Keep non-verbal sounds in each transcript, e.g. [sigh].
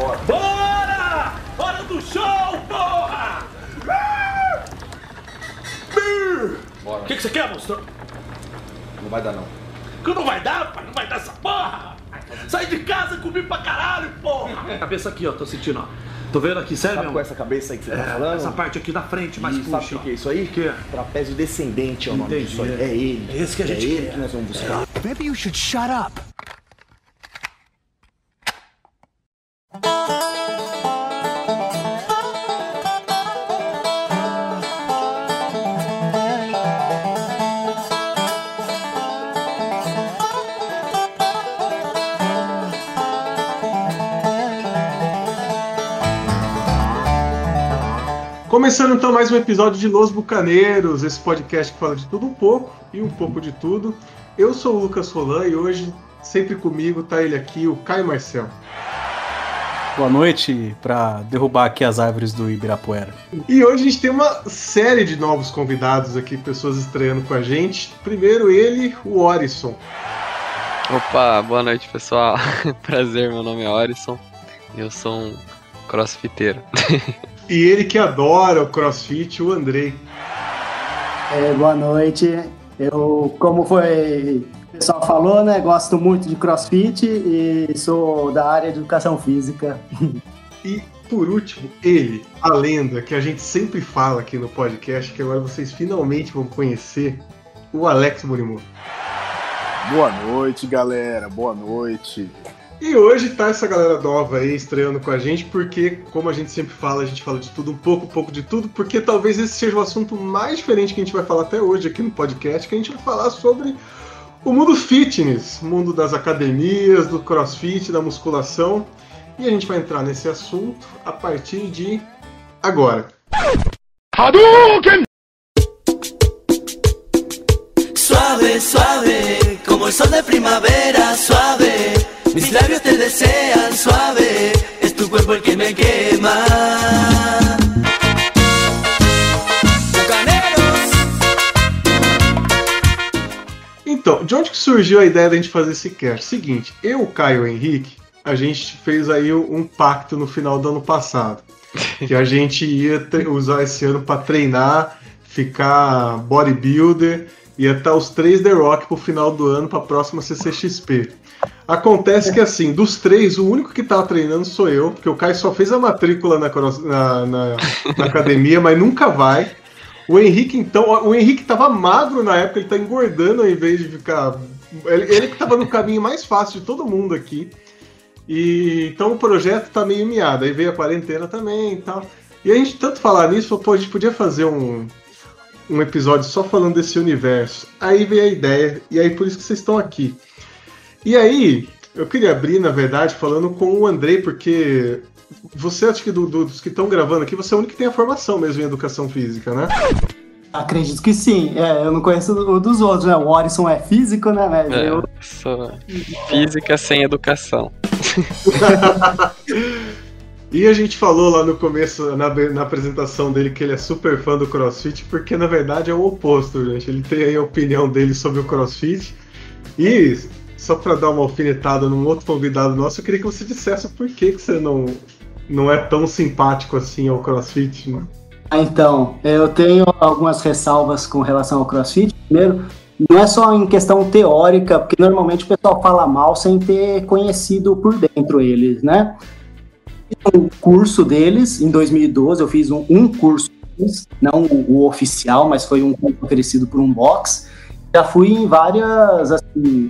Bora! Bora! Hora do show, porra! Bora. O que, que você quer, monstro? Não vai dar, não. Que não vai dar, pai? Não vai dar essa porra! Sai de casa, comi pra caralho, porra! [laughs] Cabeça aqui, ó, tô sentindo, ó. Tô vendo aqui, sério Sabe mesmo? com essa cabeça aí que você tá É, falando? essa parte aqui da frente, mais E sabe puxa. o que que é isso aí? O quê? Trapézio descendente é o nome Entendi, disso aí. é. É ele. É esse que a gente É ele quer. que nós vamos buscar. Maybe you should shut up. Começando então mais um episódio de Los Bucaneiros, esse podcast que fala de tudo um pouco e um pouco de tudo. Eu sou o Lucas Rolan e hoje, sempre comigo, tá ele aqui, o Caio Marcel. Boa noite para derrubar aqui as árvores do Ibirapuera. E hoje a gente tem uma série de novos convidados aqui, pessoas estreando com a gente. Primeiro ele, o Orison. Opa, boa noite pessoal. [laughs] Prazer, meu nome é Orison. Eu sou um crossfiteiro. [laughs] E ele que adora o crossfit, o Andrei. É, boa noite. Eu, como foi o pessoal falou, né? Gosto muito de CrossFit e sou da área de educação física. [laughs] E por último, ele, a lenda que a gente sempre fala aqui no podcast, que agora vocês finalmente vão conhecer, o Alex Morimoto. Boa noite, galera. Boa noite. E hoje tá essa galera nova aí estreando com a gente, porque, como a gente sempre fala, a gente fala de tudo, um pouco, um pouco de tudo, porque talvez esse seja o assunto mais diferente que a gente vai falar até hoje aqui no podcast, que a gente vai falar sobre o mundo fitness, mundo das academias, do crossfit, da musculação. E a gente vai entrar nesse assunto a partir de agora. Suave, suave, como el sol de primavera, suave. Mis labios te desean, suave. Es tu cuerpo el que me quema. Então, de onde que surgiu a ideia da gente fazer esse cast? Seguinte, eu, Caio e Henrique, a gente fez aí um pacto no final do ano passado. [laughs] Que a gente ia usar esse ano para treinar, ficar bodybuilder, ia estar os três The Rock pro final do ano, pra próxima CCXP. Acontece que, assim, dos três, o único que tava treinando sou eu, porque o Caio só fez a matrícula na, na- na- na academia, mas nunca vai. O Henrique, então, o Henrique tava magro na época, ele tá engordando ao invés de ficar. Ele, ele que tava no caminho mais fácil de todo mundo aqui. E então o projeto tá meio miado. Aí veio a quarentena também e tal. E a gente tanto falar nisso, pô, a gente podia fazer um, um episódio só falando desse universo. Aí veio a ideia, e aí por isso que vocês estão aqui. E aí, eu queria abrir, na verdade, falando com o Andrei, porque você, acho que do- do- dos que estão gravando aqui, você é o único que tem a formação mesmo em educação física, né? Acredito que sim. É, eu não conheço o dos outros, né? O Orison é físico, né? Mas É, eu sou física sem educação. [laughs] E a gente falou lá no começo, na, na apresentação dele, que ele é super fã do CrossFit, porque na verdade é o oposto, gente. Ele tem aí a opinião dele sobre o CrossFit. E só para dar uma alfinetada num outro convidado nosso, eu queria que você dissesse por que, que você não, não é tão simpático assim ao CrossFit. Né? Ah, Então, eu tenho algumas ressalvas com relação ao CrossFit. Primeiro, não é só em questão teórica, porque normalmente o pessoal fala mal sem ter conhecido por dentro eles, né? Um curso deles em 2012, eu fiz um, um curso, não o, o oficial, mas foi um curso oferecido por um box. Já fui em várias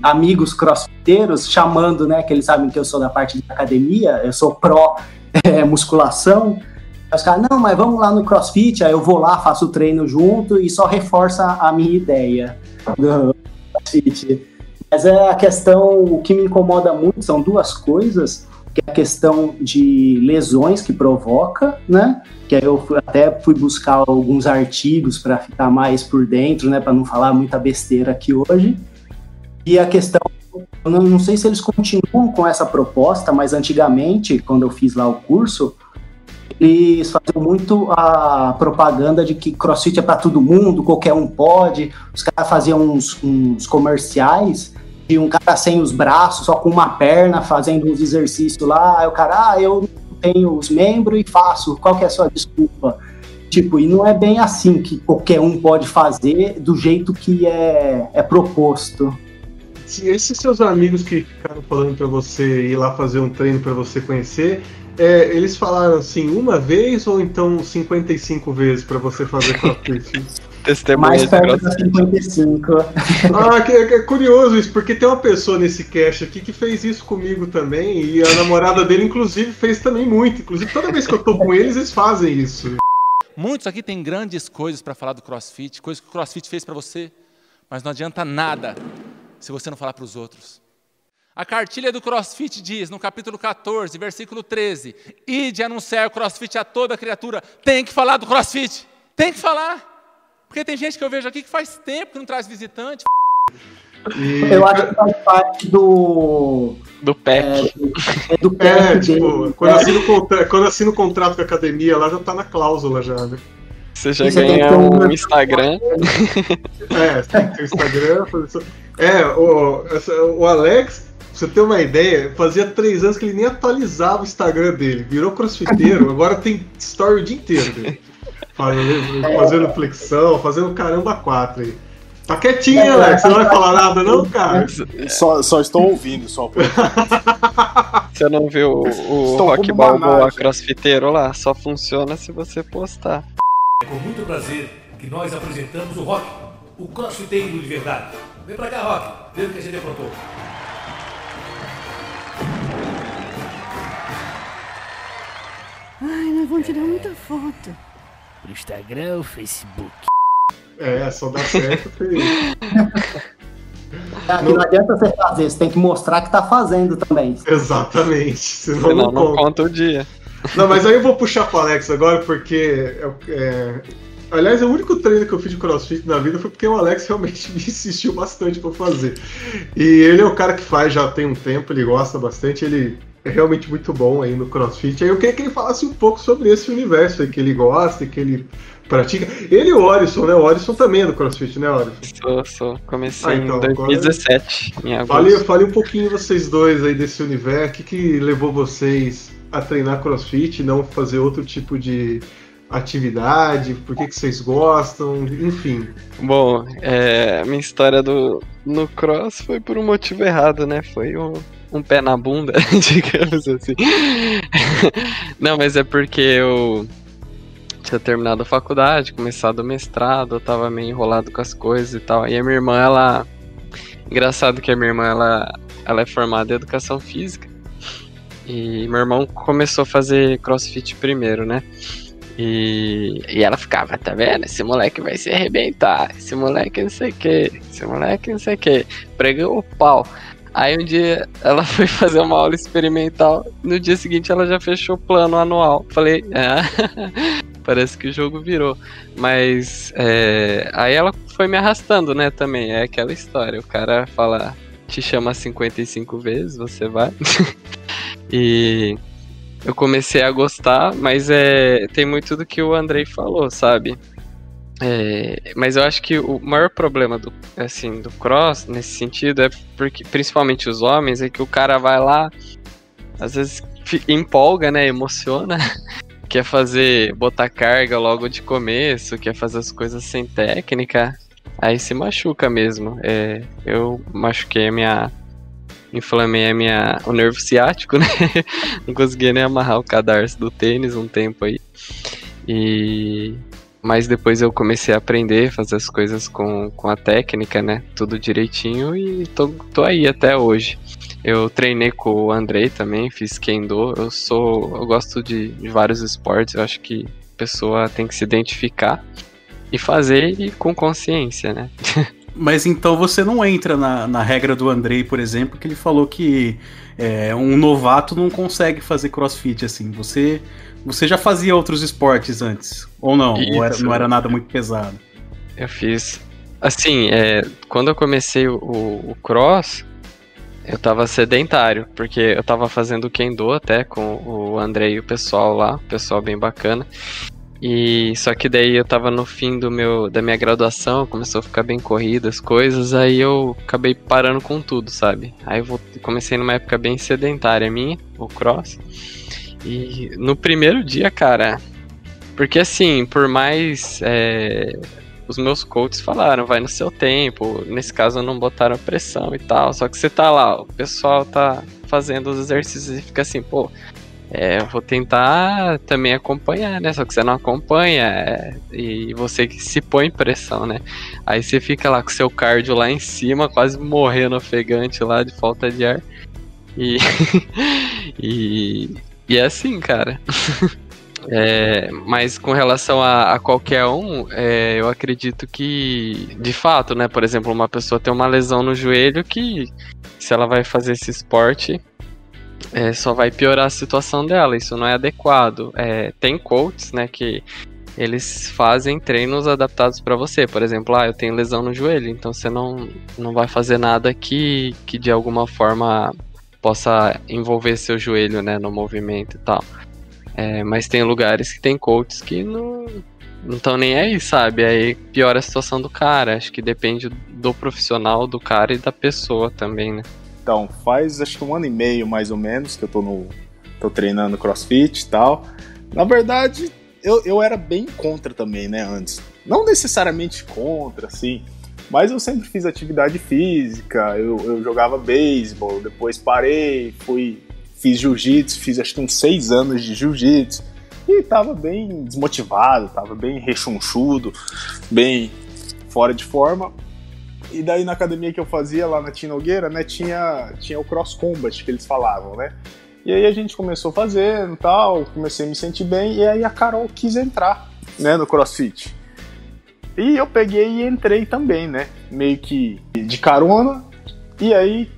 amigos crossfiteiros chamando, né? Que eles sabem que eu sou da parte de academia, eu sou pró eh, [laughs] musculação. Os caras, não, mas vamos lá no CrossFit, aí eu vou lá, faço o treino junto e só reforça a minha ideia do CrossFit. Mas é a questão, o que me incomoda muito são duas coisas, que é a questão de lesões que provoca, né? Que aí eu até fui buscar alguns artigos para ficar mais por dentro, né? Para não falar muita besteira aqui hoje. E a questão eu não, não sei se eles continuam com essa proposta, mas antigamente, quando eu fiz lá o curso, eles faziam muito a propaganda de que crossfit é para todo mundo, qualquer um pode. Os caras faziam uns, uns comerciais de um cara sem os braços, só com uma perna, fazendo uns exercícios lá. Aí o cara, ah, eu tenho os membros e faço. Qual que é a sua desculpa? Tipo, e não é bem assim que qualquer um pode fazer do jeito que é, é proposto. Se esses seus amigos que ficaram falando pra você ir lá fazer um treino pra você conhecer, é, eles falaram assim uma vez ou então 55 vezes pra você fazer crossfit? [laughs] Testemunha Mais de perto da crossfit. 55. ah, que, que é curioso isso, porque tem uma pessoa nesse cast aqui que fez isso comigo também, e a namorada dele, inclusive, fez também muito. Inclusive, toda vez que eu tô com eles, eles fazem isso. Muitos aqui têm grandes coisas para falar do CrossFit, coisas que o CrossFit fez para você, mas não adianta nada se você não falar para os outros. A cartilha do CrossFit diz, no capítulo 14, versículo 13: Ide anunciar o CrossFit a toda criatura. Tem que falar do CrossFit. Tem que falar. Porque tem gente que eu vejo aqui que faz tempo que não traz visitante. E, Eu acho que faz parte do. Do PEC. É, do É, PEC tipo, quando assina, o contra- quando assina o contrato com a academia, lá já tá na cláusula já, né? Você já ganha [laughs] ter um- Instagram. É, tem que ter o Instagram. É, o, o Alex, pra você ter uma ideia, fazia três anos que ele nem atualizava o Instagram dele. Virou crossfiteiro, [laughs] agora tem story o dia inteiro dele. Fazendo, fazendo flexão, fazendo caramba quatro aí. Tá quietinho, hein, Alex? Você não vai falar nada, não, cara? Só, só estou ouvindo, só. [laughs] Você não viu o, o Rock Balboa crossfiteiro lá? Só funciona se você postar. É com muito prazer que nós apresentamos o Rock, o crossfiteiro de verdade. Vem pra cá, Rock, vê o que a gente aprontou. Ai, nós vamos tirar muita foto. Pro Instagram ou Facebook? É, só dá certo. filho. Aqui não adianta você fazer, você tem que mostrar que tá fazendo também. Exatamente. Senão, Senão não não conta. conta o dia. Não, mas aí eu vou puxar pro Alex agora, porque. é- é, Aliás, o único treino que eu fiz de crossfit na vida foi porque o Alex realmente [laughs] me insistiu bastante pra fazer. E ele é o cara que faz já tem um tempo, ele gosta bastante, ele é realmente muito bom aí no crossfit. Aí eu queria que ele falasse um pouco sobre esse universo aí que ele gosta e que ele pratica. Ele e o Orison, né? O Orison também é do crossfit, né, Orison? Sou, sou. Comecei Ah, então, em 2017, em agosto. Fale, fale um pouquinho vocês dois aí desse universo. O que, que levou vocês a treinar crossfit e não fazer outro tipo de atividade? Por que, que vocês gostam? Enfim. Bom, é, a minha história do, no cross foi por um motivo errado, né? Foi um, um pé na bunda, [laughs] digamos assim. Não, mas é porque eu tinha terminado a faculdade, começado o mestrado, eu tava meio enrolado com as coisas e tal. E a minha irmã, ela. Engraçado que a minha irmã, ela, ela é formada em educação física. E meu irmão começou a fazer crossfit primeiro, né? E, e ela ficava, tá vendo? Esse moleque vai se arrebentar. Esse moleque não sei o que. Esse moleque não sei o que. Pregou o pau. Aí um dia ela [laughs] foi fazer uma aula experimental. No dia seguinte ela já fechou o plano anual. Falei, ah, [laughs] parece que o jogo virou. Mas é, aí ela foi me arrastando, né? Também. É aquela história. O cara fala, te chama 55 vezes, você vai. [laughs] e eu comecei a gostar, mas é, tem muito do que o Andrei falou, sabe? É, mas eu acho que o maior problema do, assim, do cross, nesse sentido, é porque, principalmente os homens, é que o cara vai lá, às vezes empolga, né? Emociona, [laughs] quer fazer, botar carga logo de começo, quer fazer as coisas sem técnica, aí se machuca mesmo. É, eu machuquei a minha. Inflamei a minha, o nervo ciático, [laughs] né? Não conseguia nem amarrar o cadarço do tênis um tempo aí. E mas depois eu comecei a aprender, fazer as coisas com, com a técnica, né? Tudo direitinho e tô, tô aí até hoje. Eu treinei com o Andrei também, fiz kendo. Eu sou. Eu gosto de, de vários esportes, eu acho que a pessoa tem que se identificar e fazer e com consciência, né? [laughs] Mas então você não entra na, na regra do Andrei, por exemplo, que ele falou que é, um novato não consegue fazer crossfit assim. Você, você já fazia outros esportes antes? Ou não? Ou era- Isso. não era nada muito pesado? Eu fiz. Assim, é, quando eu comecei o, o cross, eu tava sedentário, porque eu tava fazendo kendo até com o André e o pessoal lá, pessoal bem bacana. E só que daí eu tava no fim do meu da minha graduação, começou a ficar bem corrida as coisas, aí eu acabei parando com tudo, sabe? Aí eu comecei numa época bem sedentária minha, o cross. E no primeiro dia, cara, porque assim, por mais é, os meus coaches falaram, vai no seu tempo. Nesse caso não botaram pressão e tal. Só que você tá lá, o pessoal tá fazendo os exercícios e fica assim, pô, é, eu vou tentar também acompanhar, né? Só que você não acompanha é, e você que se põe pressão, né? Aí você fica lá com seu cardio lá em cima, quase morrendo ofegante lá de falta de ar. E, [laughs] e, e é assim, cara. [laughs] É, mas com relação a, a qualquer um, é, eu acredito que, de fato, né? Por exemplo, uma pessoa tem uma lesão no joelho que, se ela vai fazer esse esporte, é, só vai piorar a situação dela. Isso não é adequado. É, tem coaches, né, que eles fazem treinos adaptados para você. Por exemplo, ah, eu tenho lesão no joelho, então você não, não vai fazer nada que, que de alguma forma possa envolver seu joelho, né, no movimento e tal. É, mas tem lugares que tem coaches que não não estão nem aí, sabe? Aí piora a situação do cara. Acho que depende do profissional, do cara e da pessoa também, né? Então, faz acho que um ano e meio mais ou menos que eu tô no. tô treinando crossfit e tal. Na verdade, eu, eu era bem contra também, né, antes. Não necessariamente contra, assim. Mas eu sempre fiz atividade física, eu, eu jogava beisebol, depois parei, fui. Fiz jiu-jitsu, fiz acho que uns seis anos de jiu-jitsu. E tava bem desmotivado, tava bem rechonchudo, bem fora de forma. E daí na academia que eu fazia lá na Tinogueira, né, tinha, tinha o cross combat que eles falavam, né? E aí a gente começou fazendo tal, comecei a me sentir bem, e aí a Carol quis entrar, né, no crossfit. E eu peguei e entrei também, né? Meio que de carona, e aí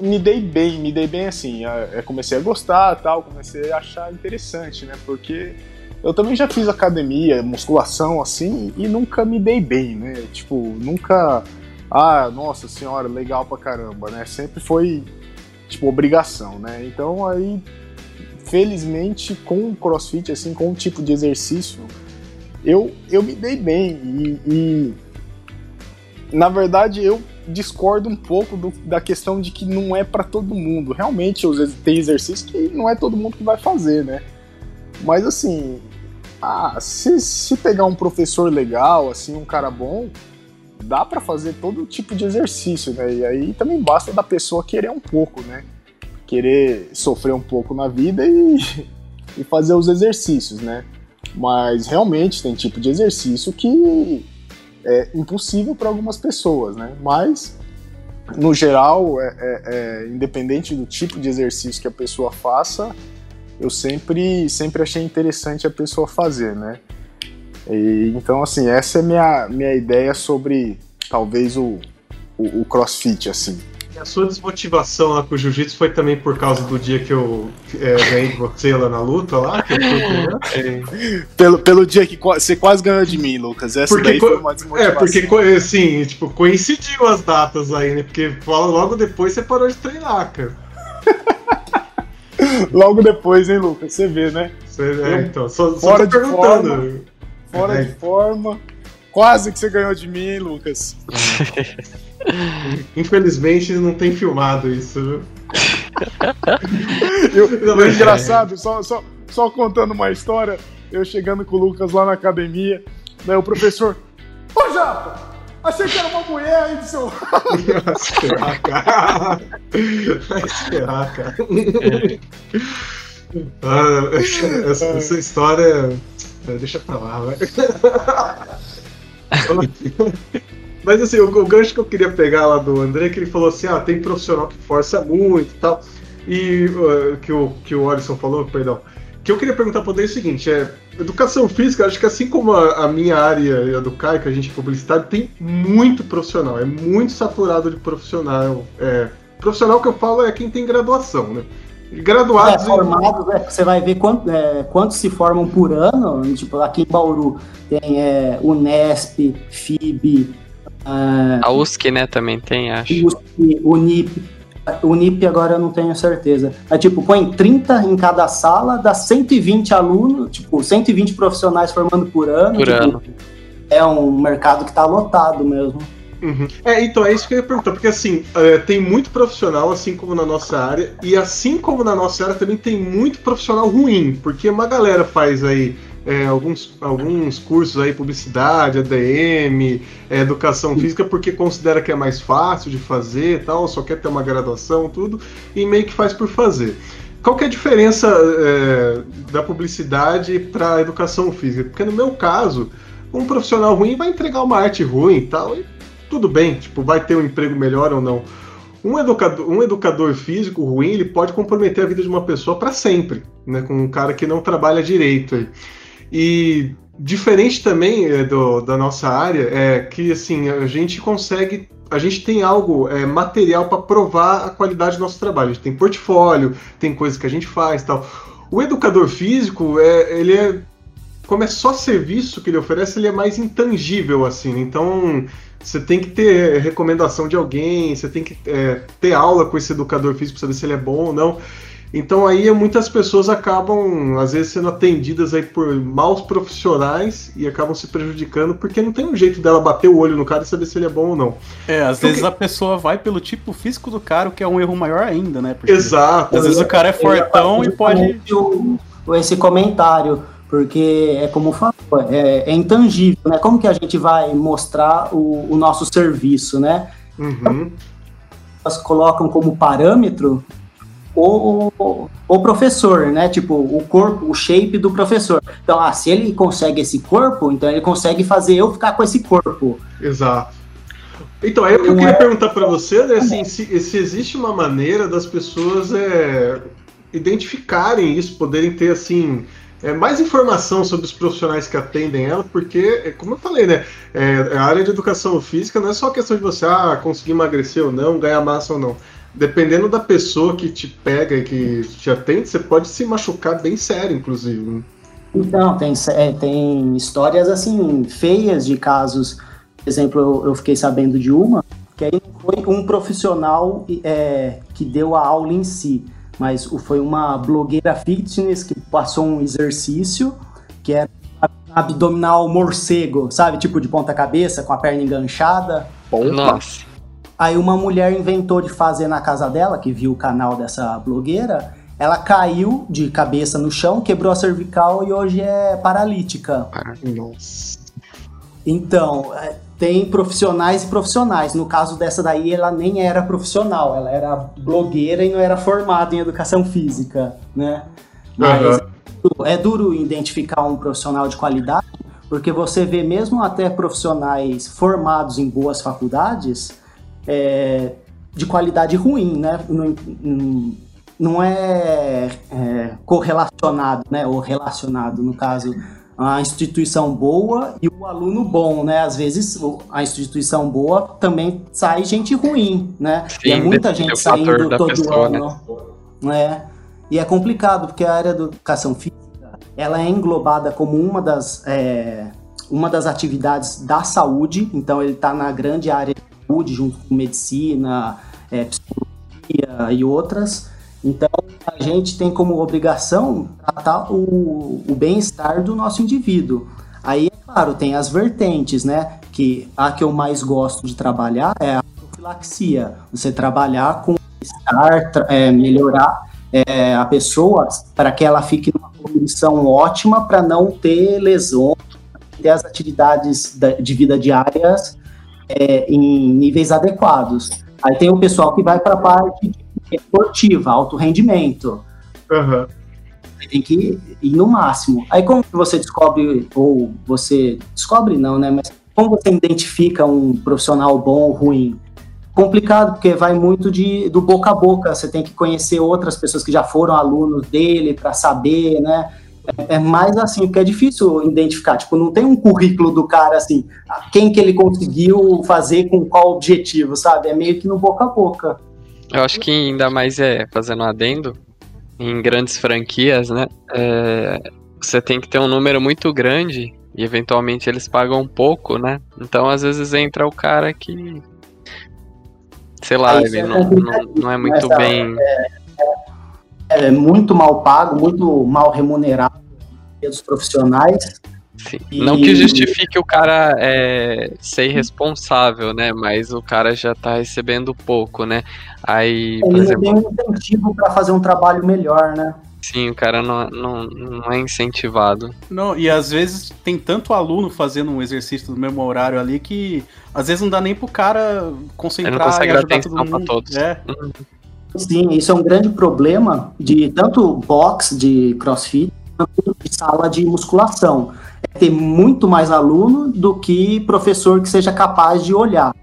me dei bem, me dei bem assim. Eu comecei a gostar tal, comecei a achar interessante, né? Porque eu também já fiz academia, musculação assim, e nunca me dei bem, né? Tipo, nunca. Ah, nossa senhora, legal pra caramba, né? Sempre foi, tipo, obrigação, né? Então aí, felizmente, com o crossfit, assim, com o tipo de exercício, eu, eu me dei bem. E, e na verdade, eu discordo um pouco do, da questão de que não é para todo mundo. Realmente, tem exercícios que não é todo mundo que vai fazer, né? Mas assim, ah, se, se pegar um professor legal, assim, um cara bom, dá para fazer todo tipo de exercício, né? E aí também basta da pessoa querer um pouco, né? Querer sofrer um pouco na vida e, [laughs] e fazer os exercícios, né? Mas realmente tem tipo de exercício que é impossível para algumas pessoas, né? Mas no geral, é, é, é, independente do tipo de exercício que a pessoa faça, eu sempre, sempre achei interessante a pessoa fazer, né? E, então, assim, essa é minha minha ideia sobre talvez o, o, o CrossFit, assim. E a sua desmotivação lá com o jiu-jitsu foi também por causa do dia que eu é, ganhei de você lá na luta lá? Que eu fui [laughs] pelo, pelo dia que você quase ganhou de mim, Lucas. Essa porque, daí foi uma desmotivação. É, porque assim, tipo, coincidiu as datas aí, né? Porque logo depois você parou de treinar, cara. [laughs] Logo depois, hein, Lucas? Você vê, né? Você, é, então, só, só fora tô de forma, fora É. de forma. Quase que você ganhou de mim, hein, Lucas? [laughs] Infelizmente não tem filmado isso, viu? [laughs] Eu, Não, mas- engraçado, só, só, só contando uma história, eu chegando com o Lucas lá na academia, daí o professor, ô Japa, achei que era uma mulher aí seu Vai se ferrar, cara. Vai se ferrar, cara. Ah, essa, essa história. é, Deixa pra lá, vai. Mas assim, o, o gancho que eu queria pegar lá do André, que ele falou assim, ah, tem profissional que força muito e tal. E uh, que, o, que o Alisson falou, perdão. Que eu queria perguntar para o é o seguinte, é. Educação física, acho que assim como a, a minha área e a do Caio, que a gente é publicitário, tem muito profissional, é muito saturado de profissional. É, profissional que eu falo é quem tem graduação, né? É, Graduados em- formados, é, você vai ver quanto, é, quantos se formam por ano. Tipo, aqui em Bauru tem é, Unesp, FIB, ah, A USC, né, também tem, acho. USP, Unip. O NIP agora eu não tenho certeza. É tipo, põe 30 em cada sala, dá 120 alunos, tipo, 120 profissionais formando por ano. Por tipo, ano. É um mercado que tá lotado mesmo. Uhum. É, então é isso que eu ia perguntar, porque assim, é, tem muito profissional, assim como na nossa área, e assim como na nossa área também tem muito profissional ruim, porque uma galera faz aí é, alguns, alguns cursos aí, publicidade, ADM, é, educação física, porque considera que é mais fácil de fazer tal, só quer ter uma graduação, tudo, e meio que faz por fazer. Qual que é a diferença é, da publicidade para educação física? Porque no meu caso, um profissional ruim vai entregar uma arte ruim e tal, e tudo bem, tipo, vai ter um emprego melhor ou não. Um educador, um educador físico ruim, ele pode comprometer a vida de uma pessoa para sempre, né, com um cara que não trabalha direito aí. E diferente também é, do, da nossa área é que assim a gente consegue a gente tem algo é, material para provar a qualidade do nosso trabalho. A gente tem portfólio, tem coisas que a gente faz, tal. O educador físico, é, ele é como é só serviço que ele oferece, ele é mais intangível assim. Então você tem que ter recomendação de alguém, você tem que é, ter aula com esse educador físico para saber se ele é bom ou não. Então aí muitas pessoas acabam, às vezes, sendo atendidas aí por maus profissionais e acabam se prejudicando porque não tem um jeito dela bater o olho no cara e saber se ele é bom ou não. É, às Porque- vezes a pessoa vai pelo tipo físico do cara, o que é um erro maior ainda, né? Porque Exato. Às vezes o cara é fortão e pode. Esse comentário, porque é como falou, é, é intangível, né? Como que a gente vai mostrar o, o nosso serviço, né? Uhum. Elas colocam como parâmetro o, o, professor, né? Tipo, o corpo, o shape do professor. Então, ah, se ele consegue esse corpo, então ele consegue fazer eu ficar com esse corpo. Exato. Então, aí o que eu queria perguntar para você, né, assim, se, se existe uma maneira das pessoas é, identificarem isso, poderem ter, assim, é, mais informação sobre os profissionais que atendem ela, porque, é, como eu falei, né, é, a área de educação física não é só questão de você, ah, conseguir emagrecer ou não, ganhar massa ou não. Dependendo da pessoa que te pega e que te atende, você pode se machucar bem sério, inclusive. né? Então, tem, é, tem histórias assim, feias de casos. Por exemplo, eu, eu fiquei sabendo de uma, que aí não foi um profissional é, que deu a aula em si, mas foi uma blogueira fitness que passou um exercício que era abdominal morcego, sabe? Tipo de ponta cabeça, com a perna enganchada. Nossa. Aí uma mulher inventou de fazer na casa dela, que viu o canal dessa blogueira, ela caiu de cabeça no chão, quebrou a cervical e hoje é paralítica. Nossa. Então, é, tem profissionais e profissionais. No caso dessa daí, ela nem era profissional, ela era blogueira e não era formada em educação física, né? Mas Aham. é duro identificar um profissional de qualidade, porque você vê mesmo até profissionais formados em boas faculdades é, de qualidade ruim, né? Não, não- é, é, correlacionado, né? Ou relacionado, no caso, a instituição boa e o aluno bom, né? Às vezes a instituição boa também sai gente ruim, né? e é Sim, muita gente saindo todo pessoa, né? ano. né? E é complicado, porque a área da educação física ela é englobada como uma das, é, uma das atividades da saúde, então ele está na grande área de saúde, junto com medicina, é, psicologia e outras. Então a gente tem como obrigação tratar o, o bem-estar do nosso indivíduo. Aí, é claro, tem as vertentes, né? Que a que eu mais gosto de trabalhar é a profilaxia. Você trabalhar com bem-estar, é, melhorar é, a pessoa para que ela fique numa condição ótima para não ter lesões, ter as atividades da- de vida diárias é, em níveis adequados. Aí tem o pessoal que vai para a parte esportiva, alto rendimento. Aham. Tem que ir no máximo. Aí como você descobre, ou você descobre não, né? Mas como você identifica um profissional bom ou ruim? Complicado, porque vai muito de, do boca a boca. Você tem que conhecer outras pessoas que já foram alunos dele para saber, né? É, mais assim, porque é difícil identificar. Tipo, não tem um currículo do cara assim, quem que ele conseguiu fazer com qual objetivo, sabe? É meio que no boca a boca. Eu acho que ainda mais é, fazendo um adendo, em grandes franquias, né? é, você tem que ter um número muito grande e eventualmente eles pagam pouco, né? Então às vezes entra o cara que sei lá, Aí ele é não, não, não é muito essa- bem. É muito mal pago, muito mal remunerado pelos profissionais. Sim. E- Não que justifique o cara é, ser irresponsável, né? Mas o cara já tá recebendo pouco, né? Aí, por Ele não exemplo, tem um incentivo para fazer um trabalho melhor, né? sim, o cara não, não, não é incentivado. Não, e às vezes tem tanto aluno fazendo um exercício no mesmo horário ali que às vezes não dá nem pro cara concentrar Ele não consegue e dar ajudar atenção todo pra mundo. todos. É. Sim, isso é um grande problema de tanto box de crossfit quanto de sala de musculação. É ter muito mais aluno do que professor que seja capaz de olhar.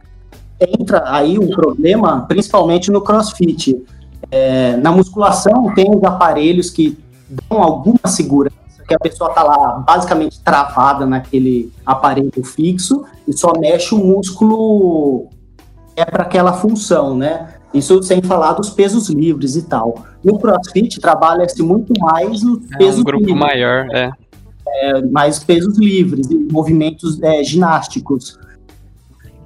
Entra aí um problema, principalmente no crossfit. É, na musculação, tem os aparelhos que dão alguma segurança, que a pessoa está lá basicamente travada naquele aparelho fixo e só mexe o músculo é para aquela função, né? Isso sem falar dos pesos livres e tal. No CrossFit trabalha-se muito mais os É pesos um grupo livres, maior, é. é, mais pesos livres, movimentos é, ginásticos.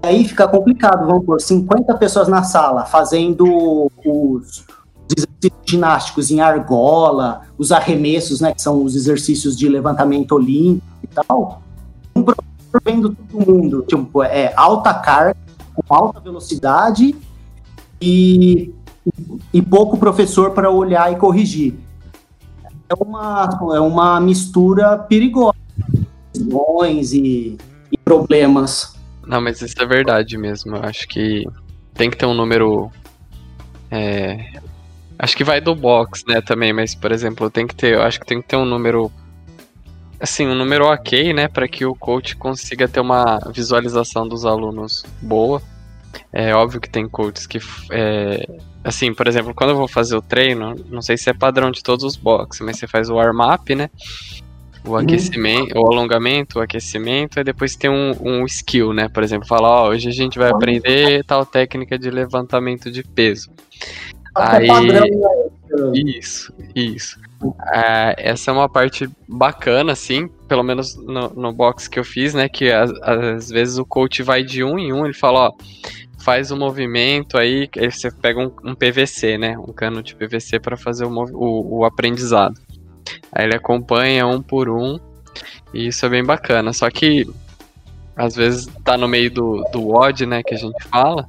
Aí fica complicado, vamos pôr 50 pessoas na sala fazendo os, os exercícios ginásticos em argola, os arremessos, né, que são os exercícios de levantamento olímpico e tal. Um professor vendo todo mundo, tipo, é alta carga, com alta velocidade e, e pouco professor para olhar e corrigir. É uma, é uma mistura perigosa e, e problemas. Não, mas isso é verdade mesmo. Eu acho que tem que ter um número. é, Acho que vai do box, né, também, mas, por exemplo, tem que ter. Eu acho que tem que ter um número. Assim, um número ok, né, para que o coach consiga ter uma visualização dos alunos boa. É óbvio que tem coaches que. é, Assim, por exemplo, quando eu vou fazer o treino, não sei se é padrão de todos os boxes, mas você faz o warm-up, né? O aquecimento, o alongamento, o aquecimento, e depois tem um, um skill, né? Por exemplo, falar, ó, hoje a gente vai aprender tal técnica de levantamento de peso. Aí, É padrão, né? isso, isso. Ah, essa é uma parte bacana, assim, pelo menos no, no box que eu fiz, né? Que às, vezes o coach vai de um em um, ele fala, ó, faz o movimento aí, aí você pega um, um PVC, né? Um cano de PVC para fazer o, o, o aprendizado. Aí ele acompanha um por um, e isso é bem bacana. Só que às vezes tá no meio do, do WOD, né, que a gente fala,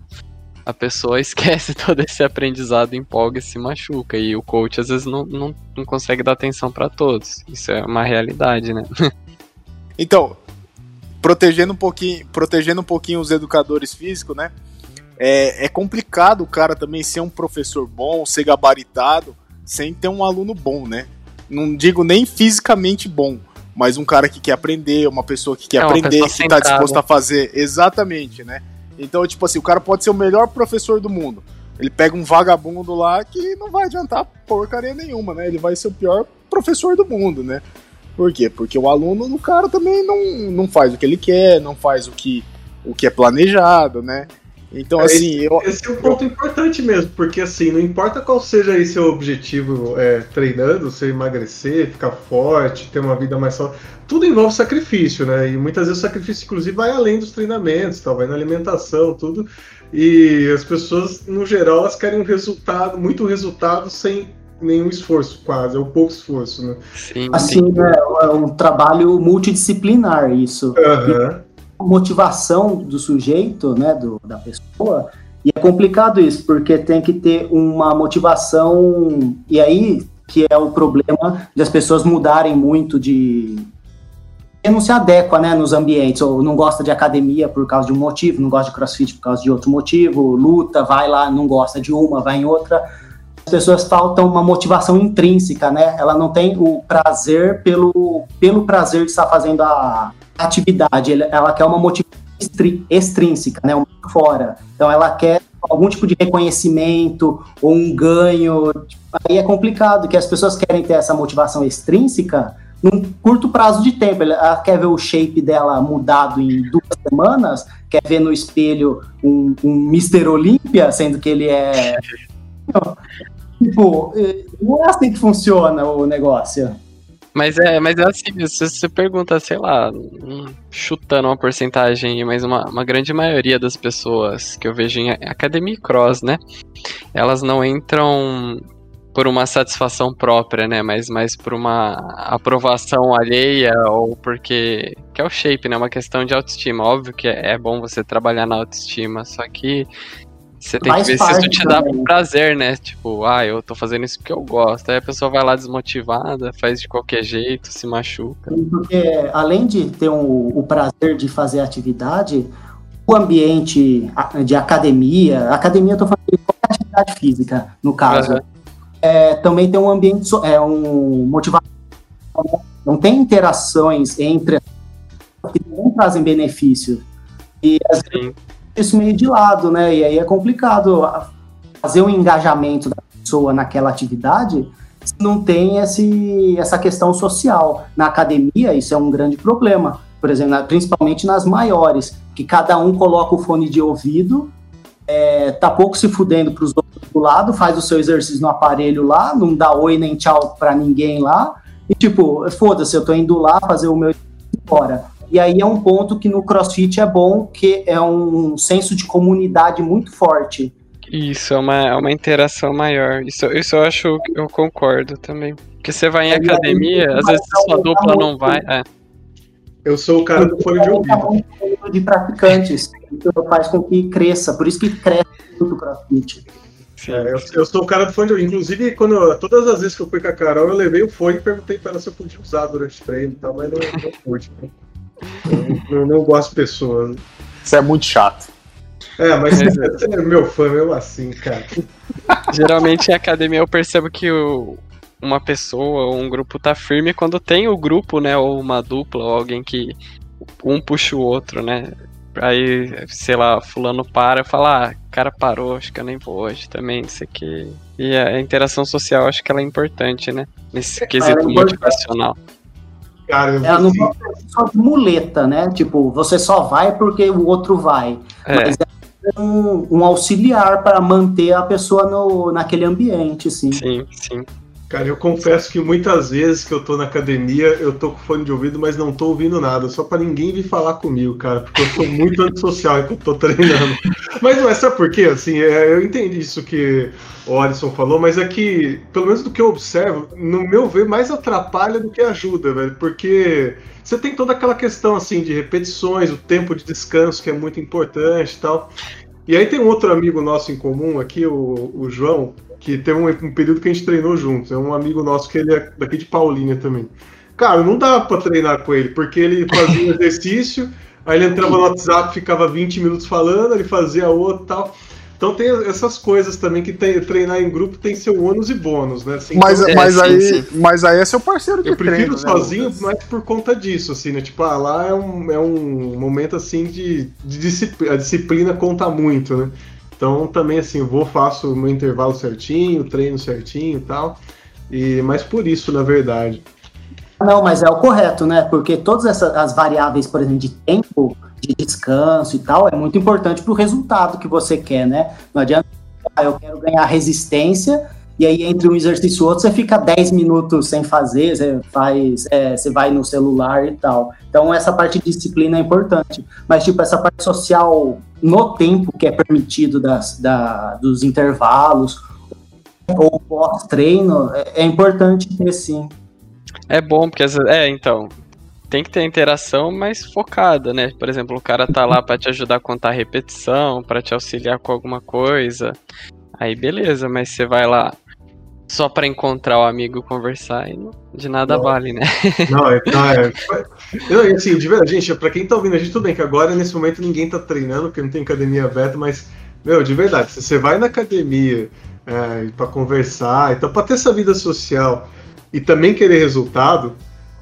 a pessoa [laughs] esquece todo esse aprendizado, empolga e se machuca. E o coach às vezes não, não, não consegue dar atenção para todos. Isso é uma realidade, né? [laughs] Então, protegendo um pouquinho, protegendo um pouquinho os educadores físicos, né? É, é complicado o cara também ser um professor bom, ser gabaritado, sem ter um aluno bom, né? Não digo nem fisicamente bom, mas um cara que quer aprender, uma pessoa que quer É, aprender, que tá centrada. disposto a fazer. Exatamente, né? Então, tipo assim, o cara pode ser o melhor professor do mundo. Ele pega um vagabundo lá que não vai adiantar porcaria nenhuma, né? Ele vai ser o pior professor do mundo, né? Por quê? Porque o aluno do cara também não, não faz o que ele quer, não faz o que, o que é planejado, né? Então, É, assim, eu, Esse é um ponto importante mesmo, porque assim, não importa qual seja aí seu objetivo é, treinando, você emagrecer, ficar forte, ter uma vida mais saudável, tudo envolve sacrifício, né? E muitas vezes o sacrifício, inclusive, vai além dos treinamentos, tal, vai na alimentação, tudo. E as pessoas, no geral, elas querem um resultado, muito resultado sem nenhum esforço, quase, ou pouco esforço, né? Sim, Assim, né, é um trabalho multidisciplinar isso. Aham. Motivação do sujeito, né, do, da pessoa, e é complicado isso, porque tem que ter uma motivação, e aí que é o problema de as pessoas mudarem muito de não se adequa, né, nos ambientes, ou não gosta de academia por causa de um motivo, não gosta de crossfit por causa de outro motivo, luta, vai lá, não gosta de uma, vai em outra. As pessoas faltam uma motivação intrínseca, né? Ela não tem o prazer pelo, pelo prazer de estar fazendo a atividade, ela quer uma motivação extrínseca, né? Uma fora. Então ela quer algum tipo de reconhecimento ou um ganho. Aí é complicado, que as pessoas querem ter essa motivação extrínseca num curto prazo de tempo. Ela quer ver o shape dela mudado em duas semanas, quer ver no espelho um, um Mr. Olímpia, sendo que ele é. [laughs] Tipo, eh, não é assim que funciona o negócio. Mas é, mas é assim, se você pergunta, sei lá, chutando uma porcentagem, mas uma, uma grande maioria das pessoas que eu vejo em academia e cross, né? Elas não entram por uma satisfação própria, né? Mas mais por uma aprovação alheia ou porque que é o shape, né? Uma questão de autoestima. Óbvio que é bom você trabalhar na autoestima, só que você tem Faz que ver se isso te dá também. prazer, né? Tipo, ah, eu tô fazendo isso porque eu gosto. Aí a pessoa vai lá desmotivada, faz de qualquer jeito, se machuca. Porque além de ter um- o prazer de fazer atividade, o ambiente de academia, academia eu tô falando de qualquer atividade física, no caso, Aham. é, também tem um ambiente, é um motivação, não tem interações entre que não trazem benefício. E às vezes isso meio de lado, né? E aí é complicado fazer o engajamento da pessoa naquela atividade se não tem esse, essa questão social. Na academia, isso é um grande problema. Por exemplo, principalmente nas maiores, que cada um coloca o fone de ouvido, é, tá pouco se fudendo para os outros do lado, faz o seu exercício no aparelho lá, não dá oi nem tchau para ninguém lá, e tipo, foda-se, eu tô indo lá fazer o meu exercício e aí é um ponto que no CrossFit é bom, que é um senso de comunidade muito forte. Isso, é uma, é uma interação maior. Isso, isso eu acho, eu concordo também. Porque você vai em aí, academia, às vezes sua aumentar dupla não vai. É. Eu sou o cara do fone de ouvido. de praticantes. Isso faz com que cresça, por isso que cresce muito o CrossFit. É, eu, eu sou o cara do fone de ouvido. Inclusive, quando eu- todas as vezes que eu fui com a Carol, eu levei o fone e perguntei pra ela se eu podia usar durante o treino e tal, mas não, não pude. Eu não, gosto de pessoas. Isso é muito chato. É, mas você é meu fã mesmo assim, cara. Geralmente em academia eu percebo que o- uma pessoa ou um grupo tá firme quando tem o grupo, né? Ou uma dupla, ou alguém que um puxa o outro, né? Aí, sei lá, fulano para e fala, ah, o cara parou, acho que eu nem vou hoje também, não sei o que. E a interação social acho que ela é importante, né? Nesse quesito ela é importante. Cara, eu Ela não assim, pode ser só de muleta, né? Tipo, você só vai porque o outro vai. É. Mas é um, um auxiliar para manter a pessoa no, naquele ambiente, sim. Sim, sim. Cara, eu confesso que muitas vezes que eu tô na academia, eu tô com fone de ouvido, mas não tô ouvindo nada, só pra ninguém vir falar comigo, cara, porque eu sou muito antissocial enquanto tô treinando. Mas não é, sabe por quê? Assim, é, eu entendi isso que o Alisson falou, mas é que, pelo menos do que eu observo, no meu ver, mais atrapalha do que ajuda, velho, porque você tem toda aquela questão, assim, de repetições, o tempo de descanso, que é muito importante e tal. E aí tem um outro amigo nosso em comum aqui, o, o João, que teve um, um período que a gente treinou juntos. É um amigo nosso que ele é daqui de Paulínia também. Cara, não dá pra treinar com ele, porque ele fazia um [laughs] exercício, aí ele entrava no WhatsApp, ficava 20 minutos falando, ele fazia outro e tal. Então tem essas coisas também que tem, treinar em grupo tem seu ônus e bônus, né? Assim, Mas, então- mas, aí, mas aí é seu parceiro de eu prefiro treino, né, sozinho, Lucas? mas por conta disso, assim, né? Tipo, ah, lá é um, é um momento, assim, de, de disciplina. A disciplina conta muito, né? Então, também, assim, vou, faço o meu intervalo certinho, treino certinho e tal. E, mas por isso, na verdade. Não, mas é o correto, né? Porque todas essas as variáveis, por exemplo, de tempo, de descanso e tal, é muito importante para o resultado que você quer, né? Não adianta, ah, eu quero ganhar resistência, e aí entre um exercício e outro você fica 10 minutos sem fazer, você faz, é, você vai no celular e tal. Então essa parte de disciplina é importante. Mas, tipo, essa parte social no tempo que é permitido das, da, dos intervalos ou pós-treino, é, é importante ter sim. É bom, porque. É, então. Tem que ter interação mais focada, né? Por exemplo, o cara tá lá pra te ajudar a contar a repetição, pra te auxiliar com alguma coisa. Aí beleza, mas você vai lá só pra encontrar o amigo conversar e não- de nada Não. vale, né? [laughs] Não, é. Não, é não, assim, de verdade, gente, pra quem tá ouvindo a gente, tudo bem que agora, nesse momento, ninguém tá treinando, porque não tem academia aberta, mas, meu, de verdade, se você vai na academia é, pra conversar, então pra ter essa vida social e também querer resultado,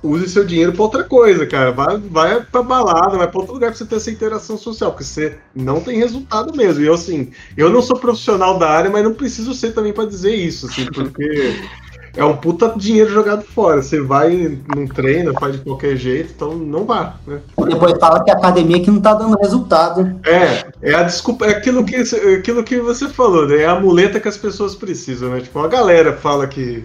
use seu dinheiro pra outra coisa, cara. Vai, vai pra balada, vai pra outro lugar pra você ter essa interação social, porque você não tem resultado mesmo. E eu, assim, eu não sou profissional da área, mas não preciso ser também pra dizer isso, assim, porque [laughs] é um puta dinheiro jogado fora. Você vai, não treina, faz de qualquer jeito, então não vá, né? Depois fala que a academia que não tá dando resultado. É, é a desculpa, é aquilo que, aquilo que você falou, né? É a muleta que as pessoas precisam, né? Tipo, a galera fala que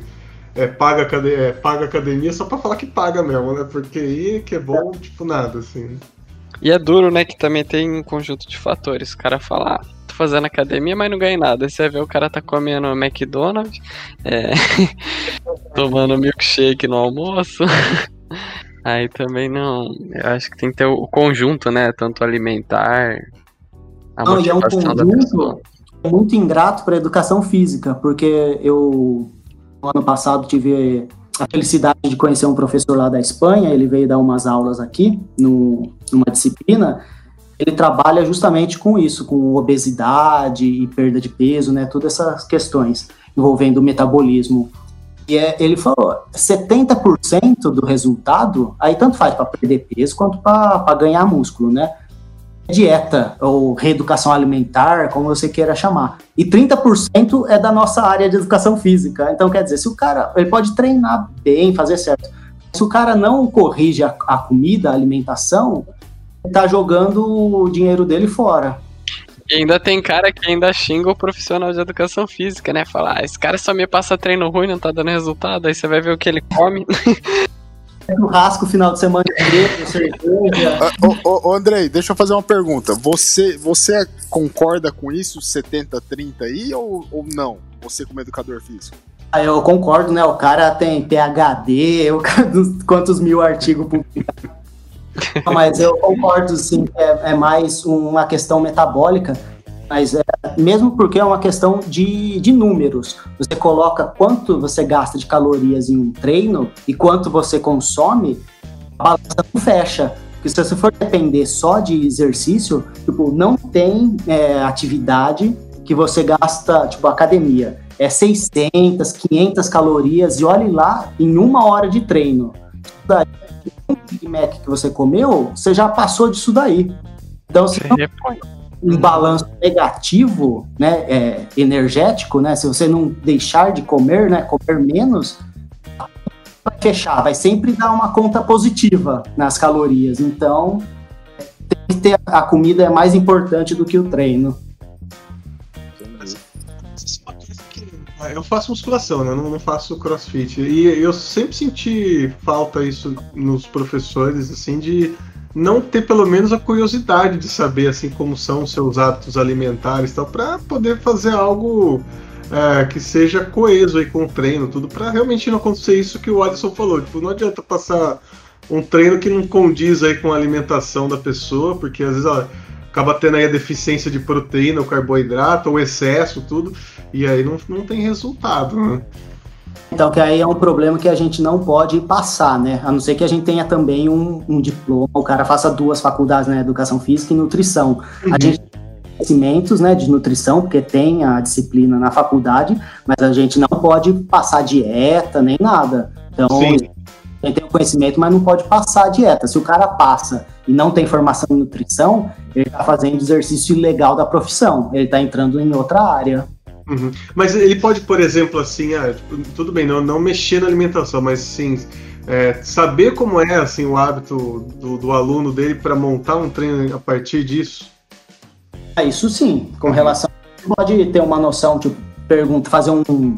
é, paga, acade- é, paga academia só pra falar que paga mesmo, né? Porque aí que é bom, tipo, nada, assim. E é duro, né, que também tem um conjunto de fatores. O cara fala, ah, tô fazendo academia, mas não ganha nada. Aí você vê o cara tá comendo McDonald's, é, [laughs] tomando milkshake no almoço. [laughs] Aí também não. Eu acho que tem que ter o conjunto, né? Tanto alimentar, a Não, e é um da conjunto pessoa. muito ingrato para educação física, porque eu, no ano passado, tive a felicidade de conhecer um professor lá da Espanha, ele veio dar umas aulas aqui, no, numa disciplina, ele trabalha justamente com isso, com obesidade e perda de peso, né, todas essas questões envolvendo o metabolismo. E é, ele falou, 70% do resultado, aí tanto faz para perder peso quanto para ganhar músculo, né? Dieta ou reeducação alimentar, como você queira chamar. E 30% é da nossa área de educação física. Então, quer dizer, se o cara, ele pode treinar bem, fazer certo. Se o cara não corrige a, a comida, a alimentação, tá jogando o dinheiro dele fora. E ainda tem cara que ainda xinga o profissional de educação física, né? Fala, ah, esse cara só me passa treino ruim, não tá dando resultado. Aí você vai ver o que ele come. [laughs] Churrasco final de semana inteiro, [laughs] cerveja. Ah, Ô, Andrei, deixa eu fazer uma pergunta. Você, você concorda com isso, 70-30 aí, ou, ou não? Você como educador físico? Ah, Eu concordo, né? O cara tem PhD, dos- [laughs] quantos mil artigos publicados. Mas eu concordo, sim, que é, é mais uma questão metabólica, mas é, mesmo porque é uma questão de, de números. Você coloca quanto você gasta de calorias em um treino e quanto você consome, a balança não fecha. Porque se você for depender só de exercício, tipo, não tem é, atividade que você gasta, tipo, academia. É 600, 500 calorias e olhe lá em uma hora de treino. Daí, um Big Mac que você comeu, você já passou disso daí. Então, se não um balanço negativo, né, é, energético, né, se você não deixar de comer, né, comer menos, vai fechar, vai sempre dar uma conta positiva nas calorias. Então, tem que ter a comida é mais importante do que o treino. Eu faço musculação, né? Eu não, não faço crossfit. E eu sempre senti falta isso nos professores, assim, de não ter pelo menos a curiosidade de saber, assim, como são os seus hábitos alimentares tal, pra poder fazer algo é, que seja coeso aí com o treino, tudo, pra realmente não acontecer isso que o Alisson falou. Tipo, não adianta passar um treino que não condiz aí com a alimentação da pessoa, porque às vezes ela acaba tendo aí a deficiência de proteína, ou carboidrato, ou excesso, tudo, e aí não, não tem resultado, né? Então, que aí é um problema que a gente não pode passar, né? A não ser que a gente tenha também um, um diploma, o cara faça duas faculdades, né? Educação física e nutrição. A gente tem conhecimentos, né, de nutrição, porque tem a disciplina na faculdade, mas a gente não pode passar dieta nem nada. Então, Sim. a gente tem o conhecimento, mas não pode passar a dieta. Se o cara passa e não tem formação em nutrição, ele está fazendo exercício ilegal da profissão. Ele está entrando em outra área. Uhum. Mas ele pode, por exemplo, assim, ah, tipo, tudo bem, não, não mexer na alimentação, mas sim é, saber como é assim o hábito do, do aluno dele para montar um treino a partir disso. Ah, Isso sim, com relação. Pode ter uma noção, tipo, pergunta, fazer um,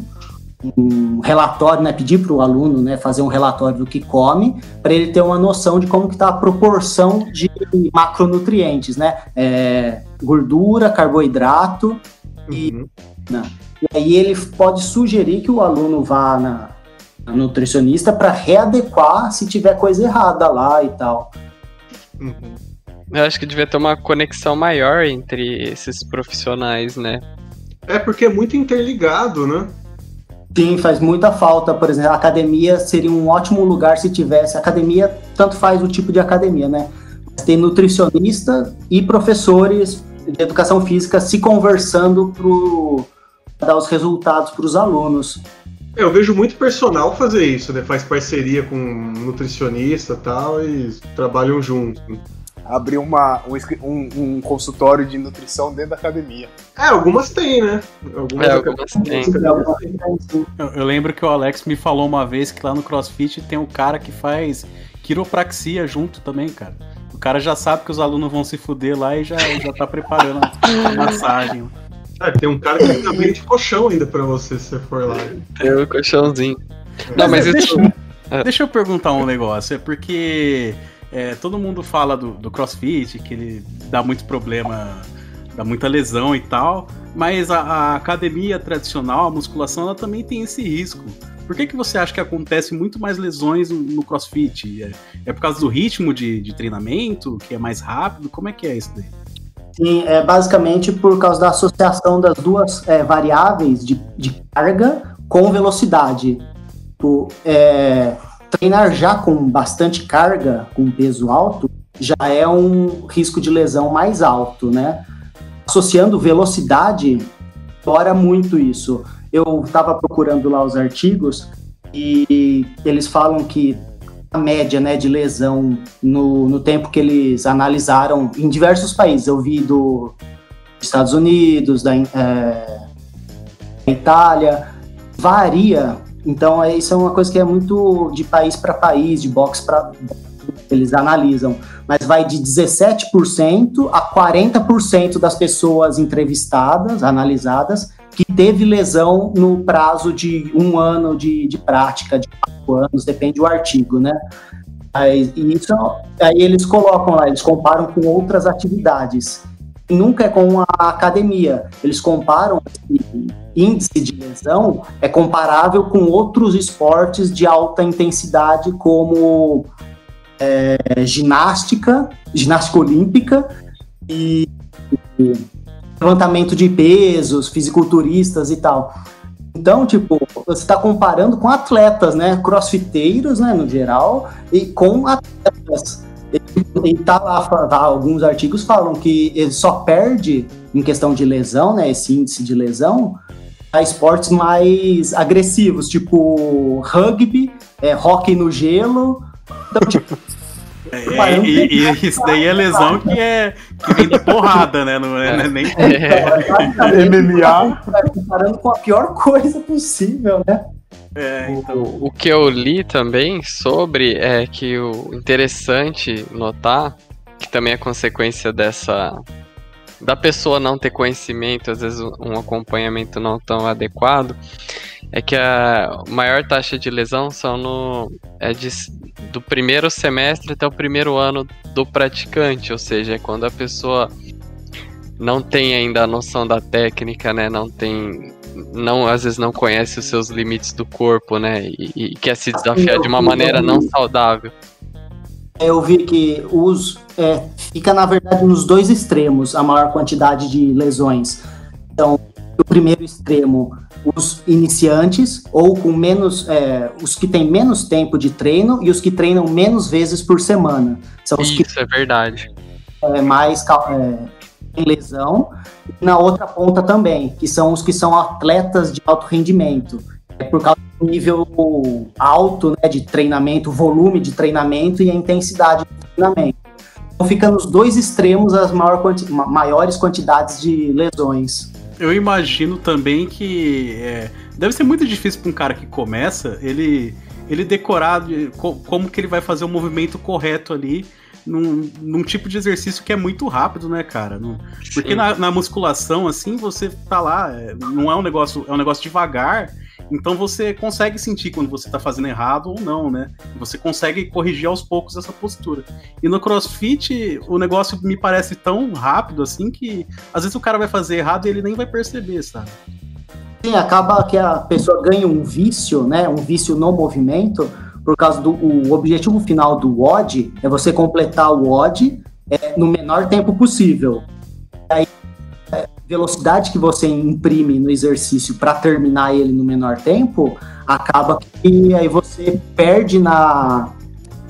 um relatório, né? Pedir para o aluno né, fazer um relatório do que come, para ele ter uma noção de como que está a proporção de macronutrientes, né? É, gordura, carboidrato e. né, e aí ele pode sugerir que o aluno vá na, na nutricionista para readequar se tiver coisa errada lá e tal. Eu acho que devia ter uma conexão maior entre esses profissionais, né? É porque é muito interligado, né? Sim, faz muita falta. Por exemplo, a academia seria um ótimo lugar se tivesse. Academia, tanto faz o tipo de academia, né? Mas tem nutricionista e professores de educação física se conversando para dar os resultados para os alunos. É, Eu vejo muito personal fazer isso, né? Faz parceria com um nutricionista e tal e trabalham juntos. Abrir uma, um, um- um consultório de nutrição dentro da academia. É, algumas tem, né? Algumas, É, algumas tem. Eu, eu lembro que o Alex me falou uma vez que lá no CrossFit tem um cara que faz quiropraxia junto também, cara. O cara já sabe que os alunos vão se fuder lá e já, já tá preparando a massagem. É, tem um cara que fica meio de colchão ainda pra você se você for lá. Tem o colchãozinho. Não, mas é, isso. deixa, deixa eu perguntar um negócio, é porque é, todo mundo fala do, do crossfit, que ele dá muito problema, dá muita lesão e tal, mas a, a academia tradicional, a musculação, ela também tem esse risco. Por que, que você acha que acontece muito mais lesões no, crossfit? É, é por causa do ritmo de, de treinamento, que é mais rápido? Como é que é isso daí? Sim, é basicamente por causa da associação das duas é, variáveis de, de carga com velocidade. Tipo, é, treinar já com bastante carga, com peso alto, já é um risco de lesão mais alto, né? Associando velocidade, fora muito isso. Eu estava procurando lá os artigos e eles falam que a média né, de lesão no, no tempo que eles analisaram em diversos países. Eu vi do Estados Unidos, da é, Itália, varia. Então, é, isso é uma coisa que é muito de país para país, de box para eles analisam, mas vai de 17% a 40% das pessoas entrevistadas, analisadas, que teve lesão no prazo de um ano de, de prática, de quatro anos, depende do artigo, né? Aí, isso, aí eles colocam lá, eles comparam com outras atividades. Nunca é com a academia. Eles comparam esse índice de lesão é comparável com outros esportes de alta intensidade, como é, ginástica, ginástica olímpica e, e levantamento de pesos, fisiculturistas e tal. Então, tipo, você está comparando com atletas, né? Crossfiteiros, né, no geral, e com atletas. E, tá lá, tá, alguns artigos falam que ele só perde em questão de lesão, né? Esse índice de lesão, a esportes mais agressivos, tipo rugby, é, hockey no gelo. Então, tipo, é, e, e, isso daí é lesão que, é, que vem de porrada, né? Não é, é. nem. [laughs] É. MMA. Comparando com a pior coisa possível, né? É, então... o, o que eu li também sobre é que o interessante notar, que também é consequência dessa. Da pessoa não ter conhecimento, às vezes um acompanhamento não tão adequado, é que a maior taxa de lesão são no é de, do primeiro semestre até o primeiro ano do praticante, ou seja, é quando a pessoa não tem ainda a noção da técnica, né? Não tem, não às vezes não conhece os seus limites do corpo, né? E, e quer se desafiar de uma maneira não saudável. Eu vi que os é, fica na verdade nos dois extremos a maior quantidade de lesões. Então, o primeiro extremo os iniciantes ou com menos é, os que têm menos tempo de treino e os que treinam menos vezes por semana. São os Isso que é verdade. é, mais é, lesão. E na outra ponta também que são os que são atletas de alto rendimento. É por causa do nível alto né, de treinamento volume de treinamento e a intensidade do treinamento então fica nos dois extremos as maior quanti maiores quantidades de lesões eu imagino também que é, deve ser muito difícil para um cara que começa ele ele decorar de, como que ele vai fazer o movimento correto ali num, num tipo de exercício que é muito rápido, né, cara? porque na, na, musculação, assim, você tá lá, é, não é um negócio, é um negócio devagar então você consegue sentir quando você está fazendo errado ou não, né? Você consegue corrigir aos poucos essa postura. E no CrossFit, o negócio me parece tão rápido assim que às vezes o cara vai fazer errado e ele nem vai perceber, sabe? Sim, acaba que a pessoa ganha um vício, né? Um vício no movimento, por causa do o objetivo final do WOD é você completar o WOD é, no menor tempo possível. Velocidade que você imprime no exercício para terminar ele no menor tempo, acaba que aí você perde na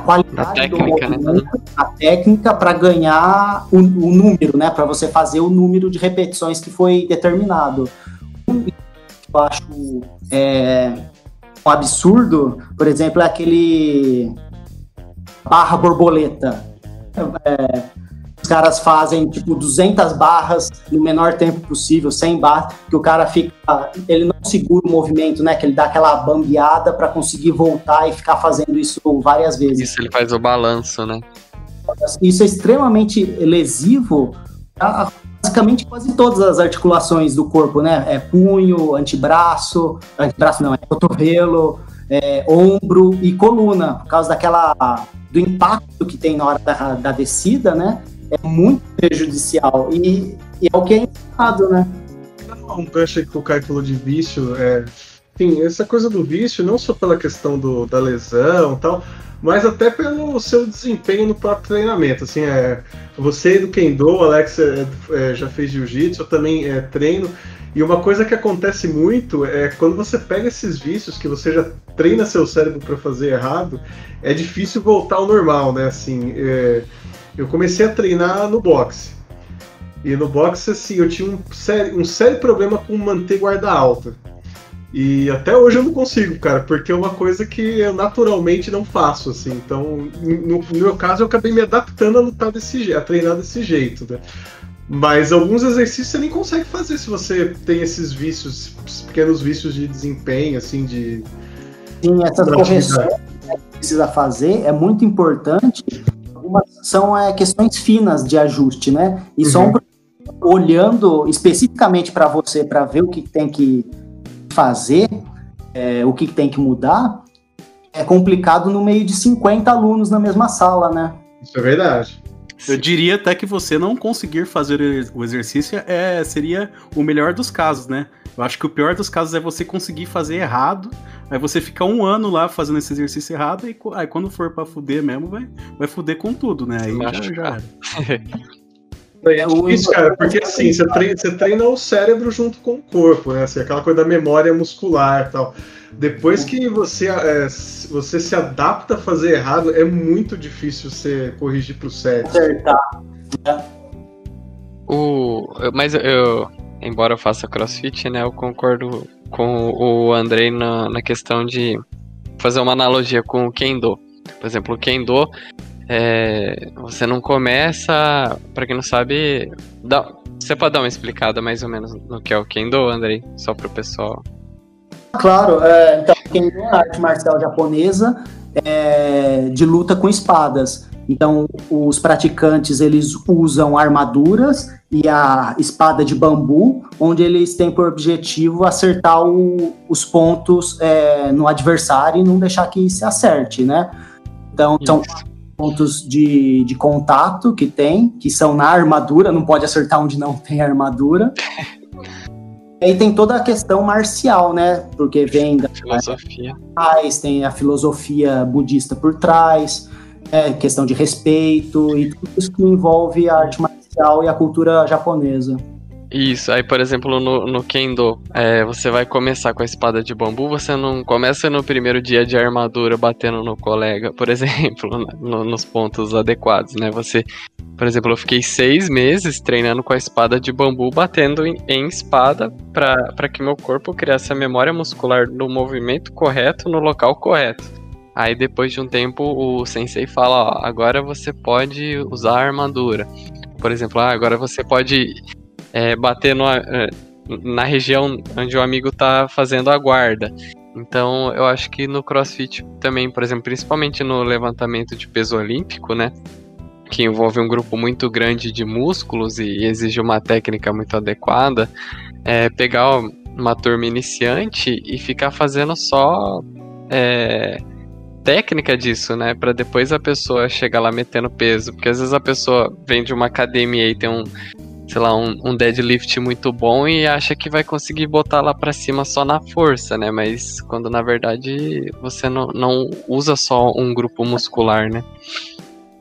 qualidade técnica, do movimento, né? a técnica para ganhar o, o, número, né? Para você fazer o número de repetições que foi determinado. Eu acho é, um absurdo, por exemplo, é aquele barra borboleta. É, caras fazem tipo 200 barras no menor tempo possível, 100 barras, que o cara fica, ele não segura o movimento, né? Que ele dá aquela bambeada para conseguir voltar e ficar fazendo isso várias vezes. Isso ele faz o balanço, né? Isso é extremamente lesivo a basicamente quase todas as articulações do corpo, né? É punho, antebraço, antebraço não, é cotovelo, é, ombro e coluna, por causa daquela do impacto que tem na hora da, da descida, né? É muito prejudicial e, e é o que é ensinado, né? Um gancho que o Caio falou de vício, é, enfim, essa coisa do vício, não só pela questão do, da lesão e tal, mas até pelo seu desempenho no próprio treinamento. Assim, é, você do Kendo, o Alex é, é, já fez jiu-jitsu, eu também é, treino. E uma coisa que acontece muito é quando você pega esses vícios que você já treina seu cérebro para fazer errado, é difícil voltar ao normal, né? Assim, é, eu comecei a treinar no boxe. E no boxe, assim, eu tinha um sério, um sério problema com manter guarda alta. E até hoje eu não consigo, cara, porque é uma coisa que eu naturalmente não faço, assim. Então, no, no meu caso, eu acabei me adaptando a lutar desse jeito, a treinar desse jeito, né? Mas alguns exercícios você nem consegue fazer se você tem esses vícios, esses pequenos vícios de desempenho, assim, de. Sim, essas correções que precisa fazer é muito importante. Algumas são é, questões finas de ajuste, né? E uhum. só um, olhando especificamente para você para ver o que tem que fazer, é, o que tem que mudar, é complicado no meio de 50 alunos na mesma sala, né? Isso é verdade. Eu diria até que você não conseguir fazer o exercício é, seria o melhor dos casos, né? Eu acho que o pior dos casos é você conseguir fazer errado, aí você fica um ano lá fazendo esse exercício errado, e aí quando for pra fuder mesmo, vai, vai fuder com tudo, né? Aí já, já. É difícil, cara, porque assim, você treina, você treina o cérebro junto com o corpo, né? Assim, aquela coisa da memória muscular e tal. Depois que você, é, você se adapta a fazer errado, é muito difícil você corrigir pro certo. Acertar. O, mas eu, embora eu faça crossfit, né, eu concordo com o Andrei na, na questão de fazer uma analogia com o Kendo. Por exemplo, o Kendo é, você não começa, para quem não sabe, dá, você pode dar uma explicada mais ou menos no que é o Kendo, Andrei, só para o pessoal. Claro, é, então Kendo é a arte marcial japonesa é, de luta com espadas. Então, os praticantes eles usam armaduras e a espada de bambu, onde eles têm por objetivo acertar o, os pontos é, no adversário e não deixar que se acerte, né? Então, são pontos de, de contato que tem, que são na armadura, não pode acertar onde não tem armadura. [laughs] E aí tem toda a questão marcial, né? Porque vem da filosofia. tem a filosofia budista por trás, é, questão de respeito e tudo isso que envolve a arte marcial e a cultura japonesa. Isso, aí por exemplo no, no Kendo, é, você vai começar com a espada de bambu, você não começa no primeiro dia de armadura batendo no colega, por [laughs] exemplo, no, nos pontos adequados, né? Você, por exemplo, eu fiquei seis meses treinando com a espada de bambu, batendo em, em espada para que meu corpo criasse a memória muscular do movimento correto no local correto. Aí depois de um tempo o sensei fala, ó, agora você pode usar a armadura. Por exemplo, ah, agora você pode é, bater no, é, na região onde o amigo tá fazendo a guarda. Então, eu acho que no CrossFit também, por exemplo, principalmente no levantamento de peso olímpico, né? Que envolve um grupo muito grande de músculos e exige uma técnica muito adequada, é pegar uma turma iniciante e ficar fazendo só é, técnica disso, né? Para depois a pessoa chegar lá metendo peso. Porque às vezes a pessoa vem de uma academia e tem um, sei lá, um, um deadlift muito bom e acha que vai conseguir botar lá para cima só na força, né? Mas quando na verdade você não, não usa só um grupo muscular, né?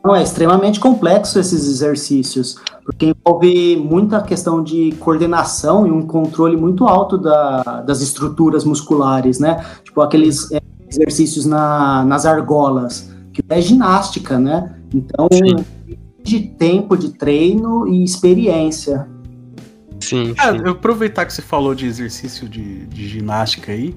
Não, é extremamente complexo esses exercícios, porque envolve muita questão de coordenação e um controle muito alto da, das estruturas musculares, né? Tipo aqueles é, exercícios na, nas argolas, que é ginástica, né? Então, Sim de tempo de treino e experiência. Sim, é, sim. eu aproveitar que você falou de exercício de, de ginástica aí.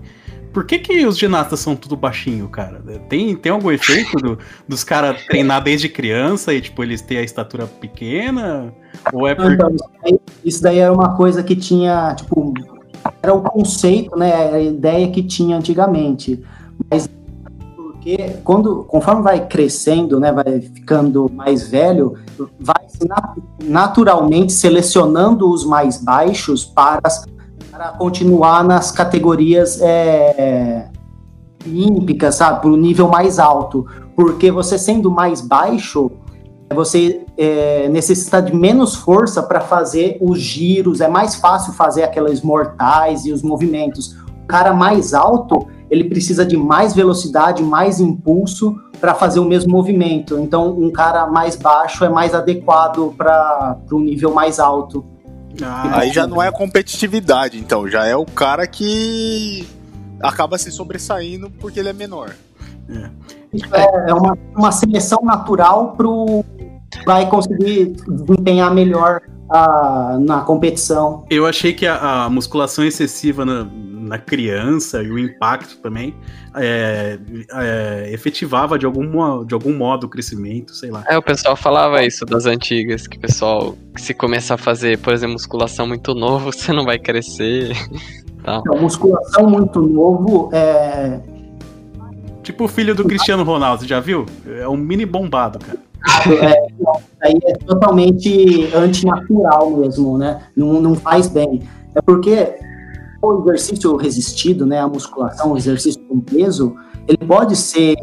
Por que, que os ginastas são tudo baixinho, cara? Tem, tem algum efeito do, dos caras treinar desde criança e, tipo, eles terem a estatura pequena? Ou é por... Então, isso daí, isso daí era uma coisa que tinha, tipo, era o conceito, né? A ideia que tinha antigamente. Mas porque quando, conforme vai crescendo, né, vai ficando mais velho, vai naturalmente selecionando os mais baixos para, para continuar nas categorias é, olímpicas, sabe? Pro nível mais alto. Porque você sendo mais baixo, você é, necessita de menos força para fazer os giros, é mais fácil fazer aquelas mortais e os movimentos. O cara mais alto, ele precisa de mais velocidade, mais impulso para fazer o mesmo movimento. Então, um cara mais baixo é mais adequado para o nível mais alto. Aí já não é a competitividade, então, já é o cara que acaba se sobressaindo porque ele é menor. É, é uma, uma seleção natural pro vai conseguir desempenhar melhor a, na competição. Eu achei que a, a musculação excessiva na, na criança e o impacto também é, é, efetivava de algum, de algum modo o crescimento, sei lá. É, o pessoal falava isso das antigas, que o pessoal, que se começar a fazer, por exemplo, musculação muito novo, [laughs] você não vai crescer. Tal. Então, musculação muito novo é, Tipo o filho do Cristiano Ronaldo, você já viu? É um mini bombado, cara. [laughs] é, não, aí é totalmente antinatural mesmo, né? Não, não faz bem. É porque o exercício resistido, né, a musculação, o exercício com peso, ele pode ser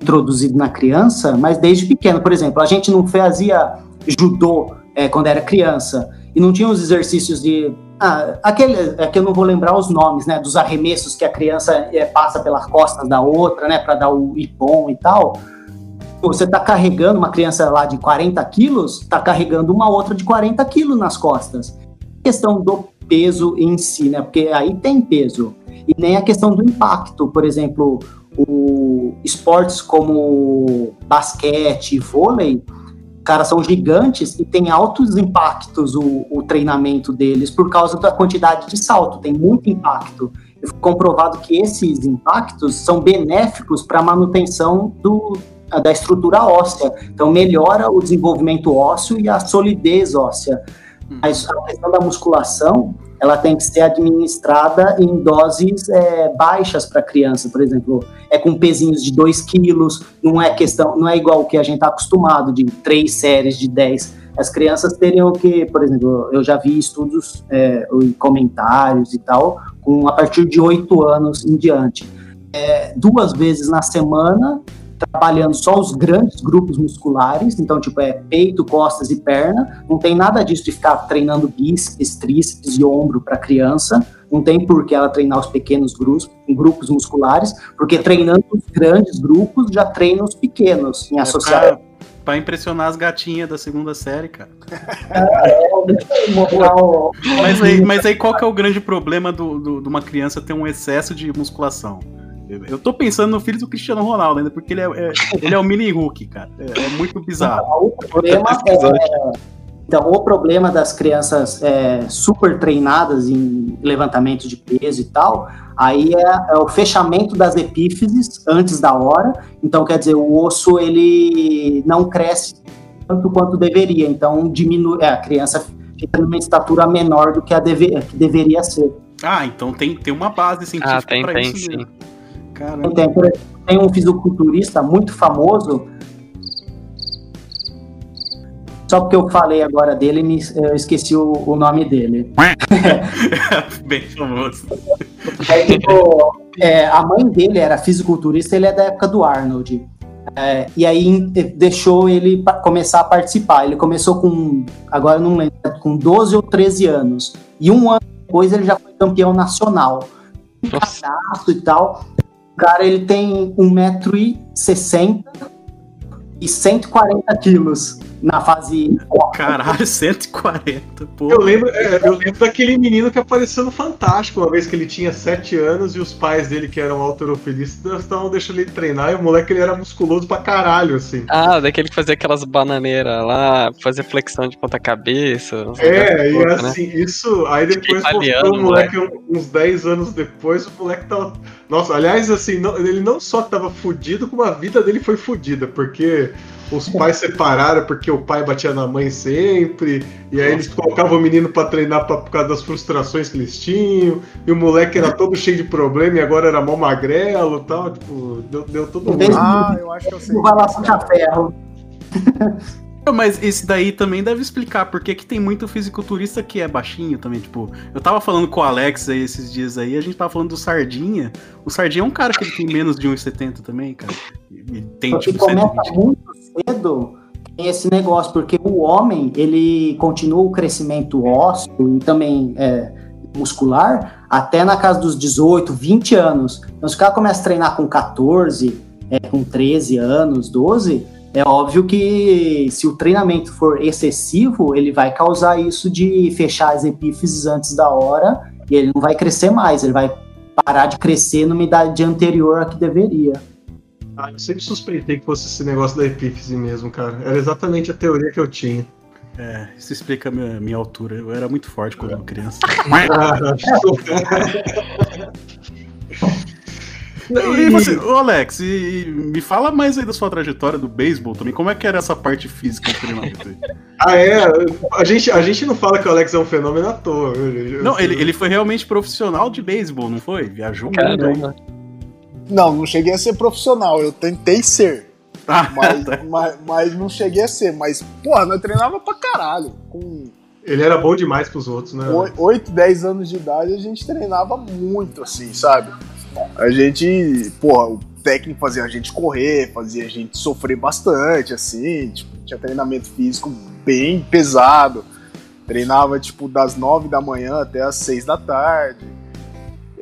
introduzido na criança, mas desde pequeno. Por exemplo, a gente não fazia judô é, quando era criança e não tinha os exercícios de ah, aquele é que eu não vou lembrar os nomes, né, dos arremessos que a criança é, passa pelas costas da outra, né, para dar o ipom e tal. Você está carregando uma criança lá de 40 quilos, está carregando uma outra de 40 quilos nas costas. Questão do peso em si, né? Porque aí tem peso. E nem a questão do impacto. Por exemplo, o esportes como basquete e vôlei, caras são gigantes e tem altos impactos o, o treinamento deles por causa da quantidade de salto, tem muito impacto. E foi comprovado que esses impactos são benéficos para a manutenção do, da estrutura óssea. Então, melhora o desenvolvimento ósseo e a solidez óssea. Mas a questão da musculação, ela tem que ser administrada em doses é, baixas para criança, por exemplo, é com pezinhos de 2 quilos, não é questão, não é igual o que a gente está acostumado de três séries de 10. As crianças teriam que, por exemplo, eu já vi estudos é, e comentários e tal, com a partir de 8 anos em diante. É, duas vezes na semana, trabalhando só os grandes grupos musculares, então, tipo, é peito, costas e perna. Não tem nada disso de ficar treinando bíceps, tríceps e ombro para criança. Não tem por que ela treinar os pequenos grupos, grupos musculares, porque treinando os grandes grupos já treina os pequenos em associação. Pra, pra impressionar as gatinhas da segunda série, cara. mas, aí, mas aí qual que é o grande problema do, do- de uma criança ter um excesso de musculação? Eu, tô pensando no filho do Cristiano Ronaldo ainda, porque ele é, é- ele é o mini Hulk, cara. É, é muito bizarro. O problema é, então, o problema das crianças é, super treinadas em levantamento de peso e tal, aí é, é o fechamento das epífises antes da hora. Então, quer dizer, o osso ele não cresce tanto quanto deveria. Então, diminui, é, a criança fica numa estatura menor do que a deve, que deveria ser. Ah, então tem, tem uma base científica Ah, tem, pra tem, isso sim. mesmo. Caramba. Tem, por exemplo, tem um fisiculturista muito famoso. Só porque eu falei agora dele, me- eu esqueci o, o nome dele. [laughs] Bem famoso. É, tipo, é, a mãe dele era fisiculturista, ele é da época do Arnold. É, e aí deixou ele começar a participar. Ele começou com, agora eu não lembro, com 12 ou 13 anos. E um ano depois ele já foi campeão nacional. Um cadastro e tal. Cara ele tem 1,60m e 140 quilos na fase. Caralho, 140, pô. Eu lembro, é, eu lembro daquele menino que apareceu no Fantástico, uma vez que ele tinha 7 anos e os pais dele, que eram alterofilistas, estavam deixando ele treinar e o moleque ele era musculoso pra caralho, assim. Ah, daquele que fazia aquelas bananeiras lá, fazia flexão de ponta cabeça. uns É, e né? assim, isso. Aí depois Italiano, mostrou o moleque um- uns 10 anos depois, o moleque tava. Nossa, aliás, assim, não- ele não só tava fudido, como a vida dele foi fudida, porque os pais separaram porque o pai batia na mãe sempre, e aí eles colocavam o menino pra treinar pra, por causa das frustrações que eles tinham, e o moleque era todo cheio de problema e agora era mó magrelo e tal, tipo, deu, deu todo mundo. Ah, eu acho que eu sei. Puxar ferro. [laughs] Mas esse daí também deve explicar por que tem muito fisiculturista que é baixinho também. Tipo, eu tava falando com o Alex aí esses dias aí, a gente tava falando do Sardinha. O Sardinha é um cara que ele tem menos de 1,70 também, cara. E tem Porque tipo começa 120. muito cedo tem esse negócio, porque o homem, ele continua o crescimento ósseo e também é, muscular até na casa dos 18, 20 anos. Então, se o cara começa a treinar com 14, é, com 13 anos, 12, é óbvio que se o treinamento for excessivo, ele vai causar isso de fechar as epífises antes da hora e ele não vai crescer mais, ele vai parar de crescer numa idade anterior à que deveria. Ah, eu sempre suspeitei que fosse esse negócio da epífise mesmo, cara. Era exatamente a teoria que eu tinha. É, isso explica a minha, minha altura. Eu era muito forte quando eu era criança. [laughs] [laughs] [laughs] E você, ô Alex, e, e me fala mais aí da sua trajetória do beisebol também. Como é que era essa parte física do treinamento aí? Ah, é? A gente, a gente não fala que o Alex é um fenômeno à toa. viu? Não, ele, ele foi realmente profissional de beisebol, não foi? Viajou muito. Não, não cheguei a ser profissional, eu tentei ser. Ah, Mas, tá. mas, mas não cheguei a ser. Mas, porra, nós treinava pra caralho. Com Ele era bom demais pros outros, né? 8, 10 anos de idade, a gente treinava muito, assim, sabe? A gente, porra, o técnico fazia a gente correr, fazia a gente sofrer bastante, assim, tipo, tinha treinamento físico bem pesado. Treinava, tipo, das 9 da manhã até as 6 da tarde.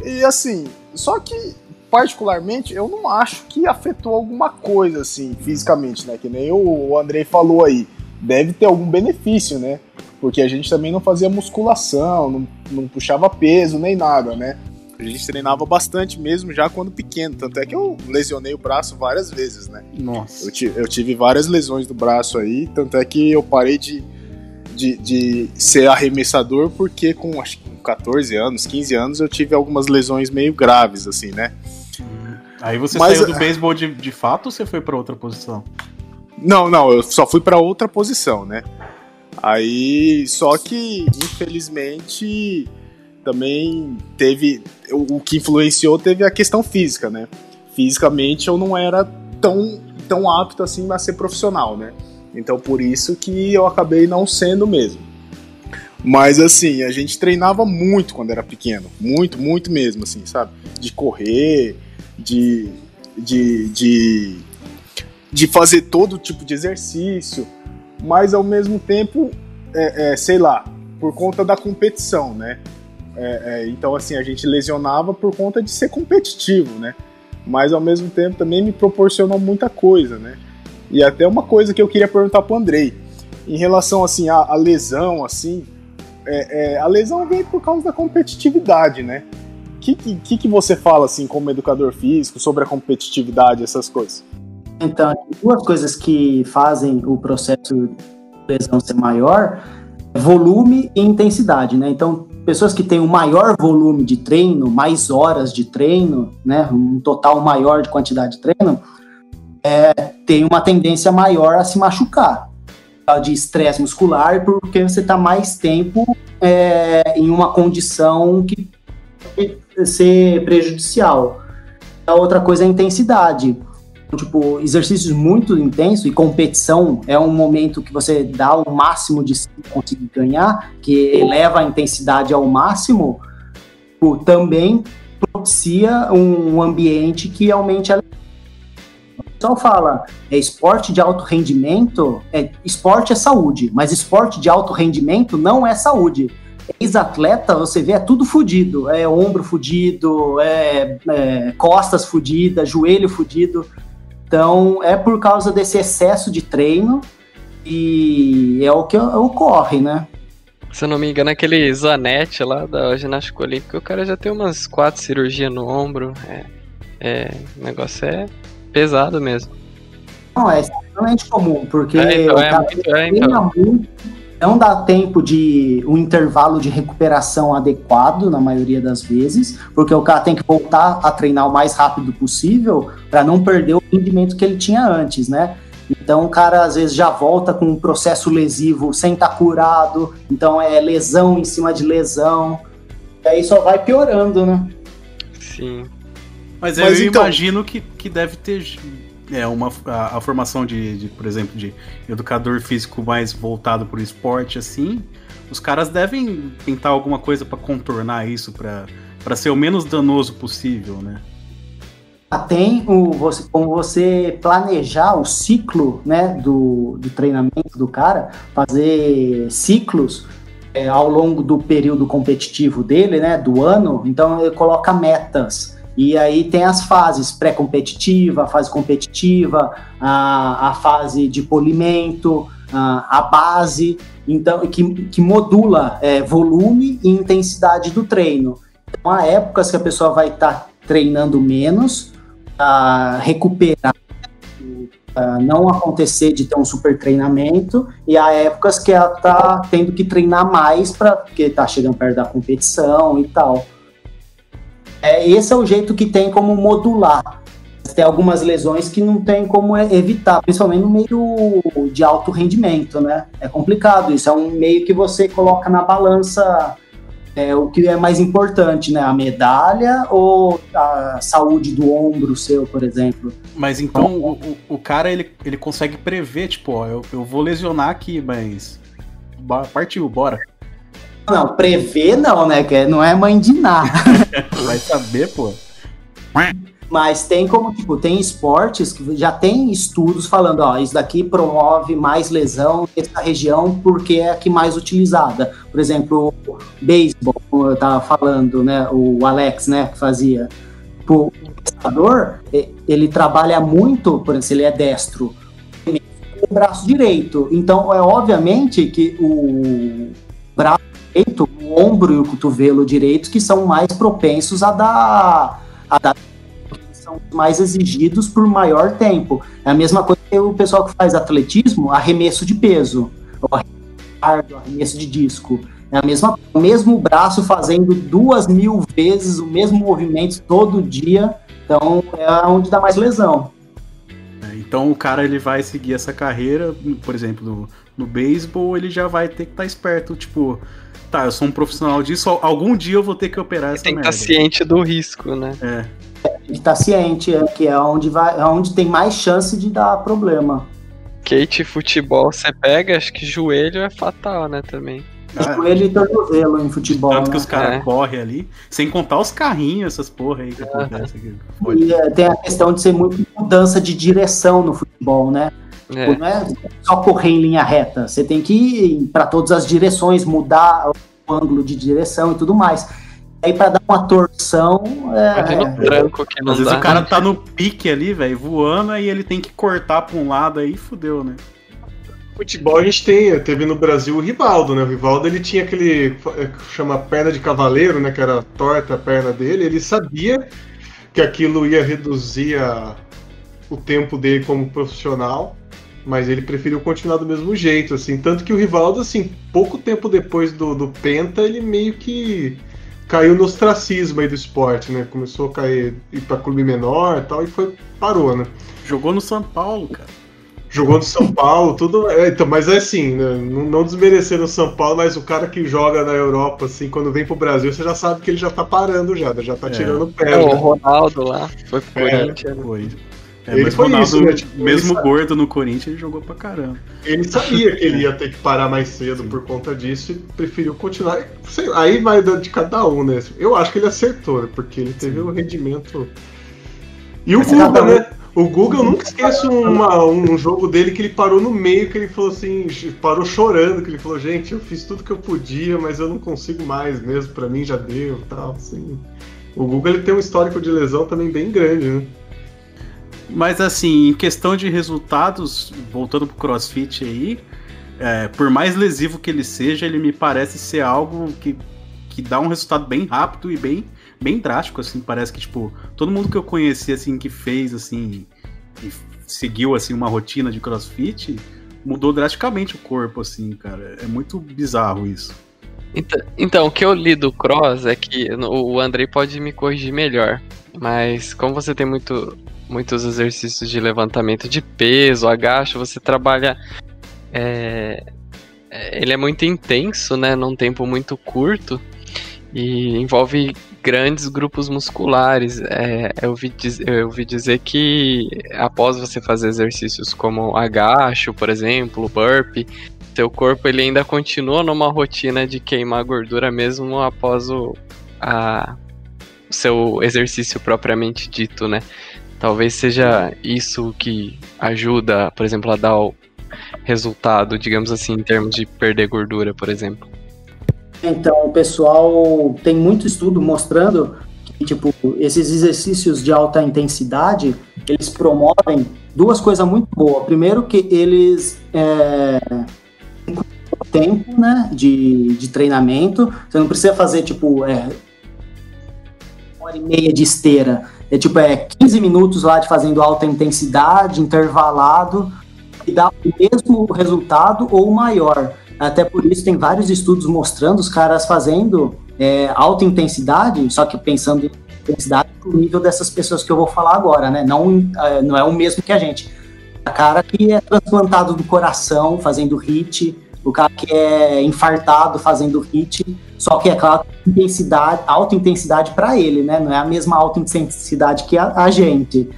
E assim, só que, particularmente, eu não acho que afetou alguma coisa, assim, fisicamente, né? Que nem o o Andrei falou aí. Deve ter algum benefício, né? Porque a gente também não fazia musculação, não, não puxava peso nem nada, né? A gente treinava bastante mesmo já quando pequeno. Tanto é que eu lesionei o braço várias vezes, né? Nossa. Eu, ti- eu tive várias lesões do braço aí, tanto é que eu parei de, de, de ser arremessador porque com acho que com 14 anos, 15 anos, eu tive algumas lesões meio graves, assim, né? Aí você Mas- saiu do beisebol de, de fato ou você foi pra outra posição? Não, não, eu só fui pra outra posição, né? Aí, só que, infelizmente, também teve. O que influenciou teve a questão física, né? Fisicamente eu não era tão, tão apto assim a ser profissional, né? Então por isso que eu acabei não sendo mesmo. Mas assim, a gente treinava muito quando era pequeno. Muito, muito mesmo, assim, sabe? De correr, de. de. de, de fazer todo tipo de exercício, mas ao mesmo tempo, é, é, sei lá, por conta da competição, né? É, é, então, assim, a gente lesionava por conta de ser competitivo, né? Mas ao mesmo tempo também me proporcionou muita coisa, né? E até uma coisa que eu queria perguntar pro Andrei, em relação assim à, à lesão, assim, é, é, a lesão vem por causa da competitividade, né? O que, que, que você fala assim como educador físico sobre a competitividade, essas coisas? Então, duas coisas que fazem o processo de lesão ser maior é volume e intensidade, né? Então, pessoas que têm um maior volume de treino, mais horas de treino, né? Um total maior de quantidade de treino, é, tem uma tendência maior a se machucar de estresse muscular, porque você está mais tempo é, em uma condição que pode ser prejudicial. A outra coisa é a intensidade tipo, exercícios muito intensos e competição é um momento que você dá o máximo de si conseguir ganhar, que eleva a intensidade ao máximo, tipo, também propicia um ambiente que aumente a pessoal fala, é esporte de alto rendimento, é, esporte é saúde, mas esporte de alto rendimento não é saúde. Ex-atleta, você vê, é tudo fudido. É ombro fudido, é, é costas fudidas, joelho fudido. Então, é por causa desse excesso de treino e é o que ocorre, né? Se eu não me engano, aquele Zanetti lá da ginástica olímpica, o cara já tem umas quatro cirurgias no ombro. É, é, o negócio é pesado mesmo. Não, é extremamente comum, porque É, então, é muito- é, então. muito, não dá tempo de um intervalo de recuperação adequado na maioria das vezes, porque o cara tem que voltar a treinar o mais rápido possível para não perder o rendimento que ele tinha antes, né? Então o cara às vezes já volta com um processo lesivo sem estar curado, então é lesão em cima de lesão, e aí só vai piorando, né? Sim. Mas, Mas eu então- imagino que, que deve ter é uma a, a formação de, de, por exemplo, de educador físico mais voltado para o esporte, assim, os caras devem tentar alguma coisa para contornar isso, para ser o menos danoso possível, né? Tem o, você, como você planejar o ciclo né, do, do treinamento do cara, fazer ciclos é, ao longo do período competitivo dele, né, do ano, então ele coloca metas. E aí tem as fases pré-competitiva, a fase competitiva, a, a fase de polimento, a, a base, então que, que modula é, volume e intensidade do treino. Então há épocas que a pessoa vai estar tá treinando menos, a recuperar, a não acontecer de ter um super treinamento, e há épocas que ela está tendo que treinar mais para porque está chegando perto da competição e tal. É, esse é o jeito que tem como modular. Tem algumas lesões que não tem como evitar, principalmente no meio de alto rendimento, né? É complicado isso, é um meio que você coloca na balança é, o que é mais importante, né? A medalha ou a saúde do ombro seu, por exemplo? Mas então o, o, o cara ele, ele consegue prever, tipo, ó, eu, eu vou lesionar aqui, mas. Partiu, bora. Não, prever não, né? Que não é mãe de nada. [laughs] Vai saber, pô. Mas tem como, tipo, tem esportes que já tem estudos falando, ó, isso daqui promove mais lesão nessa região porque é a que mais utilizada. Por exemplo, o beisebol, como eu tava falando, né, o Alex, né, que fazia. O pensador, ele trabalha muito, por exemplo, se ele é destro, o braço direito. Então, é obviamente que o direito, o ombro e o cotovelo direito que são mais propensos a dar, a dar são mais exigidos por maior tempo. É a mesma coisa que o pessoal que faz atletismo, arremesso de peso, arremesso de disco. É a mesma, o mesmo braço fazendo duas mil vezes o mesmo movimento todo dia. Então é onde dá mais lesão. É, então o cara ele vai seguir essa carreira, por exemplo, no, no beisebol, ele já vai ter que estar tá esperto, tipo, tá, eu sou um profissional disso, algum dia eu vou ter que operar essa tem merda. Tem que estar ciente do risco, né? É está ciente é, que é onde, vai, é onde tem mais chance de dar problema. Kate futebol, você pega, acho que joelho é fatal, né, também. Ah, joelho e tornozelo em futebol. Tanto né? que os caras é. correm ali, sem contar os carrinhos, essas porra aí que é. acontece. E é, tem a questão de ser muito mudança de direção no futebol, né? É. Não é só correr em linha reta, você tem que ir para todas as direções, mudar o ângulo de direção e tudo mais aí para dar uma torção. É... tranco que não Às vezes dá. o cara tá no pique ali, velho, voando, aí ele tem que cortar pra um lado aí, fudeu, né? Futebol a gente tem, teve no Brasil o Rivaldo, né? O Rivaldo ele tinha aquele é, chama perna de cavaleiro, né? Que era torta a perna dele. Ele sabia que aquilo ia reduzir a, o tempo dele como profissional, mas ele preferiu continuar do mesmo jeito, assim. Tanto que o Rivaldo, assim, pouco tempo depois do, do Penta, ele meio que caiu no ostracismo aí do esporte, né? Começou a cair, ir pra clube menor e tal, e foi, parou, né? Jogou no São Paulo, cara. Jogou no São Paulo, tudo. É, então, mas é assim, né? não, não desmerecendo o São Paulo, mas o cara que joga na Europa, assim, quando vem pro Brasil, você já sabe que ele já tá parando já, já tá é. tirando o pé. É, o Ronaldo lá, foi pro é, Corinthians. Foi. É, ele mas foi Ronaldo, isso, né? tipo, mesmo gordo no Corinthians, ele jogou pra caramba. Ele sabia que ele ia ter que parar mais cedo Sim. por conta disso e preferiu continuar. Sei, aí vai de cada um, né? Eu acho que ele acertou, né? porque ele teve o um rendimento. E o mas Guga, né? O Guga, eu nunca esqueço uma, um jogo dele que ele parou no meio, que ele falou assim, parou chorando, que ele falou, gente, eu fiz tudo que eu podia, mas eu não consigo mais mesmo, para mim já deu tal, assim. O Guga ele tem um histórico de lesão também bem grande, né? Mas assim, em questão de resultados, voltando pro CrossFit aí, é, por mais lesivo que ele seja, ele me parece ser algo que, que dá um resultado bem rápido e bem, bem drástico, assim. Parece que, tipo, todo mundo que eu conheci, assim, que fez, assim, e seguiu, assim, uma rotina de CrossFit, mudou drasticamente o corpo, assim, cara. É muito bizarro isso. Então, então, o que eu li do Cross é que o Andrei pode me corrigir melhor. Mas como você tem muito muitos exercícios de levantamento de peso, agacho, você trabalha. É, é, ele é muito intenso, né? Num tempo muito curto. E envolve grandes grupos musculares. É, eu, ouvi eu ouvi dizer que após você fazer exercícios como agacho, por exemplo, burpee, seu corpo ele ainda continua numa rotina de queimar gordura mesmo após o, a- o seu exercício propriamente dito, né? Talvez seja isso que ajuda, por exemplo, a dar o resultado, digamos assim, em termos de perder gordura, por exemplo. Então, o pessoal tem muito estudo mostrando que, tipo, esses exercícios de alta intensidade, eles promovem duas coisas muito boas. Primeiro que eles é, tempo, né, de, de treinamento. Você não precisa fazer, tipo, é, uma hora e meia de esteira. É, tipo, é 15 minutos lá de fazendo alta intensidade, intervalado, e dá o mesmo resultado ou maior. Até por isso tem vários estudos mostrando os caras fazendo é, alta intensidade, só que pensando em intensidade pro nível dessas pessoas que eu vou falar agora, né? Não, é, não é o mesmo que a gente. O cara que é transplantado do coração fazendo HIT, o cara que é infartado fazendo HIT, só que é claro, intensidade, alta intensidade para ele, né? Não é a mesma alta intensidade que a, a gente.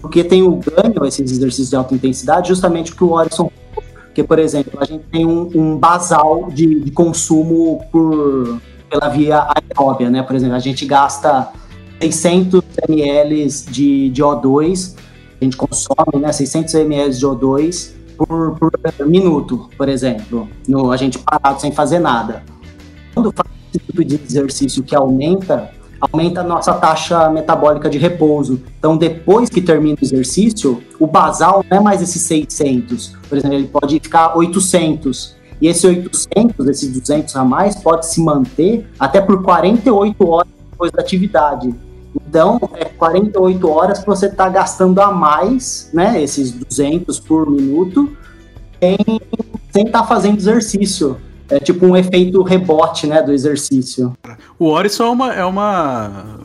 Porque tem o ganho, esses exercícios de alta intensidade, justamente o que o Orison porque, por exemplo, a gente tem um, um basal de, de consumo por, pela via aeróbia, né? Por exemplo, a gente gasta 600 ml de, de O2, a gente consome né, 600 ml de O2 por, por minuto, por exemplo, no, a gente parado sem fazer nada. Quando faz esse tipo de exercício que aumenta, aumenta a nossa taxa metabólica de repouso. Então, depois que termina o exercício, o basal não é mais esses 600. Por exemplo, ele pode ficar 800. E esse 800, esses 200 a mais, pode se manter até por 48 horas depois da atividade. Então, é 48 horas que você está gastando a mais, né, esses 200 por minuto, sem estar tá fazendo exercício. É tipo um efeito rebote, né, do exercício. O Orison é uma, é uma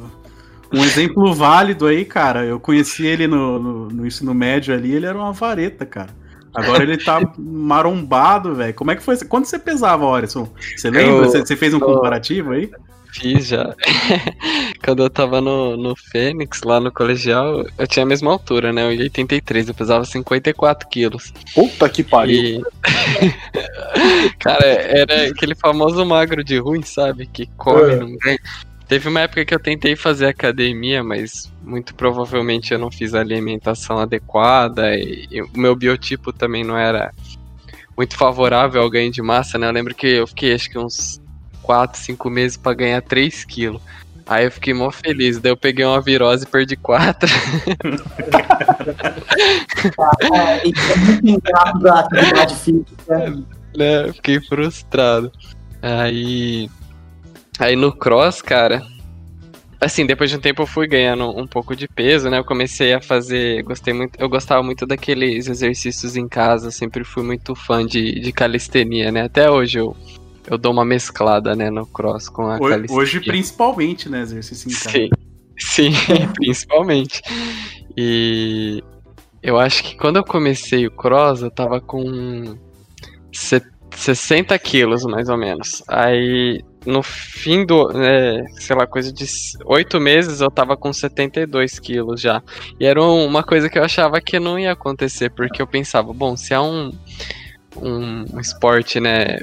um exemplo válido aí, cara. Eu conheci ele no, no, no ensino médio ali, ele era uma vareta, cara. Agora ele tá [laughs] marombado, velho. Como é que foi? Quanto você pesava, Orison? Você lembra? Eu- Você, você fez um eu- comparativo aí? Fiz já. [laughs] Quando eu tava no, no Fênix, lá no colegial, eu tinha a mesma altura, né? Eu 83, eu pesava 54 quilos. Puta que pariu. E... [laughs] Cara, era aquele famoso magro de ruim, sabe? Que come, É. não ganha. Teve uma época que eu tentei fazer academia, mas muito provavelmente eu não fiz a alimentação adequada e, e o meu biotipo também não era muito favorável ao ganho de massa, né? Eu lembro que eu fiquei acho que uns 4, 5 meses pra ganhar 3 quilos. Aí eu fiquei mó feliz, daí eu peguei uma virose e perdi 4. É, e é né? Eu Fiquei frustrado. Aí. Aí no cross, cara. Assim, depois de um tempo eu fui ganhando um pouco de peso, né? Eu comecei a fazer. Gostei muito. Eu gostava muito daqueles exercícios em casa. Sempre fui muito fã de, de calistenia, né? Até hoje eu, eu dou uma mesclada, né, no cross com a Ho- calistenia. Hoje, principalmente, né? Exercício em casa. Sim, sim, [laughs] [laughs] principalmente. E eu acho que quando eu comecei o cross, eu tava com se- 60 quilos, mais ou menos. Aí, no fim do, é, sei lá, coisa de 8 meses, eu tava com 72 quilos já. E era um- uma coisa que eu achava que não ia acontecer, porque eu pensava, bom, se é um, um, um esporte, né,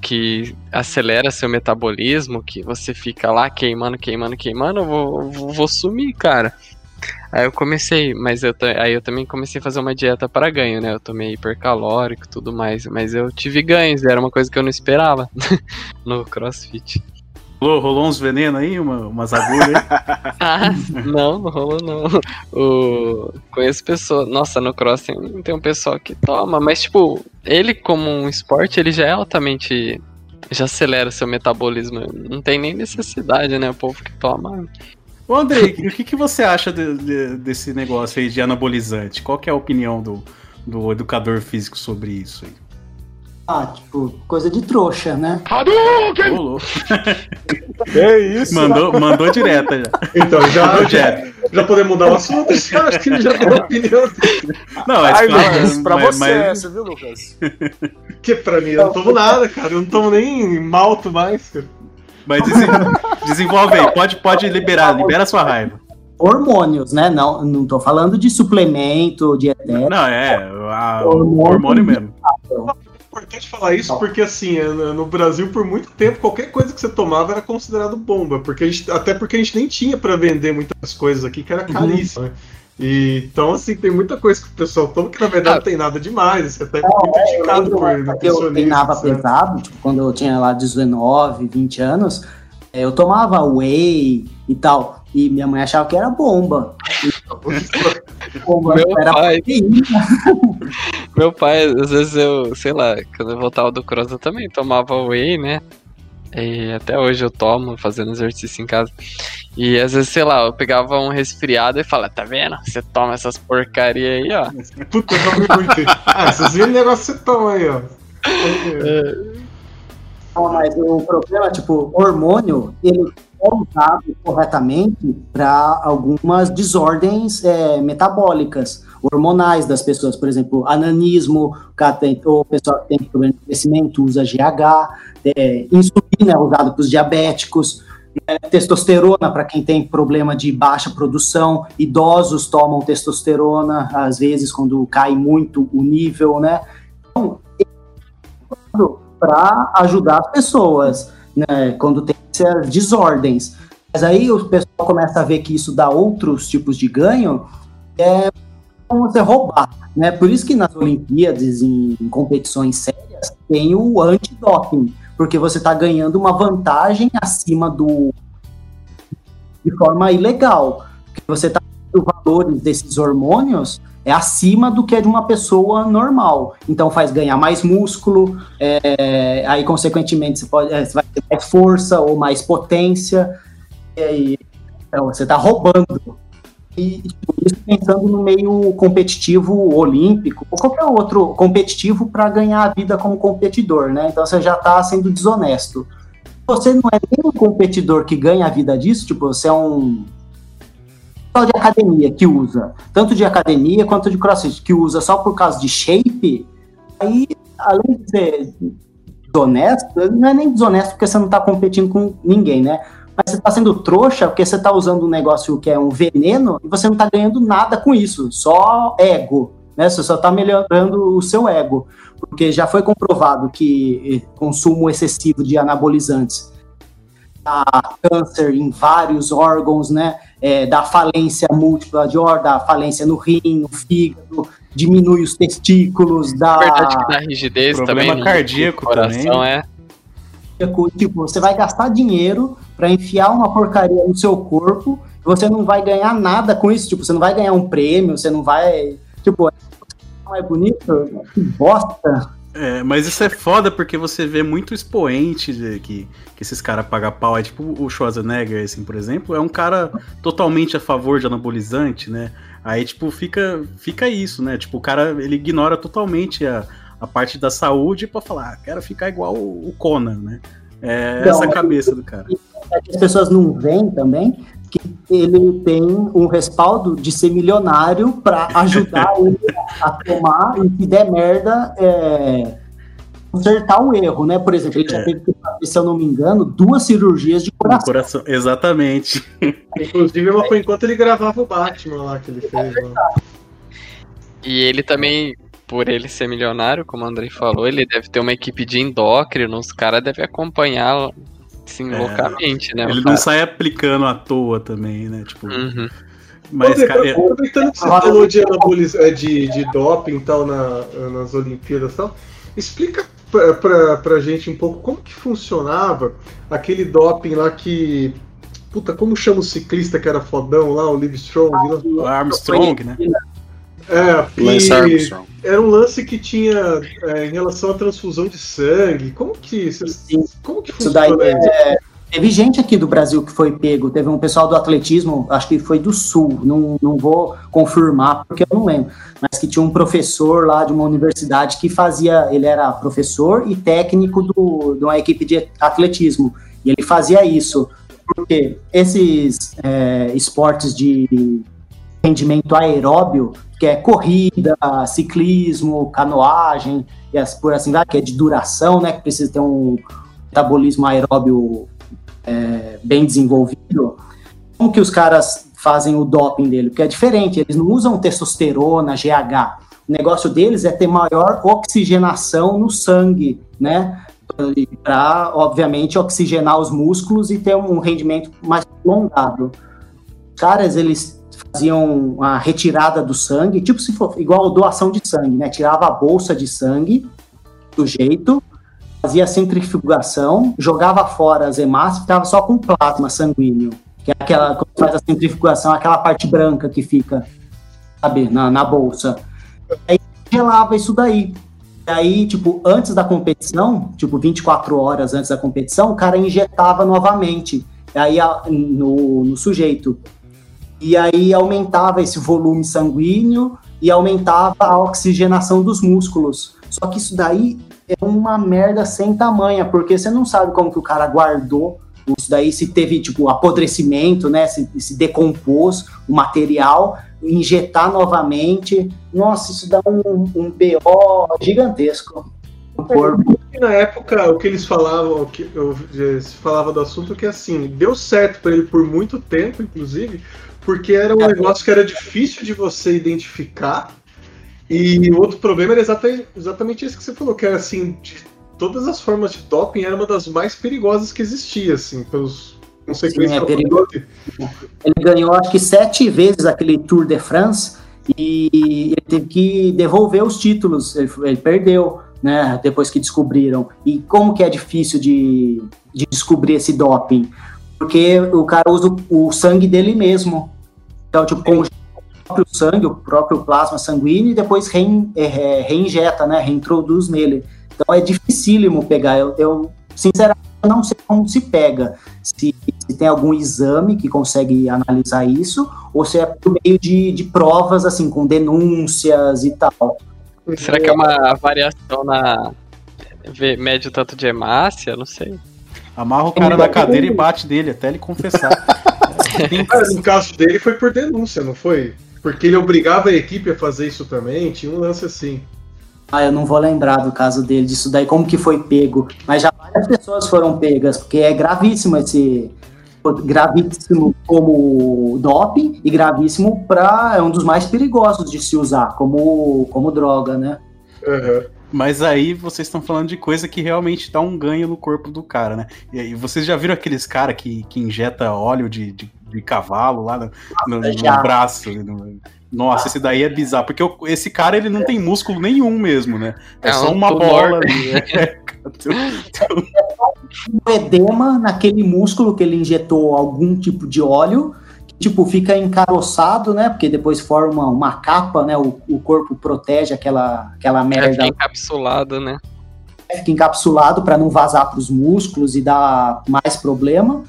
que acelera seu metabolismo, que você fica lá queimando, queimando, queimando, eu vou, vou, vou sumir, cara. Aí eu comecei, mas eu, aí eu também comecei a fazer uma dieta para ganho, né? Eu tomei hipercalórico e tudo mais, mas eu tive ganhos, era uma coisa que eu não esperava [laughs] no CrossFit. Rolou, rolou uns venenos aí, uma, umas agulhas aí. [laughs] Ah, não, não rolou não. O... Conheço pessoas. Nossa, no cross tem, tem um pessoal que toma, mas tipo, ele como um esporte, ele já é altamente. Já acelera seu metabolismo. Não tem nem necessidade, né? O povo que toma. Ô, Andrei, [laughs] o que, que você acha de- de- desse negócio aí de anabolizante? Qual que é a opinião do, do educador físico sobre isso aí? Ah, tipo, coisa de trouxa, né? Rolou. [laughs] É isso. Mandou, mandou direta já. Então, já, já, já podemos mudar o assunto? [laughs] Eu acho que ele já deu a opinião dele. Não, mas Ai, Lucas, pra mas- você mas- essa, viu, Lucas? [laughs] Que pra mim, eu não tomo nada, cara. Eu não tomo nem malto mais, cara. Mas desen- desenvolve aí, pode, pode liberar, libera a sua raiva. Hormônios, né? Não, não tô falando de suplemento, dietético. Não, é, a- o hormônio mesmo. É importante falar isso porque, assim, é, no no Brasil, por muito tempo, qualquer coisa que você tomava era considerado bomba. Porque a gente- até porque a gente nem tinha pra vender muitas coisas aqui que era caríssimo, né? E, então, assim, tem muita coisa que o pessoal toma que na verdade não tem nada demais. Você até é muito criticado por eu treinava né? pesado, tipo, quando eu tinha lá 19, 20 anos, eh, eu tomava whey e tal. E minha mãe achava que era bomba. E, [laughs] bomba Meu era pai. [laughs] [laughs] Meu pai, às vezes eu, sei lá, quando eu voltava do cross eu também tomava whey, né? E até hoje eu tomo, fazendo exercício em casa. E às vezes, sei lá, eu pegava um resfriado e falava, tá vendo? Você toma essas porcaria aí, ó. [laughs] Puta, eu não me. Ah, esses negócios que você toma aí, ó. Não, mas o problema, tipo, hormônio, ele é usado corretamente para algumas desordens é, metabólicas, hormonais das pessoas. Por exemplo, ananismo, o cara tem, ou pessoa que tem problema de crescimento usa GH, é, insulina é usado para os diabéticos, é, testosterona para quem tem problema de baixa produção, idosos tomam testosterona, às vezes quando cai muito o nível, né? Então, para ajudar as pessoas, né, quando tem essas desordens. Mas aí o pessoal começa a ver que isso dá outros tipos de ganho, é como você roubar, né? Por isso que nas Olimpíadas, em, competições sérias, tem o antidoping, porque você está ganhando uma vantagem acima do de forma ilegal, porque você está os valores desses hormônios é acima do que é de uma pessoa normal. Então faz ganhar mais músculo, é, aí consequentemente você, pode, é, você vai ter mais força ou mais potência. E aí, então, você está roubando. E tipo, isso pensando no meio competitivo olímpico ou qualquer outro competitivo para ganhar a vida como competidor, né? Então você já está sendo desonesto. Você não é nem um competidor que ganha a vida disso, tipo, você é um só de academia que usa, tanto de academia quanto de crossfit, que usa só por causa de shape, aí, além de ser desonesto, não é nem desonesto porque você não tá competindo com ninguém, né? Mas você tá sendo trouxa porque você tá usando um negócio que é um veneno e você não tá ganhando nada com isso, só ego, né? Você só tá melhorando o seu ego, porque já foi comprovado que eh, consumo excessivo de anabolizantes dá câncer em vários órgãos, né? É, dá falência múltipla de órgãos, dá falência no rim, no fígado, diminui os testículos, dá. Na verdade que dá rigidez Problema também. cardíaco no coração, também. é. Tipo, você vai gastar dinheiro para enfiar uma porcaria no seu corpo, você não vai ganhar nada com isso. Tipo, você não vai ganhar um prêmio, você não vai. Tipo, não é bonito? Que bosta. É, mas isso é foda porque você vê muito expoente de- que, que esses caras pagam pau. É tipo o Schwarzenegger, assim, por exemplo, é um cara totalmente a favor de anabolizante, né? Aí, tipo, fica, fica isso, né? Tipo, o cara, ele ignora totalmente a, a parte da saúde pra falar, ah, quero ficar igual o Conan, né? É Não, essa a mas- cabeça do cara. É que as pessoas não veem também que ele tem um respaldo de ser milionário para ajudar ele a tomar e se der merda, é, consertar o erro, né? Por exemplo, ele já teve que fazer, se eu não me engano, duas cirurgias de coração. coração, exatamente. Inclusive, mas foi enquanto ele gravava o Batman lá que ele fez. Lá. E ele também, por ele ser milionário, como o Andrei falou, ele deve ter uma equipe de endócrino, os caras devem acompanhar assim, É. loucamente, né? Ele não sai aplicando à toa também, né? Tipo, Uhum. mas, Ô, cara, Zé, aproveitando que você falou de, é, de, de doping e tal na, nas Olimpíadas e tal, explica pra, pra, pra gente um pouco como que funcionava aquele doping lá que. Puta, como chama o ciclista que era fodão lá, o Livestrong? lá? o Armstrong, né? É, Lance Armstrong. era um lance que tinha é, em relação à transfusão de sangue. Como que, cês- como que Isso daí funciona isso? é, Teve gente aqui do Brasil que foi pego, teve um pessoal do atletismo, acho que foi do Sul, não, não vou confirmar porque eu não lembro, mas que tinha um professor lá de uma universidade que fazia, ele era professor e técnico do, de uma equipe de atletismo, e ele fazia isso, porque esses é, esportes de rendimento aeróbio, que é corrida, ciclismo, canoagem, e as- por assim vai, que é de duração, né, que precisa ter um metabolismo aeróbio é, bem desenvolvido, como que os caras fazem o doping dele? Porque é diferente, eles não usam testosterona, GH. O negócio deles é ter maior oxigenação no sangue, né? Para, obviamente, oxigenar os músculos e ter um rendimento mais prolongado. Os caras, eles faziam a retirada do sangue, tipo se for igual doação de sangue, né? Tirava a bolsa de sangue do jeito, fazia centrifugação, jogava fora as hemácias, ficava só com plasma sanguíneo, que é aquela quando faz a centrifugação, aquela parte branca que fica, sabe, na, na bolsa. Aí gelava isso daí. E aí, tipo, antes da competição, tipo, 24 horas antes da competição, o cara injetava novamente. Aí a- no, no sujeito. E aí aumentava esse volume sanguíneo e aumentava a oxigenação dos músculos. Só que isso daí é uma merda sem tamanha, porque você não sabe como que o cara guardou isso daí, se teve, tipo, apodrecimento, né, se, se decompôs o material, injetar novamente. Nossa, isso dá um, um BO gigantesco corpo. Na época, o que eles falavam, o que eu, se falava do assunto, que assim, deu certo pra ele por muito tempo, inclusive, porque era um negócio que era difícil de você identificar. E o outro problema era exatamente, exatamente isso que você falou, que era assim, de todas as formas de doping, era uma das mais perigosas que existia, assim, pelos consequências. Sim, é perigoso. Ele ganhou, acho que sete vezes aquele Tour de France e ele teve que devolver os títulos. Ele, ele perdeu, né? Depois que descobriram. E como que é difícil de, de descobrir esse doping? Porque o cara usa o, o sangue dele mesmo. Então, tipo, congela o próprio sangue, o próprio plasma sanguíneo e depois rein, é, reinjeta, né? Reintroduz nele. Então é dificílimo pegar. Eu, eu sinceramente não sei como se pega. Se, se tem algum exame que consegue analisar isso, ou se é por meio de, de provas, assim, com denúncias e tal. Será que é uma variação na. vê- Mede o tanto de hemácia? Não sei. Amarra o cara na cadeira e bate dele até ele confessar. [laughs] Mas no caso dele foi por denúncia, não foi? Porque ele obrigava a equipe a fazer isso também, tinha um lance assim. Ah, eu não vou lembrar do caso dele, disso daí, como que foi pego. Mas já várias pessoas foram pegas, porque é gravíssimo esse. Gravíssimo como doping e gravíssimo para. É um dos mais perigosos de se usar como, como droga, né? Mas aí vocês estão falando de coisa que realmente dá um ganho no corpo do cara, né? E aí, vocês já viram aqueles cara que, que injeta óleo de, de, de cavalo lá no, no- no braço? no- Nossa, esse daí é bizarro, porque o- esse cara ele não tem músculo nenhum mesmo, né? É, É só um uma bola ali. É, [laughs] um edema naquele músculo que ele injetou algum tipo de óleo, que tipo fica encaroçado, né? Porque depois forma uma capa, né? O, o corpo protege aquela, aquela É, merda, fica encapsulado, né? fica encapsulado para não vazar para os músculos e dar mais problema.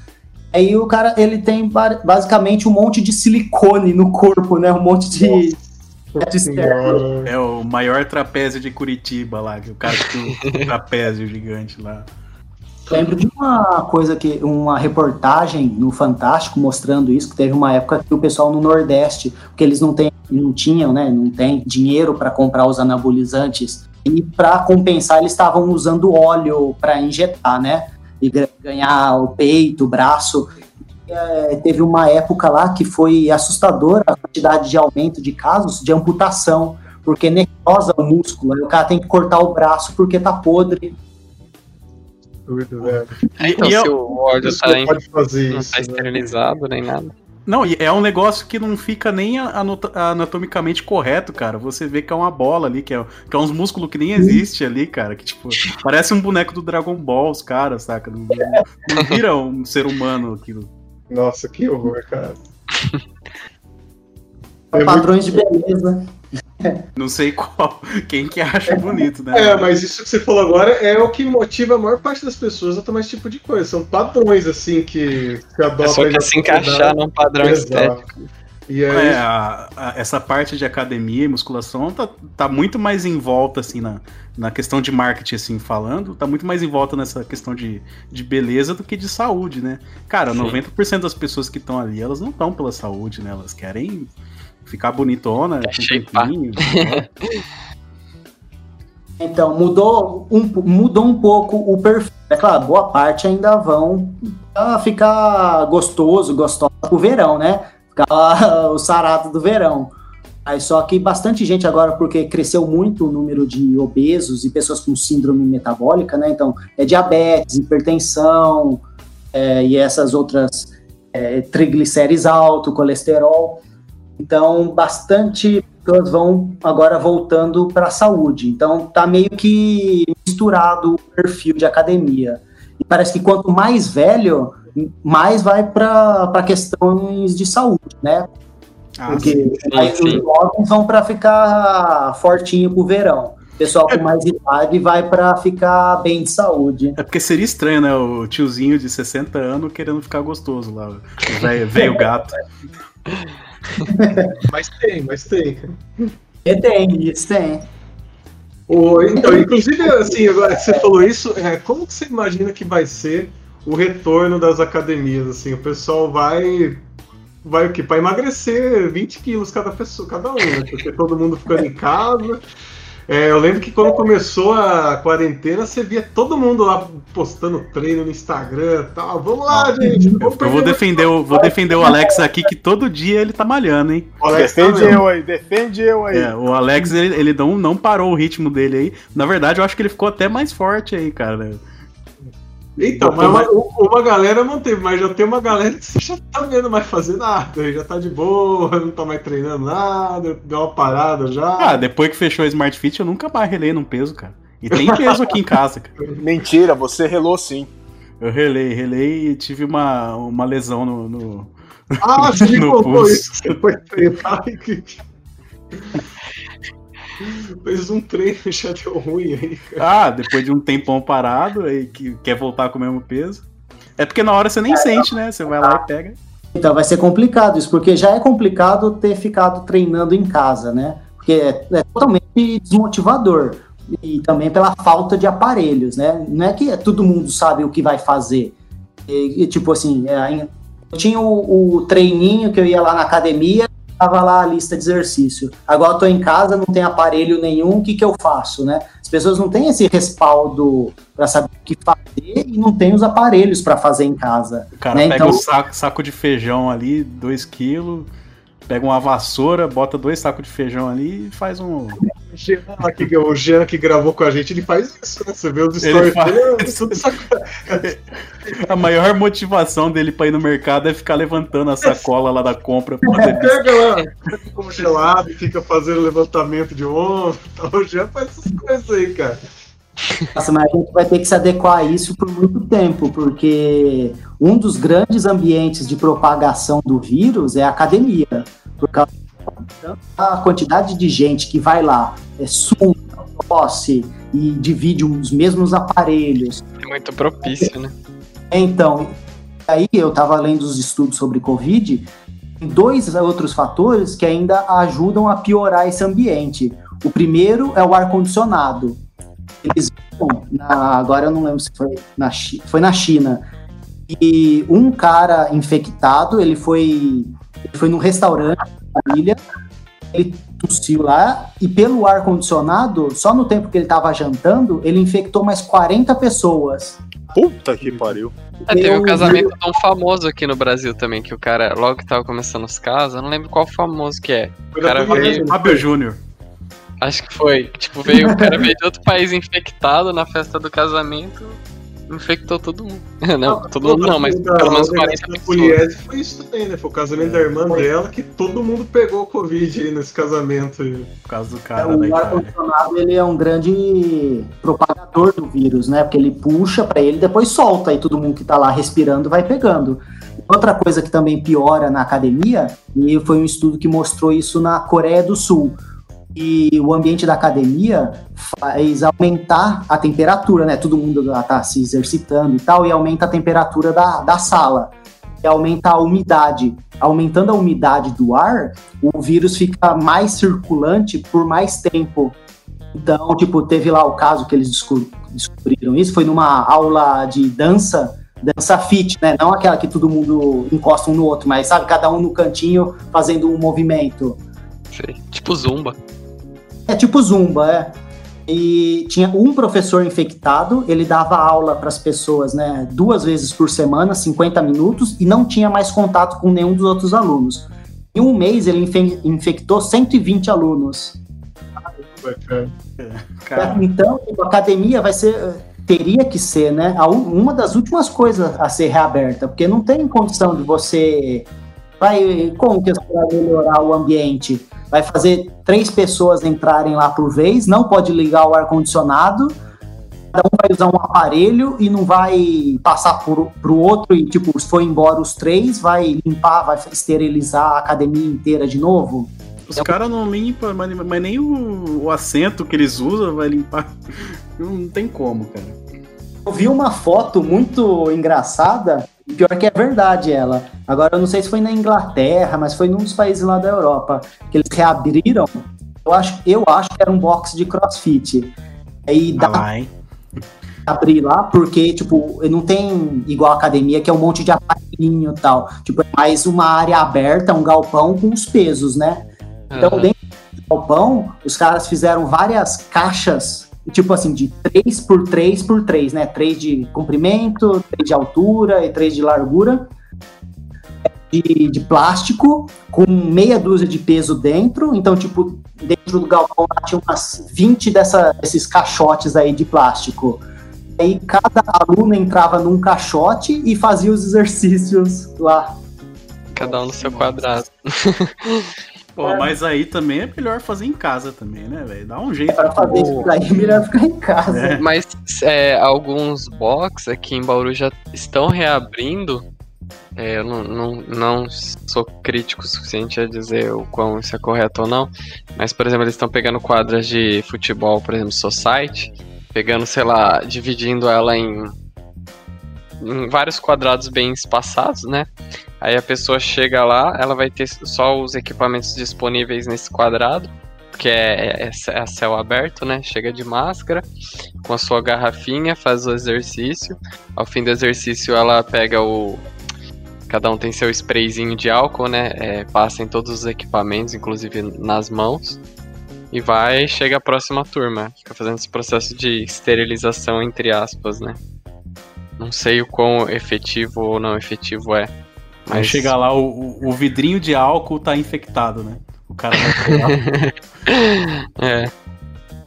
Aí o cara ele tem ba- basicamente um monte de silicone no corpo, né? Um monte de é o maior trapézio de Curitiba lá, que o cara que tem um [laughs] trapézio gigante lá. Lembro de uma coisa que uma reportagem no Fantástico mostrando isso, que teve uma época que o pessoal no Nordeste, porque eles não têm, não tinham, né, não tem dinheiro para comprar os anabolizantes e para compensar eles estavam usando óleo para injetar, né, e ganhar o peito, o braço. É, teve uma época lá que foi assustadora a quantidade de aumento de casos de amputação, porque necrosa o músculo, aí o cara tem que cortar o braço porque tá podre. Doido, velho. Então, E se eu- o óleo Isso tá, em- pode fazer não isso. tá né? esterilizado nem nada. Não, e é um negócio que não fica nem anatomicamente correto, cara. Você vê que é uma bola ali, que é, que é uns músculos que nem existe ali, cara. Que, tipo, parece um boneco do Dragon Ball, os caras, saca? Não, não- não vira um ser humano aquilo. Nossa, que horror, cara. [laughs] É muito- Padrões de beleza. [laughs] Não sei qual, quem que acha bonito, né? É, mas isso que você falou agora é o que motiva a maior parte das pessoas a tomar esse tipo de coisa. São padrões, assim, que se adoptam. É só que se encaixar num padrão Exato. estético. E aí, É, a- a- essa parte de academia e musculação tá, tá muito mais em volta, assim, na, na questão de marketing, assim, falando, tá muito mais em volta nessa questão de, de beleza do que de saúde, né? Cara, Sim. 90% das pessoas que estão ali, elas não estão pela saúde, né? Elas querem ficar bonitona, tempinho, né? [laughs] Então, mudou um, mudou um pouco o perfil. É claro, boa parte ainda vão ficar gostoso, gostosa pro verão, né? Ficar [laughs] o sarado do verão. Aí só que bastante gente agora, porque cresceu muito o número de obesos e pessoas com síndrome metabólica, né? Então, é diabetes, hipertensão é, e essas outras é, triglicérides alto, colesterol. Então, bastante pessoas vão agora voltando para a saúde. Então, tá meio que misturado o perfil de academia. E parece que quanto mais velho, mais vai para questões de saúde, né? Ah, Porque aí os jovens vão para ficar fortinho pro verão. O pessoal com mais idade vai para ficar bem de saúde. É porque seria estranho, né? O tiozinho de 60 anos querendo ficar gostoso lá. Velho gato. [laughs] [laughs] Mas tem, mas tem. cara. E tem, isso tem. O, então, inclusive, assim, agora que você falou isso, é, como que você imagina que vai ser o retorno das academias? Assim, o pessoal vai. Vai o quê? Para emagrecer 20 quilos cada pessoa, cada um, né? Porque todo mundo ficando em casa. É, eu lembro que quando começou a quarentena, você via todo mundo lá postando treino no Instagram e tal. Vamos lá, gente. Eu, eu vou defender, o, vou defender o Alex aqui, que todo dia ele tá malhando, hein? O Alex tá Defende mesmo. eu aí, defende eu aí. É, o Alex, ele, ele não, não parou o ritmo dele aí. Na verdade, eu acho que ele ficou até mais forte aí, cara. Então, mas uma, uma galera não teve, mas já tem uma galera que [laughs] você já tá vendo mais fazer nada, já tá de boa, não tá mais treinando nada, deu uma parada já. Ah, depois que fechou a Smart Fit, eu nunca mais relei num peso, cara. E tem peso aqui em casa, cara. [laughs] Mentira, você relou sim. Eu relei, relei e tive uma, uma lesão no. no- Ah, [laughs] você no contou pulso. isso, você foi treinar e que... Fez um treino [laughs] já deu ruim aí, cara. Ah, depois de um tempão parado aí que quer voltar com o mesmo peso. É porque na hora você nem sente, né? Você vai lá e pega. Então vai ser complicado isso, porque já é complicado ter ficado treinando em casa, né? Porque é, é totalmente desmotivador. E também pela falta de aparelhos, né? Não é que todo mundo sabe o que vai fazer. E, e, tipo assim, é, eu tinha o, o treininho que eu ia lá na academia, tava lá a lista de exercício. Agora eu tô em casa, não tem aparelho nenhum, o que que eu faço, né? As pessoas não têm esse respaldo para saber o que fazer e não tem os aparelhos para fazer em casa. O cara né? pega Então- um saco, saco de feijão ali, 2 quilos, pega uma vassoura, bota dois sacos de feijão ali e faz um. O Jean, que- o Jean que gravou com a gente, ele faz isso, né? Você vê os stories faz- dele, [laughs] A maior motivação dele pra ir no mercado é ficar levantando a sacola lá da compra. pra poder- Pega lá, fica congelado e fica fazendo levantamento de ombro. Então, [laughs] o Jean faz essas coisas aí, cara. Nossa, mas a gente vai ter que se adequar a isso por muito tempo, porque um dos grandes ambientes de propagação do vírus é a academia. Por causa da quantidade de gente que vai lá, é suma, tosse e divide os mesmos aparelhos. É muito propício, né? Então, aí eu estava lendo os estudos sobre Covid, tem dois outros fatores que ainda ajudam a piorar esse ambiente. O primeiro é o ar-condicionado. Eles viram, na- agora eu não lembro se foi na, foi na China, e um cara infectado, ele foi, ele foi num restaurante, família, ele tossiu lá, e pelo ar-condicionado, só no tempo que ele estava jantando, ele infectou mais 40 pessoas. Puta que pariu. É, teve um casamento tão famoso aqui no Brasil também, que o cara, logo que tava começando os casos, eu não lembro qual famoso que é. O cara veio, Fábio Júnior. Acho que foi, tipo, veio, o cara veio de outro país infectado na festa do casamento, infectou todo mundo. [laughs] Não, todo mundo não, mas Da- pelo menos o 40 negócio da pessoas. Foi isso também, né? Foi o casamento da irmã dela que todo mundo pegou Covid aí nesse casamento. aí. Por causa do É, cara da o ar-condicionado ele é um grande propagador do vírus, né? Porque ele puxa para ele, depois solta e todo mundo que tá lá respirando vai pegando. Outra coisa que também piora na academia, e foi um estudo que mostrou isso na Coreia do Sul. E o ambiente da academia faz aumentar a temperatura, né? Todo mundo lá tá se exercitando e tal, e aumenta a temperatura da, da sala. E aumenta a umidade. Aumentando a umidade do ar, o vírus fica mais circulante por mais tempo. Então, tipo, teve lá o caso que eles desco- descobriram isso, foi numa aula de dança, dança fit, né? Não aquela que todo mundo encosta um no outro, mas sabe, cada um no cantinho fazendo um movimento. Tipo Zumba. É tipo zumba, é. E tinha um professor infectado, ele dava aula para as pessoas, né, duas vezes por semana, 50 minutos, e não tinha mais contato com nenhum dos outros alunos. Em um mês ele infe- infectou 120 alunos. Então, tipo, a academia vai ser, teria que ser, né, uma das últimas coisas a ser reaberta, porque não tem condição de você vai como que vai melhorar o ambiente? Vai fazer três pessoas entrarem lá por vez, não pode ligar o ar condicionado. Cada um vai usar um aparelho e não vai passar por, pro outro e tipo, se for embora os três, vai limpar, vai esterilizar a academia inteira de novo. Os caras não limpam, mas, mas nem o, o assento que eles usam vai limpar. [laughs] Não tem como, cara. Eu vi uma foto muito engraçada, e pior que é verdade ela. Agora eu não sei se foi na Inglaterra, mas foi num dos países lá da Europa, que eles reabriram. Eu acho, eu acho que era um box de crossfit. Aí dá lá, hein? abrir lá, porque, tipo, não tem igual a academia, que é um monte de aparelhinho e tal. Tipo, é mais uma área aberta, um galpão com os pesos, né? Então, Aham. dentro do galpão, os caras fizeram várias caixas, tipo assim, de 3 por 3 por 3, né? 3 de comprimento, 3 de altura e 3 de largura. De, de plástico, com meia dúzia de peso dentro. Então, tipo, dentro do galpão lá tinha umas 20 dessa, desses caixotes aí de plástico. Aí cada aluno entrava num caixote e fazia os [laughs] exercícios lá. Cada um no seu quadrado. [laughs] Pô, mas aí também é melhor fazer em casa também, né, velho? Dá um jeito. Pra fazer isso daí, é melhor ficar em casa. É. Mas é, alguns box aqui em Bauru já estão reabrindo. É, eu não, não, não sou crítico o suficiente a dizer o quão isso é correto ou não. Mas, por exemplo, eles estão pegando quadras de futebol, por exemplo, Society, pegando, sei lá, dividindo ela em, em vários quadrados bem espaçados, né? Aí a pessoa chega lá, ela vai ter só os equipamentos disponíveis nesse quadrado, que é, é, é céu aberto, né? Chega de máscara, com a sua garrafinha, faz o exercício. Ao fim do exercício, ela pega o. Cada um tem seu sprayzinho de álcool, né? É, passa em todos os equipamentos, inclusive nas mãos. E vai, chega a próxima turma. Fica fazendo esse processo de esterilização, entre aspas, né? Não sei o quão efetivo ou não efetivo é. Aí Mas chega lá, o, o- vidrinho de álcool tá infectado, né? O cara vai. [laughs] É,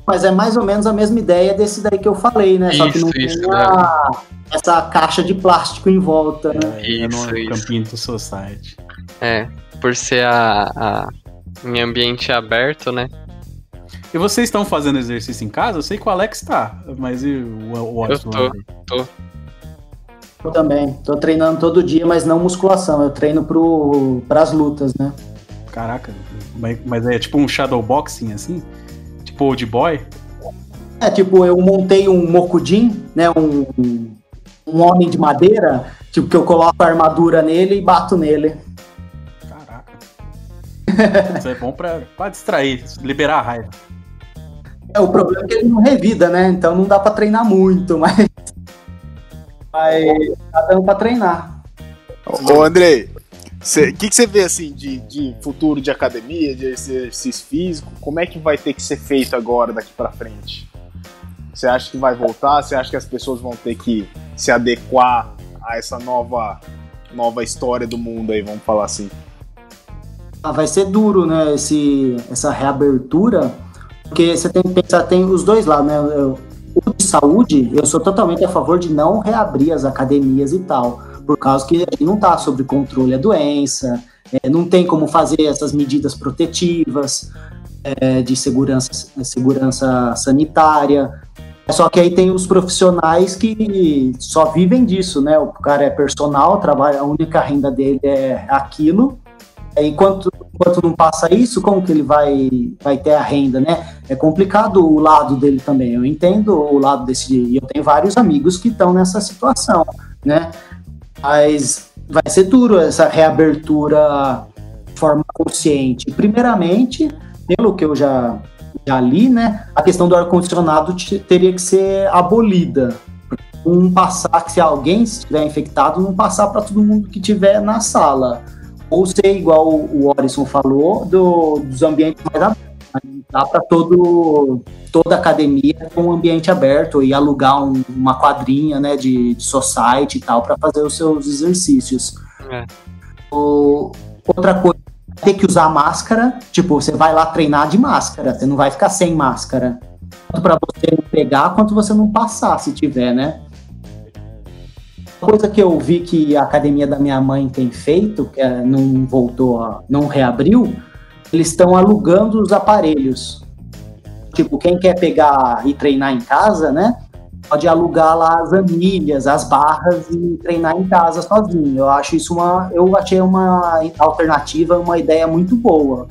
Mas é mais ou menos a mesma ideia desse daí que eu falei, né? Só que Isso, não isso, tem a- essa caixa de plástico em volta, né? é no Isso, isso. campinho do Society. é. Por ser a, a- em ambiente aberto, né? E vocês estão fazendo exercício em casa? Eu sei que o Alex tá, mas e o, o Eu tô, tô. Eu também. Tô treinando todo dia, mas não musculação. Eu treino pro, pras lutas, né? Caraca, mas, mas é tipo um shadow boxing assim? Tipo old boy? É, tipo, eu montei um mokudin, né? Um, um homem de madeira, tipo, que eu coloco a armadura nele e bato nele. Caraca. Isso é bom pra, pra distrair, liberar a raiva. É, o problema é que ele não revida, né? Então não dá pra treinar muito, [laughs] mas. Mas tá dando pra treinar. Ô, Andrei, o que, que você vê assim de, de futuro de academia, de exercício físico? Como é que vai ter que ser feito agora daqui pra frente? Você acha que vai voltar? Você acha que as pessoas vão ter que se adequar a essa nova, nova história do mundo aí, vamos falar assim? Ah, vai ser duro, né? Esse, essa reabertura, porque você tem que pensar, tem os dois lados, né? O de saúde, eu sou totalmente a favor de não reabrir as academias e tal, por causa que não tá sob controle a doença, é, não tem como fazer essas medidas protetivas é, de segurança, segurança sanitária. Só que aí tem os profissionais que só vivem disso, né? O cara é personal, trabalha, a única renda dele é aquilo. Enquanto, enquanto não passa isso, como que ele vai, vai ter a renda, né? É complicado o lado dele também. Eu entendo o lado desse. E eu tenho vários amigos que estão nessa situação, né? Mas vai ser duro essa reabertura de forma consciente. Primeiramente, pelo que eu já, já li, né? A questão do ar-condicionado te- teria que ser abolida. Um passar, que se alguém estiver infectado, não passar para todo mundo que estiver na sala ou ser igual o Orison falou, do, dos ambientes mais abertos, dá para todo toda academia ter um ambiente aberto e alugar um- uma quadrinha, né, de, de society e tal para fazer os seus exercícios. É. O- outra coisa, ter que usar máscara, tipo, você vai lá treinar de máscara, você não vai ficar sem máscara. Tanto para você não pegar quanto você não passar, se tiver, né? Coisa que eu vi que a academia da minha mãe tem feito, que é, não voltou, a, não reabriu, eles estão alugando os aparelhos. Tipo, quem quer pegar e treinar em casa, né? Pode alugar lá as anilhas, as barras e treinar em casa sozinho. Eu acho isso uma. Eu achei uma alternativa, uma ideia muito boa.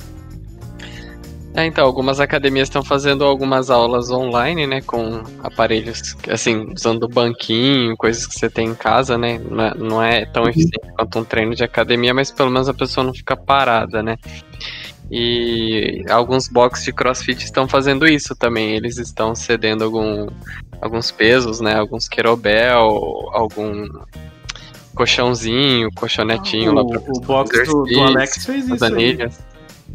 É, então, algumas academias estão fazendo algumas aulas online, né, com aparelhos, assim, usando banquinho, coisas que você tem em casa, né, não é, não é tão eficiente quanto um treino de academia, mas pelo menos a pessoa não fica parada, né. E alguns boxes de crossfit estão fazendo isso também, eles estão cedendo algum, alguns pesos, né, alguns querobel, algum colchãozinho, colchonetinho lá pra O, box do, do Alex fez isso.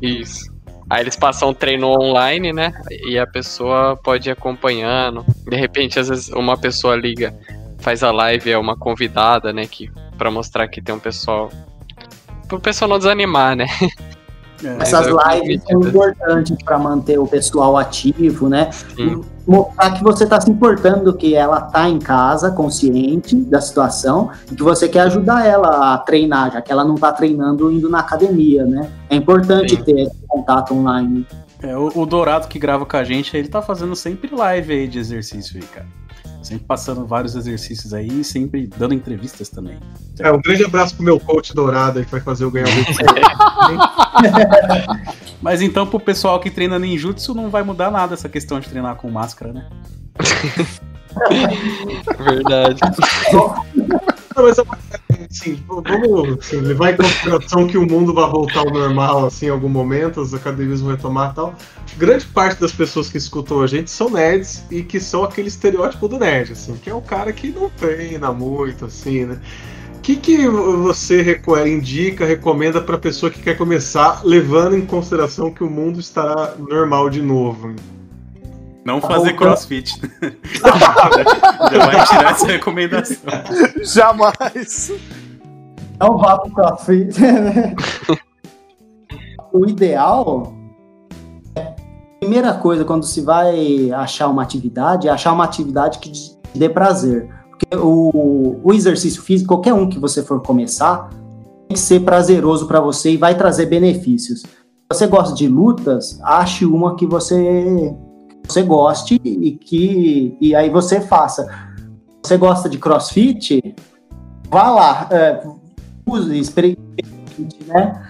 Isso. Aí eles passam um treino online, né? E a pessoa pode ir acompanhando. De repente, às vezes, uma pessoa liga, faz a live, é uma convidada, né? Que, pra mostrar que tem um pessoal. Pro pessoal não desanimar, né? [laughs] Essas É, eu lives são acredito. importantes para manter o pessoal ativo, né? Sim. Mostrar que você está se importando, que ela tá em casa, consciente da situação, e que você quer ajudar ela a treinar, já que ela não tá treinando indo na academia, né? É importante Sim. ter esse contato online. É, o, o Dourado que grava com a gente, ele tá fazendo sempre live aí de exercício aí, cara. Sempre passando vários exercícios aí e sempre dando entrevistas também. É, um grande abraço pro meu coach dourado aí que vai fazer eu ganhar o [laughs] Mas então, pro pessoal que treina ninjutsu, não vai mudar nada essa questão de treinar com máscara, né? [laughs] Verdade. Não, mas assim, vamos assim, levar em consideração que o mundo vai voltar ao normal assim, em algum momento, as academias vão retomar e tal. Grande parte das pessoas que escutam a gente são nerds e que são aquele estereótipo do nerd, assim, que é o cara que não treina muito, assim, né? O que, que você reco- indica, recomenda para pessoa que quer começar, levando em consideração que o mundo estará normal de novo? Não fazer crossfit. [laughs] Já vai tirar essa recomendação. [laughs] Jamais! Não vá pro crossfit. o ideal é, primeira coisa, quando se vai achar uma atividade, é achar uma atividade que dê prazer. Porque o, o exercício físico, qualquer um que você for começar, tem que ser prazeroso para você e vai trazer benefícios. Se você gosta de lutas, ache uma que você, você goste e que e aí você faça. Você gosta de crossfit, vá lá, é, use, experimente, né?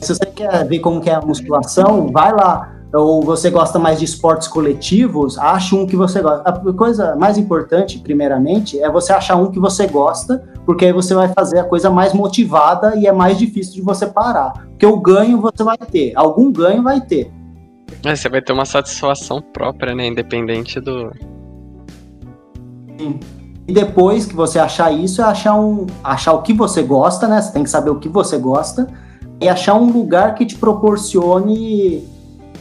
Se você quer ver como que é a musculação, vai lá. Ou você gosta mais de esportes coletivos, ache um que você gosta. A coisa mais importante, primeiramente, é você achar um que você gosta, porque aí você vai fazer a coisa mais motivada e é mais difícil de você parar. Porque o ganho você vai ter, algum ganho vai ter. É, você vai ter uma satisfação própria, né? Independente do. E depois que você achar isso, é achar, um, achar o que você gosta, né? Você tem que saber o que você gosta e achar um lugar que te proporcione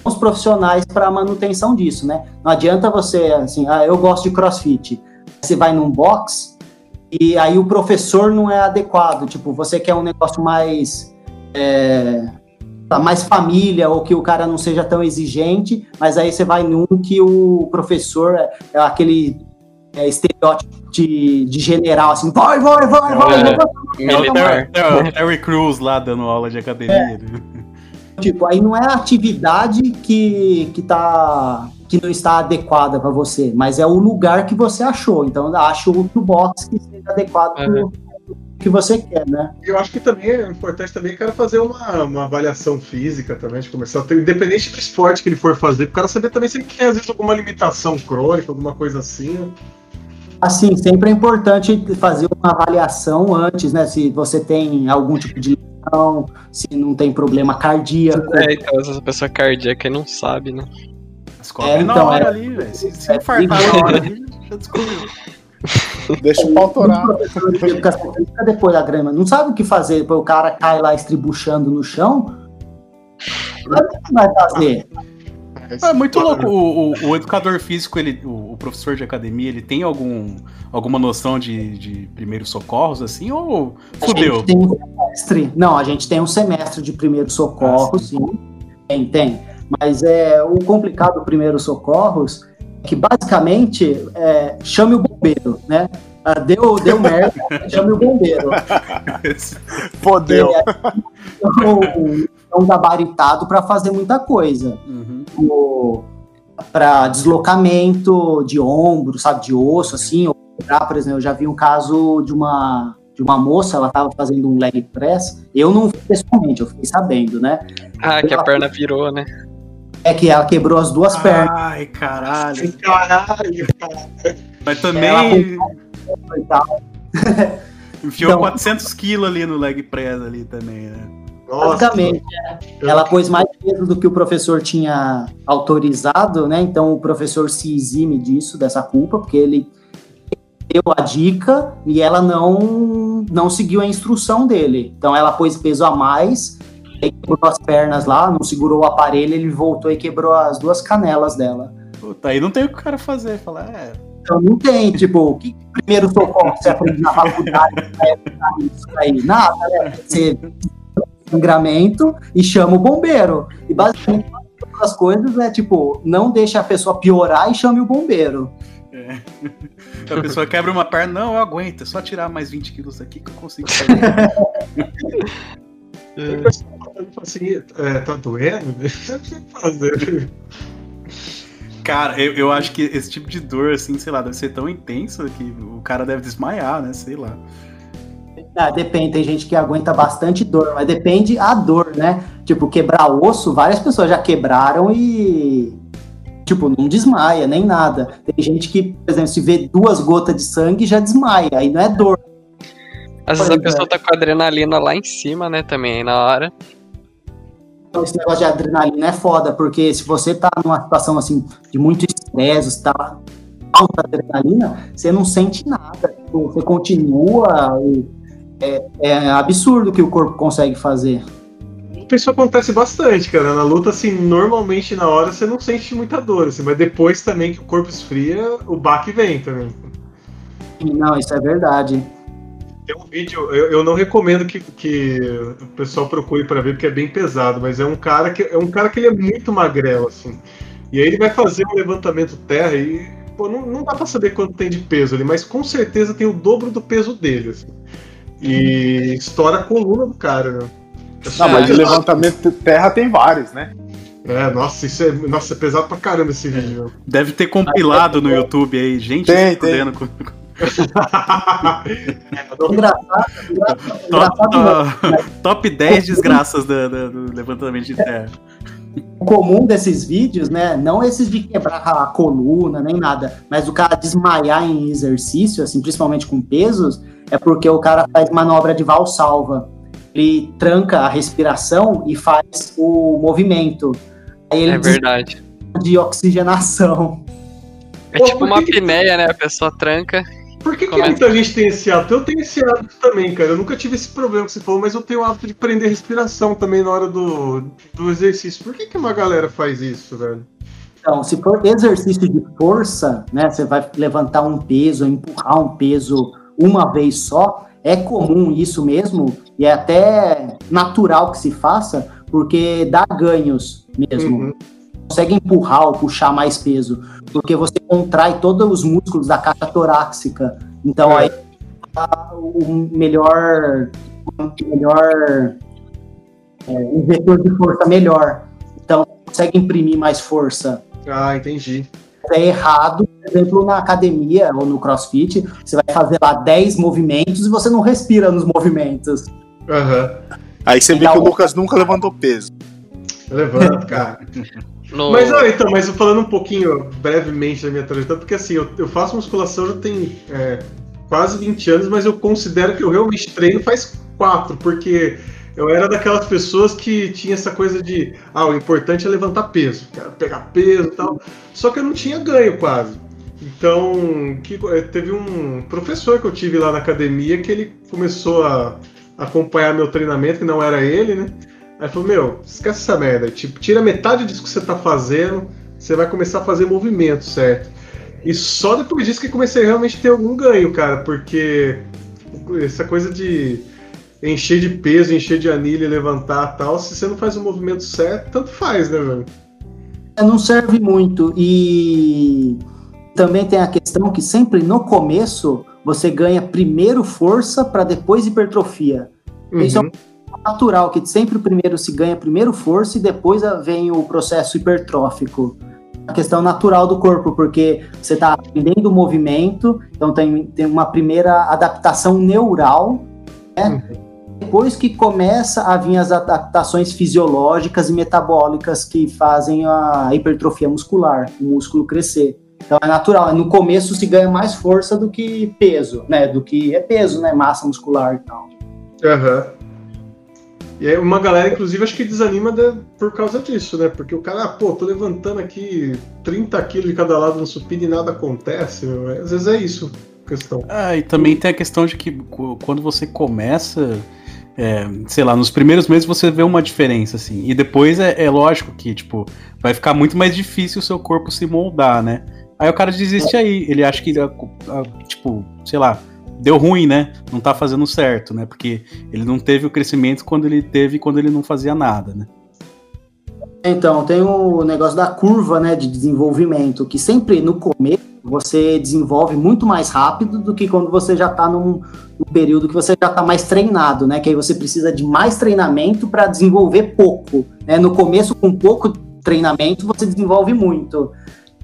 os profissionais para a manutenção disso, né? Não adianta você, assim, ah, eu gosto de crossfit. Você vai num box e aí o professor não é adequado. Tipo, você quer um negócio mais. É, mais família ou que o cara não seja tão exigente, mas aí você vai num que o professor é, é aquele é, estereótipo de, de general, assim, vai, vai, vai, vai. É, vai, vai. É o Terry Crews lá dando aula de academia. né? Tipo, aí não é a atividade que, que, tá, que não está adequada para você, mas é o lugar que você achou. Então, acha outro box que seja adequado pro que você quer, né? Eu acho que também é importante também o cara fazer uma, uma avaliação física também, de começar, independente do esporte que ele for fazer, o cara saber também se ele tem às vezes alguma limitação crônica, alguma coisa assim. né? Assim, sempre é importante fazer uma avaliação antes, né? Se você tem algum tipo de lesão, se não tem problema cardíaco. É, então, essa pessoa cardíaca não sabe, né? Descobre É, na então, hora é- ali, velho. Se, se infartar na hora ali, já descobriu. [laughs] Deixa o pau torar. Física depois da grama. Não sabe o que fazer, depois o cara cai lá estribuchando no chão. O que vai fazer? É muito louco. O, o- o educador físico, ele, o, o professor de academia, ele tem algum, alguma noção de, de primeiros socorros, assim, ou A fudeu? gente tem um semestre. Não, a gente tem um semestre de primeiros socorros, sim. Tem, tem. Mas é, o complicado do primeiros socorros é que basicamente é, chame o bombeiro, né? Ah, deu, deu merda, [laughs] chame o bombeiro. Fodeu. É, é um gabaritado para fazer muita coisa. Uhum. Para deslocamento de ombro, sabe, de osso, assim, ou por exemplo, eu já vi um caso de uma de uma moça, ela estava fazendo um leg press. Eu não vi pessoalmente, eu fiquei sabendo, né? Ah, que a perna virou, né? É que ela quebrou as duas pernas. Ai, caralho. Caralho, cara. Mas também [laughs] enfiou Então- 400 quilos ali no leg press ali também, né? Basicamente, é. ela pôs mais peso do que o professor tinha autorizado, né? Então o professor se exime disso, dessa culpa, porque ele deu a dica e ela não, não seguiu a instrução dele. Então ela pôs peso a mais, aí quebrou as pernas lá, não segurou o aparelho, ele voltou e quebrou as duas canelas dela. Puta, aí não tem o que o cara fazer. Falar, é. Então não tem, tipo, o que primeiro socorro você aprende na faculdade pra evitar isso aí? Nada, né? Você sangramento e chama o bombeiro. E basicamente as coisas é tipo, não deixa a pessoa piorar e chame o bombeiro. é. [laughs] A pessoa quebra uma perna, não, eu aguento, é só tirar mais 20 quilos aqui que eu consigo fala [laughs] assim, é, tá doendo? [laughs] Fazer. Cara, eu, eu acho que esse tipo de dor, assim, sei lá, deve ser tão intenso que o cara deve desmaiar, né? Sei lá. Ah, depende, tem gente que aguenta bastante dor, mas depende a dor, né? Tipo, quebrar osso, várias pessoas já quebraram e. Tipo, não desmaia, nem nada. Tem gente que, por exemplo, se vê duas gotas de sangue já desmaia, aí não é dor. Às vezes a pessoa tá com a adrenalina lá em cima, né, também, aí na hora. Então, esse negócio de adrenalina é foda, porque se você tá numa situação assim de muito estresse, você tá alta adrenalina, você não sente nada. Tipo, Você continua. e é, é absurdo o que o corpo consegue fazer. Isso acontece bastante, cara. Na luta, assim, normalmente na hora você não sente muita dor, assim, mas depois também que o corpo esfria, o baque vem também. Não, isso é verdade. Tem um vídeo, eu, eu não recomendo que, que o pessoal procure pra ver porque é bem pesado, mas é um cara que é um cara que ele é muito magrelo assim. E aí ele vai fazer um levantamento terra e pô, não, não dá pra saber quanto tem de peso ali, mas com certeza tem o dobro do peso dele assim. E estoura a coluna do cara, né? Não, mas de levantamento de terra tem vários, né? É, nossa, isso é, nossa, é pesado pra caramba esse vídeo. Deve ter compilado no YouTube aí, gente Tem, se fudendo com. [laughs] Engraçado, engraçado, Top, engraçado top, top 10 desgraças da- da- do levantamento de terra. O comum desses vídeos, né? Não esses de quebrar a coluna, nem nada, mas o cara desmaiar em exercício, assim, principalmente com pesos, é porque o cara faz manobra de valsalva. Ele tranca a respiração e faz o movimento. Aí ele É verdade. de oxigenação. É Pô, tipo por uma que né? A pessoa tranca. Por que, que muita gente tem esse hábito? Eu tenho esse hábito também, cara. Eu nunca tive esse problema que você falou, mas eu tenho o hábito de prender respiração também na hora do, do exercício. Por que, que uma galera faz isso, velho? Então, se for exercício de força, né? Você vai levantar um peso, empurrar um peso uma vez só, é comum isso mesmo, e é até natural que se faça, porque dá ganhos mesmo. Uhum. Consegue empurrar ou puxar mais peso, porque você contrai todos os músculos da caixa torácica. Então É. aí tá o melhor, o melhor é, um vetor de força melhor. Então consegue imprimir mais força Ah, entendi. é errado, por exemplo, na academia ou no crossfit, você vai fazer lá 10 movimentos e você não respira nos movimentos. Aham. Aí você vê que o Lucas nunca levantou peso. Eu levanto, cara. [laughs] No... Mas olha, então, mas falando um pouquinho brevemente da minha trajetória, porque assim, eu, eu faço musculação já tem é, quase 20 anos, mas eu considero que eu realmente treino faz 4, porque eu era daquelas pessoas que tinha essa coisa de, ah, o importante é levantar peso, quero pegar peso e tal, só que eu não tinha ganho quase. Então, que, eh, teve um professor que eu tive lá na academia que ele começou a acompanhar meu treinamento, que não era ele, né? Aí falou, meu, esquece essa merda. Tipo, tira metade disso que você tá fazendo, você vai começar a fazer movimento, certo? E só depois disso que comecei a realmente ter algum ganho, cara, porque essa coisa de encher de peso, encher de anilha, levantar tal, se você não faz o movimento certo, tanto faz, né, velho? Não serve muito. E também tem a questão que sempre no começo você ganha primeiro força para depois hipertrofia. Isso é um natural, que sempre primeiro se ganha primeiro força e depois vem o processo hipertrófico. A questão natural do corpo, porque você está aprendendo o movimento, então tem, tem uma primeira adaptação neural, né? Depois que começa a vir as adaptações fisiológicas e metabólicas que fazem a hipertrofia muscular, o músculo crescer. Então é natural, no começo se ganha mais força do que peso, né? Do que é peso, né? Massa muscular e tal. Aham. E aí uma galera, inclusive, acho que desanima de- por causa disso, né? Porque o cara, ah, pô, tô levantando aqui 30 quilos de cada lado no supino e nada acontece, meu. Às vezes é isso a questão. Ah, e também tem a questão de que quando você começa, é, sei lá, nos primeiros meses você vê uma diferença, assim. E depois é, é lógico que, tipo, vai ficar muito mais difícil o seu corpo se moldar, né? Aí o cara desiste aí. Ele acha que, a- a- tipo, sei lá, deu ruim, né? Não tá fazendo certo, né? Porque ele não teve o crescimento quando ele teve quando ele não fazia nada, né? Então, tem o negócio da curva né, de desenvolvimento, que sempre no começo você desenvolve muito mais rápido do que quando você já está num, num período que você já está mais treinado, né? Que aí você precisa de mais treinamento para desenvolver pouco. Né? No começo, com pouco treinamento, você desenvolve muito.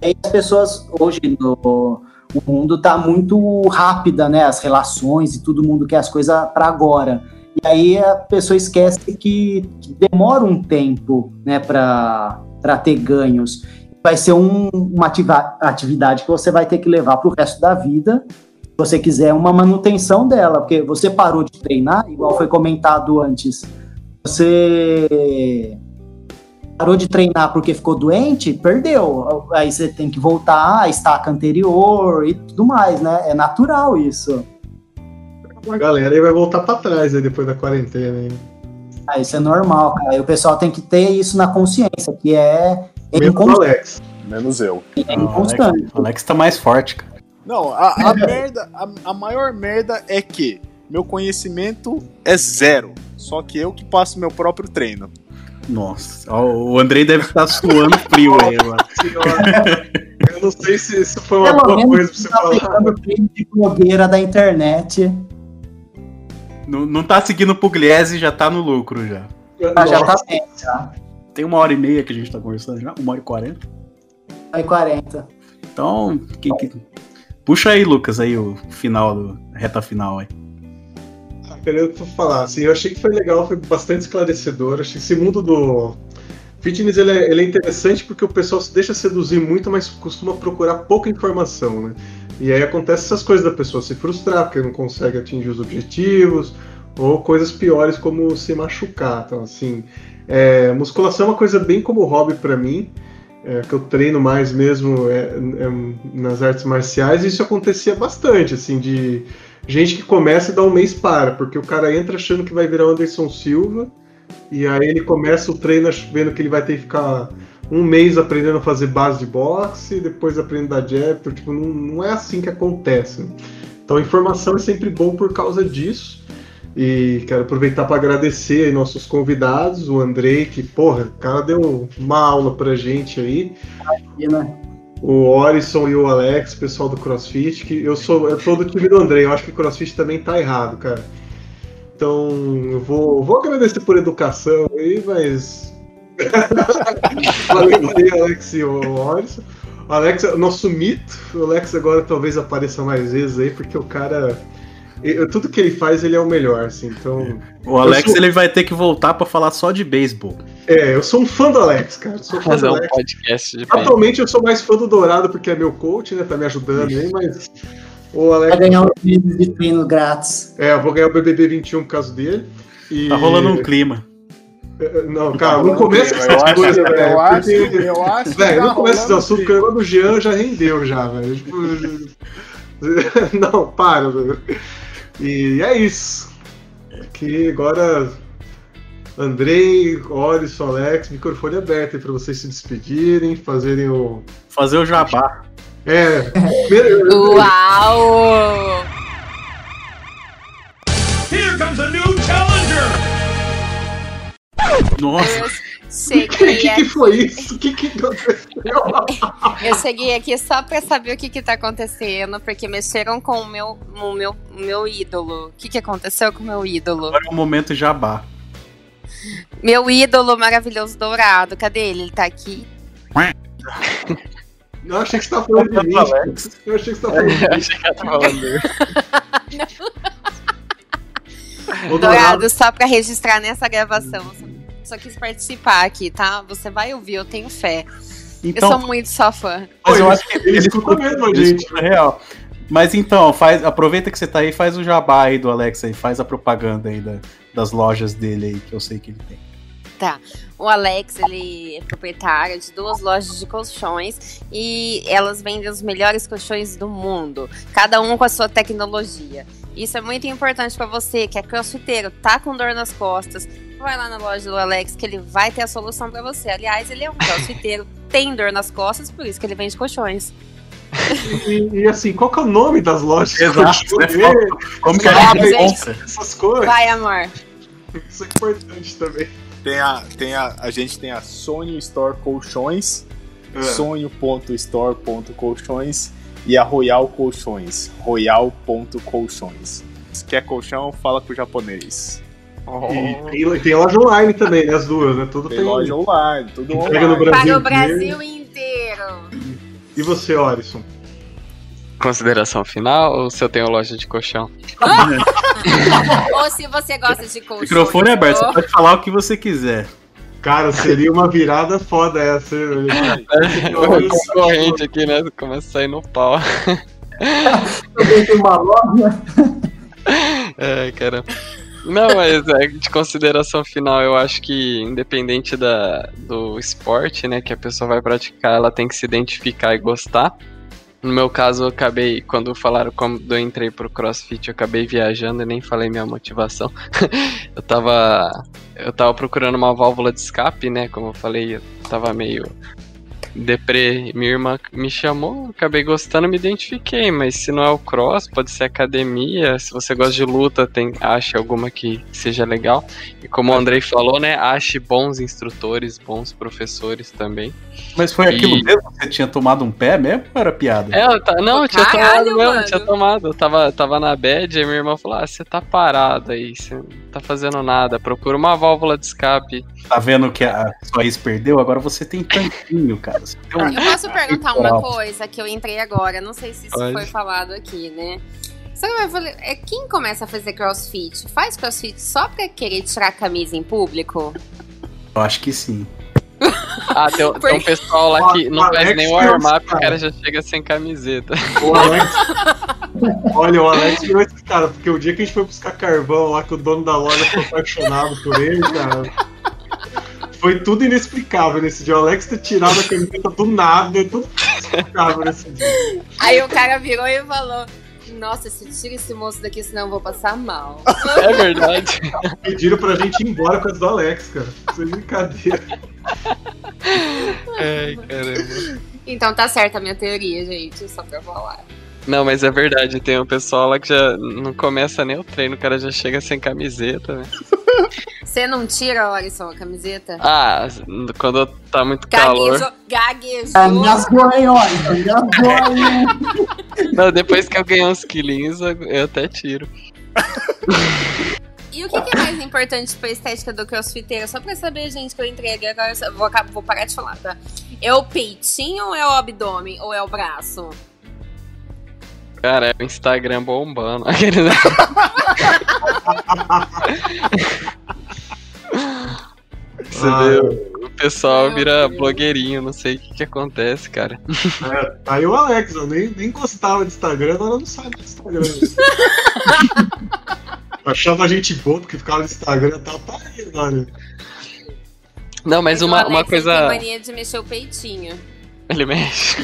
Aí as pessoas hoje no o mundo está muito rápida, né? As relações e todo mundo quer as coisas para agora. E aí a pessoa esquece que que demora um tempo, né, para ter ganhos. Vai ser um- uma ativa- atividade que você vai ter que levar para o resto da vida, se você quiser uma manutenção dela, porque você parou de treinar, igual foi comentado antes, você parou de treinar porque ficou doente, perdeu. Aí você tem que voltar à estaca anterior e tudo mais, né? É natural isso. A galera aí vai voltar pra trás aí depois da quarentena, hein? Ah, isso é normal, cara. E o pessoal tem que ter isso na consciência, que é, Menos o Alex. Menos eu. é inconstante. O Alex tá mais forte, cara. Não, a, a [laughs] merda, a, a maior merda é que meu conhecimento é zero. Só que eu que passo meu próprio treino. Nossa, o Andrei deve estar suando frio aí agora. Eu não sei se isso foi uma Pelo boa coisa pra você tá falar. de blogueira da internet. Não, não tá seguindo o Pugliese e já tá no lucro já. Ah, já tá bem, já. Tem uma hora e meia que a gente tá conversando já, uma hora e quarenta. Aí 40. Então, quem que- puxa aí, Lucas, aí o final, do, a reta final aí. Querendo falar, assim, eu achei que foi legal, foi bastante esclarecedor. Achei que esse mundo do fitness ele é, ele é interessante porque o pessoal se deixa seduzir muito, mas costuma procurar pouca informação, né? E aí acontece essas coisas da pessoa se frustrar porque não consegue atingir os objetivos, ou coisas piores como se machucar. Então, assim, é, musculação é uma coisa bem como hobby pra mim. é, que eu treino mais mesmo é, é, nas artes marciais, e isso acontecia bastante, assim, de gente que começa e dá um mês para, porque o cara entra achando que vai virar o Anderson Silva, e aí ele começa o treino vendo que ele vai ter que ficar um mês aprendendo a fazer base de boxe, depois aprendendo a jab, tipo, não, não é assim que acontece. Então informação é sempre bom por causa disso. E quero aproveitar para agradecer aí nossos convidados, o Andrei, que, porra, o cara deu uma aula pra gente aí né? O Orison e o Alex, pessoal do CrossFit, que eu sou, eu sou do time do André, eu acho que o CrossFit também tá errado, cara. Então, eu vou, vou agradecer por educação aí, mas. [laughs] Valeu aí, Alex e o Orison. Alex é nosso mito. O Alex agora talvez apareça mais vezes aí, porque o cara. E- Tudo que ele faz, ele é o melhor, assim. Então. O Alex Eu sou- ele vai ter que voltar pra falar só de beisebol. É, eu sou um fã do Alex, cara. eu Sou fã Fazer do um Alex. podcast de. Atualmente eu sou mais fã do Dourado porque é meu coach, né? Tá me ajudando aí, mas. O Alex. Vai ganhar um vídeo de treino grátis. É, eu vou ganhar o BBB 21 por causa dele. E... Tá rolando um clima. Não, cara, não começa com Eu essas acho- coisas, eu velho. acho- porque- eu acho que Velho, tá não começa esse assunto, porque o negócio do Jean já rendeu, já, velho. [laughs] Não, para, velho. E é isso. Que agora. Andrei, Oris, Alex, microfone aberto aí pra vocês se despedirem, fazerem o. Fazer o jabá. É. primeiro- Uau! Here comes a new challenger! Nossa, O Cheguei [laughs] que, que aqui. foi isso? O que, que aconteceu? [laughs] Eu cheguei aqui só pra saber o que que tá acontecendo, porque mexeram com o meu, o meu, o meu ídolo. O que que aconteceu com o meu ídolo? agora é o momento jabá. Meu ídolo maravilhoso dourado, cadê ele? Ele tá aqui. Eu achei que você tava falando de mim. Eu achei que você tava falando de mim. [laughs] Achei que ela tava falando. Ô, Dourado, só pra registrar nessa gravação. Só quis participar aqui, tá? Você vai ouvir, eu tenho fé. eu Então, sou muito sua fã. mas eu acho que ele escuta mesmo a gente. escuta real. Mas então, faz, aproveita que você tá aí, faz o jabá aí do Alex aí, faz a propaganda aí da- das lojas dele aí, que eu sei que ele tem. Tá. O Alex, ele é proprietário de duas lojas de colchões e elas vendem os melhores colchões do mundo, cada um com a sua tecnologia. Isso é muito importante pra você que é crossfiteiro, tá com dor nas costas. Vai lá na loja do Alex que ele vai ter a solução pra você. Aliás, ele é um crossfiteiro, [laughs] tem dor nas costas, por isso que ele vende colchões. E, e assim, qual que é o nome das lojas? Exato, né? Como que a Ah, encontra? Essas coisas. Vai, amor. Isso é importante também. Tem a, tem a, a gente tem a Sonho Store Colchões, É. sonho.store.colchões e a Royal Colchões, royal.colchões. Se quer colchão, fala com o japonês. E tem, tem loja online também, né? As duas, né? Tudo Tem tem. loja online, tudo Entrega no online. Brasil. Para o Brasil inteiro. E você, Orison? Consideração final ou se eu tenho loja de colchão? [laughs] Ou se você gosta de colchões. Microfone aberto, você pode falar o que você quiser. Cara, seria uma virada foda essa. hein? O concorrente [laughs] aqui, né? Começa a sair no pau. Também tem uma loja. [laughs] Ai, cara. Não, mas é, de consideração final, eu acho que independente da, do esporte, né, que a pessoa vai praticar, ela tem que se identificar e gostar. No meu caso, eu acabei, quando falaram quando eu entrei pro CrossFit, eu acabei viajando e nem falei minha motivação. [laughs] eu tava. Eu tava procurando uma válvula de escape, né? Como eu falei, eu tava meio deprê. Minha irmã me chamou, acabei gostando, me identifiquei, mas se não é o cross, pode ser academia. Se você gosta de luta, tem, ache alguma que seja legal. E como o Andrei falou, né? Ache bons instrutores, bons professores também. Mas foi E- aquilo mesmo? Você tinha tomado um pé mesmo ou era piada? É, eu tá, não, eu tinha Caralho, tomado mesmo, mano. tinha tomado. Eu tava, tava na bed e minha irmã falou: Ah, você tá parado aí, você não tá fazendo nada. Procura uma válvula de escape. Tá vendo que a sua ex perdeu? Agora você tem tanquinho, cara. Você tem um- Eu posso perguntar uma coisa que eu entrei agora, não sei se isso Pode. foi falado aqui, né? Só que eu falei, é quem começa a fazer crossfit? Faz crossfit só pra querer tirar a camisa em público? Eu acho que sim. Ah, tem, tem um pessoal lá que não faz nem o warm-up, o cara. cara já chega sem camiseta. O Alex. Olha, o Alex virou esse cara, porque o dia que a gente foi buscar carvão lá, que o dono da loja ficou apaixonado por ele, cara. Foi tudo inexplicável nesse dia. O Alex ter tirado a camiseta do nada, tudo inexplicável nesse dia. Aí o cara virou e falou: Nossa, se tira esse moço daqui, senão eu vou passar mal. É verdade. Pediram pra gente ir embora com as do Alex, cara. Isso é brincadeira. Ai, caramba. Então tá certa a minha teoria, gente, só pra falar. Não, mas é verdade, tem um pessoal lá que já não começa nem o treino, o cara já chega sem camiseta, né? [laughs] Você não tira, Alisson, a camiseta? Ah, quando tá muito calor. Gaguejou. Gaguejou. Engasgou aí, olha. Engasgou aí. [laughs] Não, depois que eu ganhei uns quilinhos, eu até tiro. E o que, que é mais importante pra estética do crossfiteiro? Só pra saber, gente, que eu entreguei agora, eu só- vou, vou parar de falar, tá? É o peitinho ou é o abdômen? Ou é o braço? Cara, é o Instagram bombando. [laughs] Aquele- Você Ah, vê, o pessoal vira blogueirinho, não sei o que, que acontece, cara. É, aí o Alex, eu nem, nem gostava de Instagram, agora não sabe do Instagram. Achava a gente boa porque ficava no Instagram, tá, tá aí agora. Não, mas o uma, Alex uma Tem coisa. mania de mexer o peitinho. Ele mexe.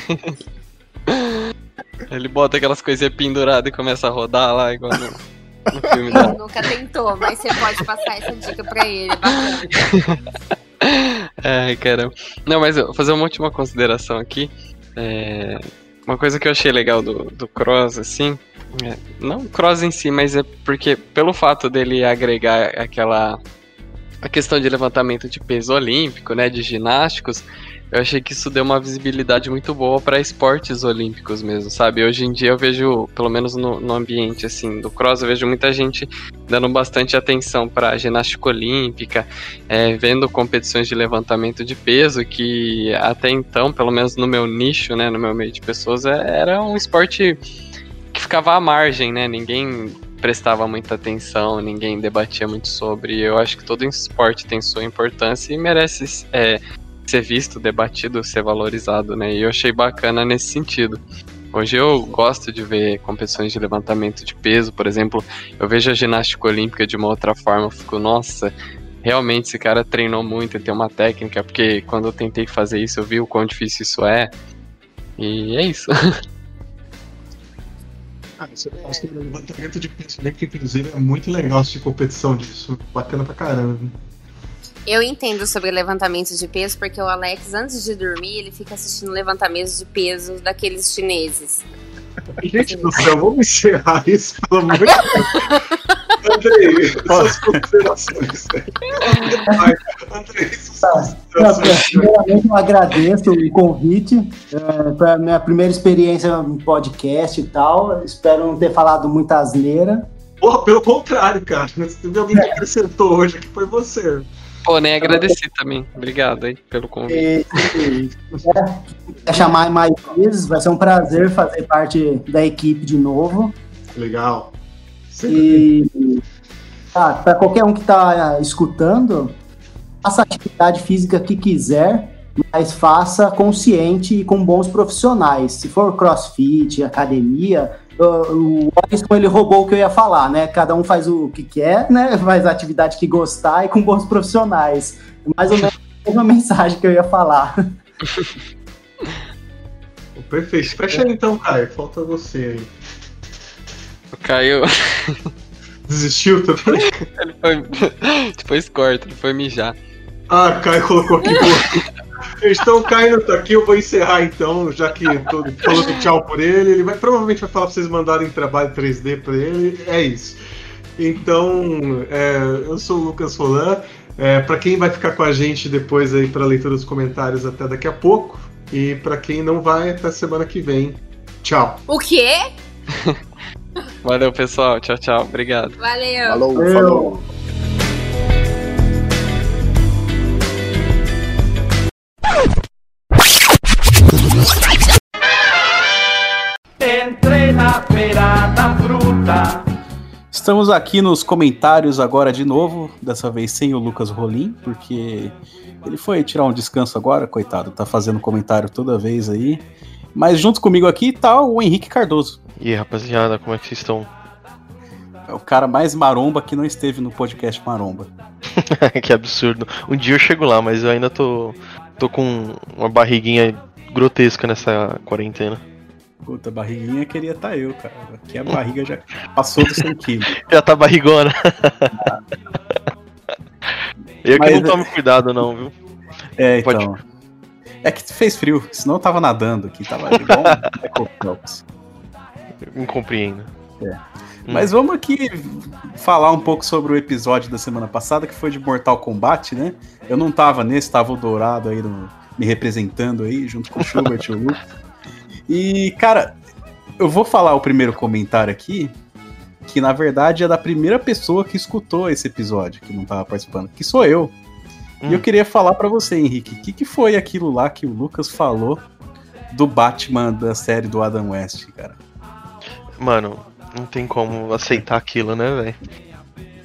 [laughs] Ele bota aquelas coisinhas penduradas e começa a rodar lá, igual no, no filme dela. Nunca tentou, mas você pode passar essa dica pra ele. é Bacana. [laughs] Ai, caramba. Não, mas eu vou fazer uma última consideração aqui. É, Uma coisa que eu achei legal do, do Cross, assim, é, não o Cross em si, mas é porque pelo fato dele agregar aquela a questão de levantamento de peso olímpico, né, de ginásticos, eu achei que isso deu uma visibilidade muito boa para esportes olímpicos mesmo, sabe? Hoje em dia eu vejo, pelo menos no, no ambiente assim do cross, eu vejo muita gente dando bastante atenção para ginástica olímpica, é, vendo competições de levantamento de peso que até então, pelo menos no meu nicho, né, no meu meio de pessoas, é- era um esporte que ficava à margem, né? Ninguém prestava muita atenção, ninguém debatia muito sobre. Eu acho que todo esporte tem sua importância e merece é, ser visto, debatido, ser valorizado, né? E eu achei bacana nesse sentido. Hoje eu gosto de ver competições de levantamento de peso, por exemplo, eu vejo a ginástica olímpica de uma outra forma, eu fico, nossa, realmente esse cara treinou muito, ele tem uma técnica, porque quando eu tentei fazer isso, eu vi o quão difícil isso é. E é isso. [laughs] Ah, você gosta do levantamento de peso, né? Que inclusive é muito legal assistir competição disso. Bacana pra caramba. Eu entendo sobre levantamento de peso porque o Alex, antes de dormir, ele fica assistindo levantamentos de peso daqueles chineses. Gente do céu, vamos encerrar isso, pelo amor de Deus. Andrei, suas considerações. Andrei, suas Não, Primeiramente, eu agradeço o convite. É, foi a minha primeira experiência no podcast e tal. Espero não ter falado muita asneira. Porra, pelo contrário, cara. Se teve alguém que acrescentou hoje que foi você. Pô, nem agradeci também. Obrigado aí pelo convite. E, é, chamar mais vezes, vai ser um prazer fazer parte da equipe de novo. Legal. E ah, para qualquer um que está escutando, faça a atividade física que quiser, mas faça consciente e com bons profissionais. Se for crossfit, academia, o Alisson ele roubou o que eu ia falar, né? Cada um faz o que quer, né? Faz a atividade que gostar e com bons profissionais. Mais ou menos a mesma [laughs] mensagem que eu ia falar. Perfeito. Fecha aí então, Caio. Falta você aí. O Caio. Desistiu também? [laughs] ele foi. Depois corta, ele foi mijar. Ah, Caio colocou aqui. [laughs] Então o Caio não tá aqui, eu vou encerrar então, já que tô falando tchau por ele. Ele vai, provavelmente vai falar pra vocês mandarem trabalho 3D pra ele. É isso. Então, é, eu sou o Lucas Rolan. É, para quem vai ficar com a gente depois aí para leitura dos comentários até daqui a pouco. E para quem não vai, até semana que vem. Tchau. O quê? [laughs] Valeu, pessoal. Tchau, tchau. Obrigado. Valeu. Falou, falou. Estamos aqui nos comentários agora de novo, dessa vez sem o Lucas Rolim, porque ele foi tirar um descanso agora, coitado, tá fazendo comentário toda vez aí. Mas junto comigo aqui tá o Henrique Cardoso. E aí, rapaziada, como é que vocês estão? É o cara mais maromba que não esteve no podcast Maromba. [laughs] que absurdo. Um dia eu chego lá, mas eu ainda tô, tô com uma barriguinha grotesca nessa quarentena. Puta, barriguinha queria estar tá eu, cara. Aqui a barriga já passou dos 100 quilos. Já tá barrigona. [laughs] eu Mas- que não tomo cuidado, não, viu? É, Pode- então. É que fez frio, senão eu tava nadando aqui, tava igual um Michael Phelps. Me compreendo. É. Mas vamos aqui falar um pouco sobre o episódio da semana passada, que foi de Mortal Kombat, né? Eu não tava nesse, tava o Dourado aí no- me representando aí, junto com o Schubert e o Lu. [laughs] E, cara, eu vou falar o primeiro comentário aqui, que na verdade é da primeira pessoa que escutou esse episódio, que não tava participando, que sou eu. E eu queria falar pra você, Henrique, o que, que foi aquilo lá que o Lucas falou do Batman da série do Adam West, cara? Mano, não tem como aceitar aquilo, né, velho?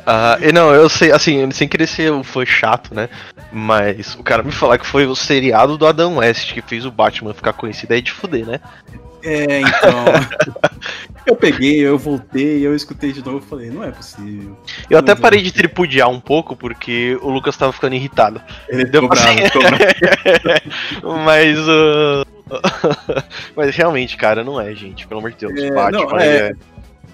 Ah, e não, eu sei, assim, sem querer ser um fã chato, né? Mas o cara me falar que foi o seriado do Adam West que fez o Batman ficar conhecido aí de fuder, né? É, então. [laughs] eu peguei, eu voltei, eu escutei de novo e falei, não é possível. Eu até parei de tripudiar um pouco porque o Lucas tava ficando irritado. Ele Deu [laughs] bravo, Mas. uh, [laughs] Mas realmente, cara, não é, gente. Pelo amor de Deus. É, Batman não, é- é...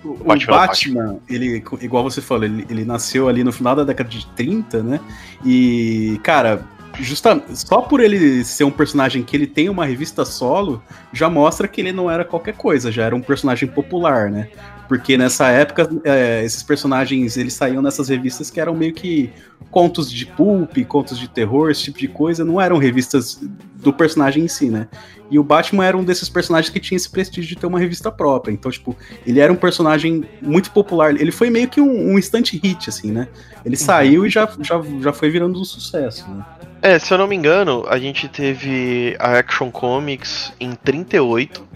O, o Batman Batman, ele, igual você falou, ele, ele nasceu ali no final da década de 30, né? E, cara, justa, só por ele ser um personagem que ele tem uma revista solo, já mostra que ele não era qualquer coisa, já era um personagem popular, né? Porque nessa época, é, esses personagens, eles saíam nessas revistas que eram meio que contos de pulp, contos de terror, esse tipo de coisa, não eram revistas do personagem em si, né? E o Batman era um desses personagens que tinha esse prestígio de ter uma revista própria. Então, tipo, ele era um personagem muito popular. Ele foi meio que um, um instant hit, assim, né? Ele saiu e já, já, já foi virando um sucesso, né? É, se eu não me engano, a gente teve a Action Comics em 38,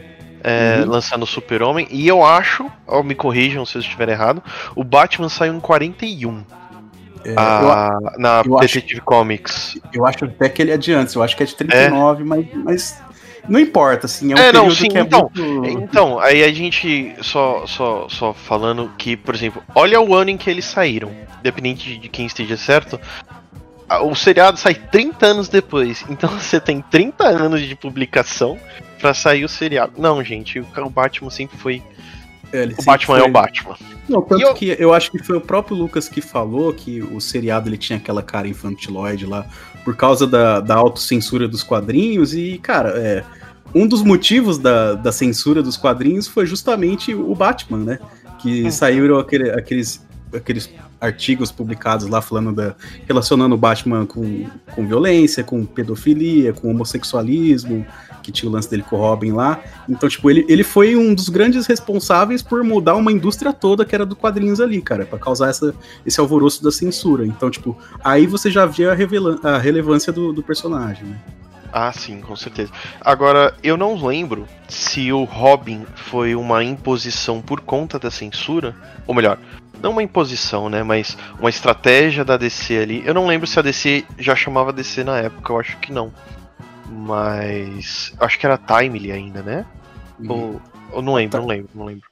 é, Uhum. lançando o Super-Homem, e eu acho, ou me corrijam se eu estiver errado, o Batman saiu em 41. É, a- na eu acho- Detective Comics. Eu acho até que ele é de antes, eu acho que é de 39, mas, mas não importa, assim, é um É, não, sim, é então, muito... então, aí a gente só, só, só falando que, por exemplo, olha o ano em que eles saíram, independente de quem esteja certo, o seriado sai 30 anos depois, [laughs] então você tem 30 anos de publicação pra sair o seriado. Não, gente, o, Batman sempre foi. É, o sempre Batman é foi- o Batman. Não, tanto eu- que eu acho que foi o próprio Lucas que falou que o seriado ele tinha aquela cara infantiloide lá por causa da, da autocensura dos quadrinhos e, cara, é, um dos motivos da, da censura dos quadrinhos foi justamente o Batman, né? Que Uhum. saíram aquele- aqueles, aqueles artigos publicados lá falando da. relacionando o Batman com, com violência, com pedofilia, com homossexualismo, que tinha o lance dele com o Robin lá. Então, tipo, ele, ele foi um dos grandes responsáveis por mudar uma indústria toda que era do quadrinhos ali, cara, pra causar essa, esse alvoroço da censura. Então, tipo, aí você já vê a, a relevância do, do personagem, né? Ah, sim, com certeza. Agora, eu não lembro se o Robin foi uma imposição por conta da censura, ou melhor, não uma imposição, né, mas uma estratégia da DC ali. Eu não lembro se a DC já chamava DC na época, eu acho que não. Mas acho que era Timely ainda, né? Ou, ou não lembro, não lembro, não lembro.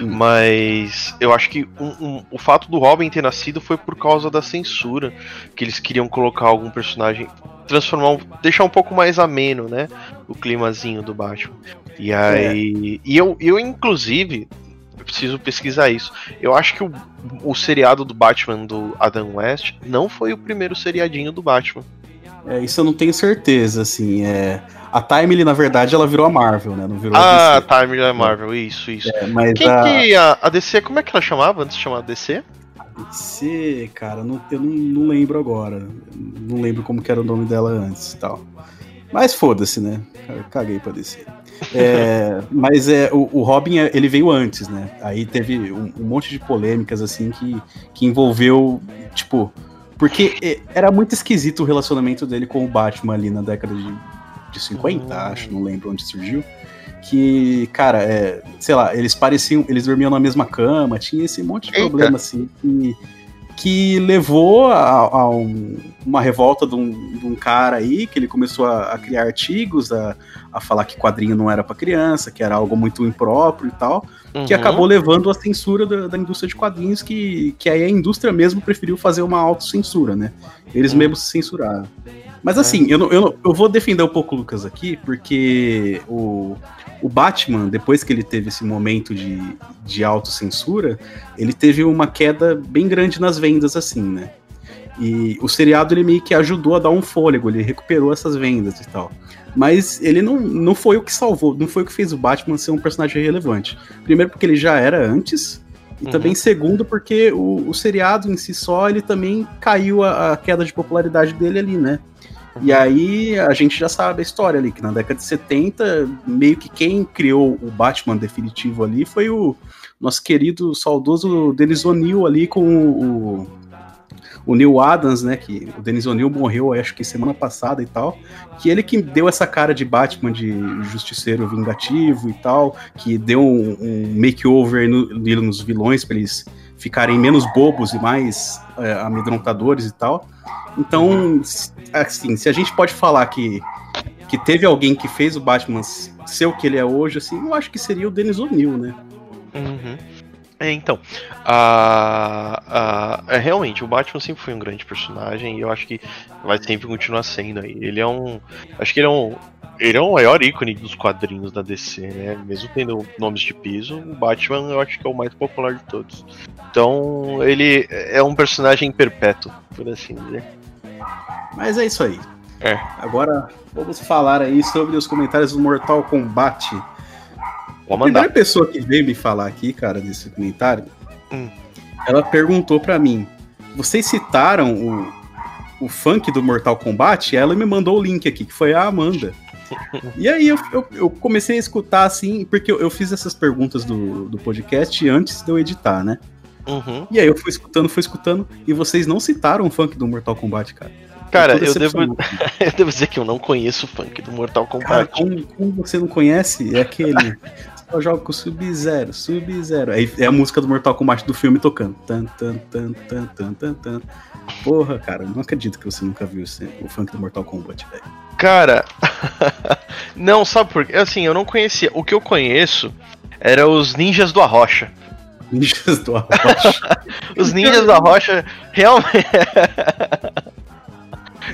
Mas eu acho que um- um- o fato do Robin ter nascido foi por causa da censura. Que eles queriam colocar algum personagem. Transformar. um- deixar um pouco mais ameno, né? O climazinho do Batman. E aí. E eu, eu, inclusive. Eu preciso pesquisar isso. Eu acho que o, o seriado do Batman do Adam West não foi o primeiro seriadinho do Batman. É, isso eu não tenho certeza, assim. É... A Timely, na verdade, ela virou a Marvel, né? Não virou Ah, a DC. Time da Marvel, isso, isso. É, mas Quem a- que a, a DC, como é que ela chamava antes de chamar DC? DC, cara, não, eu não, não lembro agora. Não lembro como que era o nome dela antes e tal. Mas foda-se, né? Eu Caguei pra DC. É, [laughs] mas é, o, o Robin, é, ele veio antes, né? Aí teve um, um monte de polêmicas, assim, que, que envolveu, tipo... Porque é, era muito esquisito o relacionamento dele com o Batman ali na década de, de 50, acho, não lembro onde surgiu. Que, cara, é, sei lá, eles pareciam, eles dormiam na mesma cama, tinha esse monte de Eita. problema, assim, que, que levou a, a um- uma revolta de um, de um cara aí, que ele começou a, a criar artigos, a, a falar que quadrinho não era pra criança, que era algo muito impróprio e tal, que Uhum. acabou levando à censura da, da indústria de quadrinhos, que, que aí a indústria mesmo preferiu fazer uma autocensura, né? Eles Uhum. mesmos se censuraram. Mas É. assim, eu, não- eu, não- eu vou defender um pouco o Lucas aqui, porque o, o Batman, depois que ele teve esse momento de, de autocensura, ele teve uma queda bem grande nas vendas, assim, né? E o seriado ele meio que ajudou a dar um fôlego, ele recuperou essas vendas e tal. Mas ele não, não foi o que salvou, não foi o que fez o Batman ser um personagem relevante. Primeiro porque ele já era antes, e Uhum. também segundo porque o, o seriado em si só, ele também caiu a, a queda de popularidade dele ali, né? E aí a gente já sabe a história ali, que na década de 70, meio que quem criou o Batman definitivo ali foi o nosso querido, saudoso Denis O'Neill ali com o, o Neil Adams, né? Que o Denis O'Neill morreu, acho que semana passada e tal. Que ele que deu essa cara de Batman de justiceiro vingativo e tal, que deu um, um makeover no, nos vilões para eles ficarem menos bobos e mais é, amedrontadores e tal. Então, assim, se a gente pode falar que, que teve alguém que fez o Batman ser o que ele é hoje, assim, eu acho que seria o Denis O'Neill, né? Uhum. É, então, a- é, realmente, o Batman sempre foi um grande personagem e eu acho que vai sempre continuar sendo aí. Ele é um. Acho que ele é um. Ele é o maior ícone dos quadrinhos da DC, né? Mesmo tendo nomes de piso, o Batman eu acho que é o mais popular de todos. Então, ele é um personagem perpétuo, por assim dizer. Mas é isso aí. É. Agora vamos falar aí sobre os comentários do Mortal Kombat. A mandar. primeira pessoa que veio me falar aqui, cara, desse comentário, Hum. ela perguntou pra mim: vocês citaram o, o funk do Mortal Kombat? Ela me mandou o link aqui, que foi a Amanda. E aí eu, eu, eu comecei a escutar assim, porque eu, eu fiz essas perguntas do, do podcast antes de eu editar, né? Uhum. E aí eu fui escutando, fui escutando, e vocês não citaram o funk do Mortal Kombat, cara. Cara, eu devo, [laughs] eu devo dizer que eu não conheço o funk do Mortal Cara, Kombat. como, como você não conhece, é aquele. [laughs] Só joga com Sub-Zero, Sub-Zero. Aí é a música do Mortal Kombat do filme tocando. Tan, tan, tan, tan, tan, tan, tan. Porra, cara, eu não acredito que você nunca viu esse- o funk do Mortal Kombat, velho. Cara, [laughs] não, sabe por quê? Assim, eu não conhecia. O que eu conheço era os Ninjas do Arrocha. Ninjas do Arrocha. [laughs] Os Ninjas do Arrocha realmente. [laughs]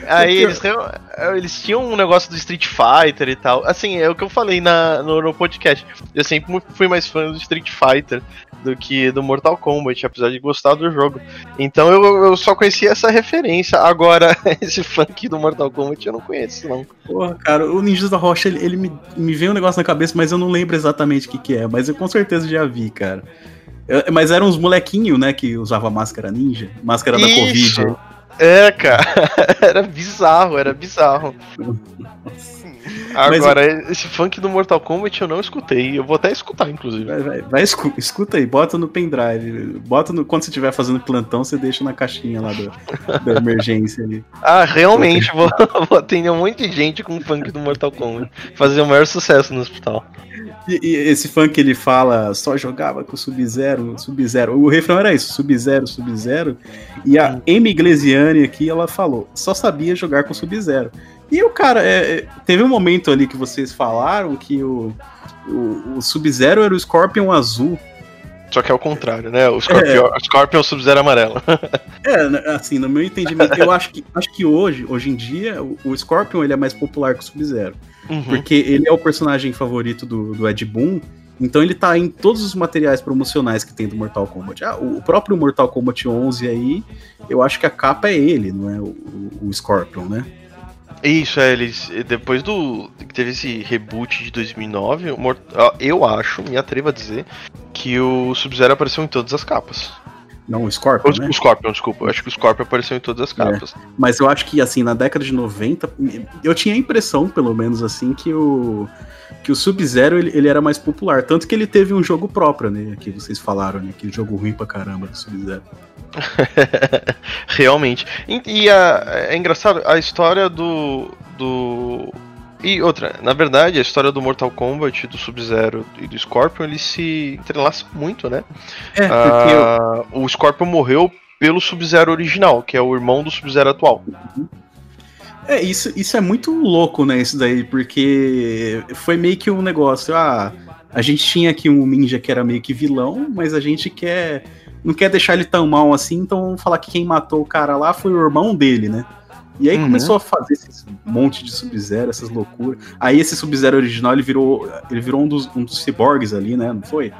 Aí eles, real- eles tinham um negócio do Street Fighter e tal. Assim, é o que eu falei na, no, no podcast. Eu sempre fui mais fã do Street Fighter do que do Mortal Kombat, apesar de gostar do jogo. Então eu, eu só conhecia essa referência. Agora, [laughs] esse funk do Mortal Kombat eu não conheço, não. Porra, cara, o Ninjas da Rocha, ele, ele me, me veio um negócio na cabeça, mas eu não lembro exatamente o que, que é. Mas eu com certeza já vi, cara. Eu- mas eram uns molequinhos, né, que usava máscara ninja, máscara da Isso. Covid. É, cara. [laughs] era bizarro, era bizarro. Agora, esse funk do Mortal Kombat eu não escutei. Eu vou até escutar, inclusive. Vai, vai, vai, escu- escuta aí, bota no pendrive. Bota no, quando você estiver fazendo plantão, você deixa na caixinha lá do, da [laughs] emergência ali. Ah, realmente, vou, [laughs] vou atender um monte de gente com o funk do Mortal Kombat. Fazer o maior sucesso no hospital. E, e esse funk ele fala, só jogava com Sub-Zero, Sub-Zero. O refrão era isso, Sub-Zero, Sub-Zero. E a Amy Iglesiani aqui, ela falou, só sabia jogar com Sub-Zero. E o cara, é, é, teve um momento ali que vocês falaram que o, o, o Sub-Zero era o Scorpion azul. Só que é o contrário, né? O Scorpion, o Scorpion é o Sub-Zero amarelo. [laughs] É, né, assim, no meu entendimento, eu acho que, acho que hoje, hoje em dia, o, o Scorpion ele é mais popular que o Sub-Zero. Uhum. Porque ele é o personagem favorito do, do Ed Boon. Então ele tá em todos os materiais promocionais que tem do Mortal Kombat. Ah, o o próprio Mortal Kombat 11 aí, eu acho que a capa é ele, não é o, o- o Scorpion, né? Isso, é, eles. Depois do. teve esse reboot de 2009, o Mort- ah, eu acho, me atrevo a dizer, que o Sub-Zero apareceu em todas as capas. Não, o Scorpion, O, né? o Scorpion, desculpa. Eu acho que o Scorpion apareceu em todas as capas. Mas eu acho que, assim, na década de 90, eu tinha a impressão, pelo menos, assim, que o, que o Sub-Zero ele, ele era mais popular. Tanto que ele teve um jogo próprio, né? Que vocês falaram, né? Aquele jogo ruim pra caramba do Sub-Zero. [laughs] Realmente. E, e a- é engraçado, a história do. do. E outra, na verdade, a história do Mortal Kombat, do Sub-Zero e do Scorpion, eles se entrelaçam muito, né? É, porque Ah, o Scorpion morreu pelo Sub-Zero original, que é o irmão do Sub-Zero atual. É, isso, isso é muito louco, né, isso daí, porque foi meio que um negócio, ah, a gente tinha aqui um ninja que era meio que vilão, mas a gente quer, não quer deixar ele tão mal assim, então vamos falar que quem matou o cara lá foi o irmão dele, né? E aí Uhum. começou a fazer esse monte de Sub-Zero, essas loucuras. Aí esse Sub-Zero original, ele virou, ele virou um dos, um dos ciborgues ali, né, não foi?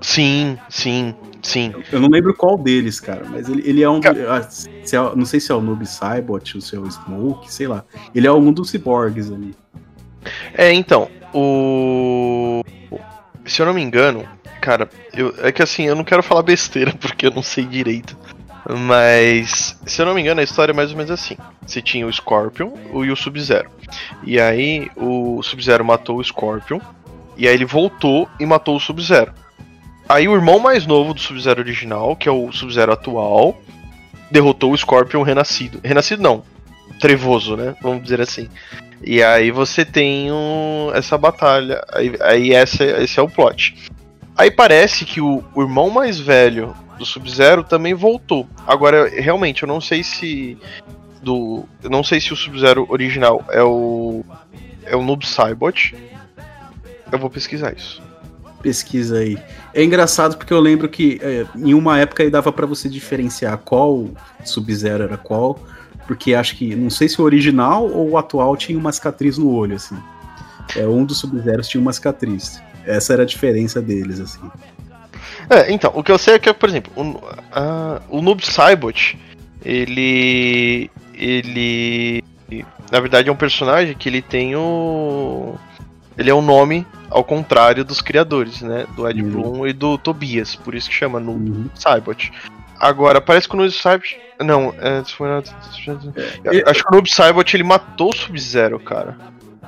Sim, sim, sim. Eu não lembro qual deles, cara, mas ele, ele é um. do- ah, se é- não sei se é o Noob Saibot ou se é o Smoke, sei lá. Ele é um dos ciborgues ali. É, então, o. Se eu não me engano, cara, eu... é que assim, eu não quero falar besteira [laughs] porque eu não sei direito. Mas, se eu não me engano, a história é mais ou menos assim: você tinha o Scorpion e o Sub-Zero. E aí, o Sub-Zero matou o Scorpion. E aí, ele voltou e matou o Sub-Zero. Aí, o irmão mais novo do Sub-Zero original, que é o Sub-Zero atual, derrotou o Scorpion renascido. Renascido não, trevoso, né? Vamos dizer assim. E aí você tem um- essa batalha. Aí, aí essa, esse é o plot. Aí parece que o, o irmão mais velho do Sub-Zero também voltou. Agora, realmente, eu não sei se. Do. Eu não sei se o Sub-Zero original é o. É o Noob Saibot. Eu vou pesquisar isso. Pesquisa aí. É engraçado porque eu lembro que é, em uma época aí dava pra você diferenciar qual Sub-Zero era qual, Porque acho que, não sei se o original ou o atual tinha uma cicatriz no olho, assim. É, um dos Sub-Zeros tinha uma cicatriz. Essa era a diferença deles, assim. É, então, o que eu sei é que, por exemplo, o, a- o Noob Saibot, ele. Ele. Na verdade é um personagem que ele tem o. Ele é um nome ao contrário dos criadores, né? Do Ed Bloom e do Tobias, por isso que chama Noob Saibot. Agora, parece que o Noob Saibot. Não, é, É, acho que o Noob Saibot ele matou o Sub-Zero, cara.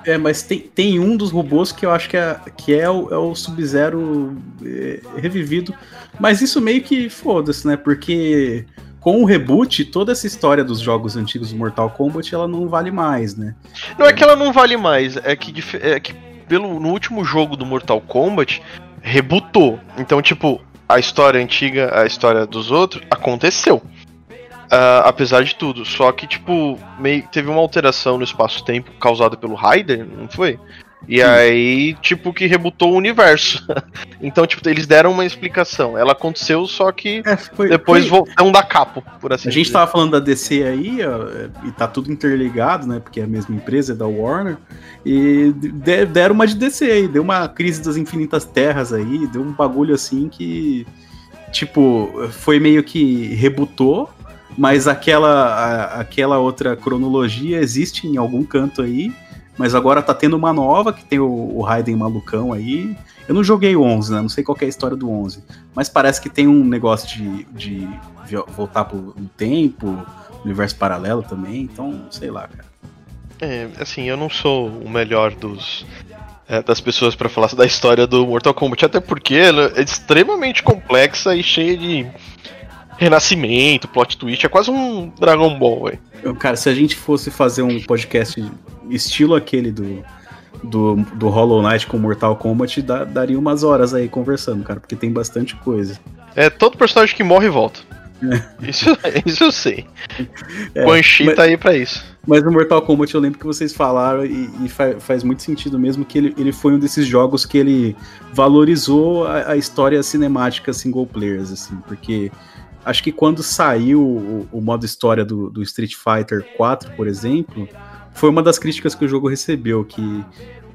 É, mas tem, tem um dos robôs que eu acho que é, que é o, é o Sub-Zero é, revivido. Mas isso meio que foda-se, né? Porque com o reboot, toda essa história dos jogos antigos do Mortal Kombat, ela não vale mais, né? Não é que ela não vale mais, é que, é que pelo, no último jogo do Mortal Kombat, rebutou. Então, tipo, a história antiga, a história dos outros, aconteceu. Ah, apesar de tudo. Só que, tipo, meio, teve uma alteração no espaço-tempo causada pelo Raiden, não foi? E aí, tipo, que rebutou o universo. [laughs] então, tipo, eles deram uma explicação. Ela aconteceu, só que depois foi- voltão da capo, por assim A gente dizer. tava falando da DC aí, ó, e tá tudo interligado, né? Porque é a mesma empresa, é da Warner. E de- deram uma de DC aí, deu uma crise das infinitas terras aí, deu um bagulho assim que, tipo, foi meio que rebutou, mas aquela, a- aquela outra cronologia existe em algum canto aí. Mas agora tá tendo uma nova, que tem o, o Raiden malucão aí. Eu não joguei o 11, né? Não sei qual é a história do 11. Mas parece que tem um negócio de, de voltar pro no tempo, universo paralelo também. Então, sei lá, cara. É, assim, eu não sou o melhor dos é, das pessoas pra falar da história do Mortal Kombat, até porque ela é extremamente complexa e cheia de renascimento, plot twist, é quase um Dragon Ball, velho. Cara, se a gente fosse fazer um podcast estilo aquele do, do, do Hollow Knight com Mortal Kombat, dá- daria umas horas aí conversando, cara, porque tem bastante coisa. É, todo personagem que morre volta. Isso, [laughs] isso eu sei. É, Quan Chi tá aí pra isso. Mas no Mortal Kombat eu lembro que vocês falaram e, e fa- faz muito sentido mesmo que ele, ele foi um desses jogos que ele valorizou a, a história cinemática single players, assim, porque acho que quando saiu o, o modo história do, do Street Fighter 4, por exemplo, foi uma das críticas que o jogo recebeu, que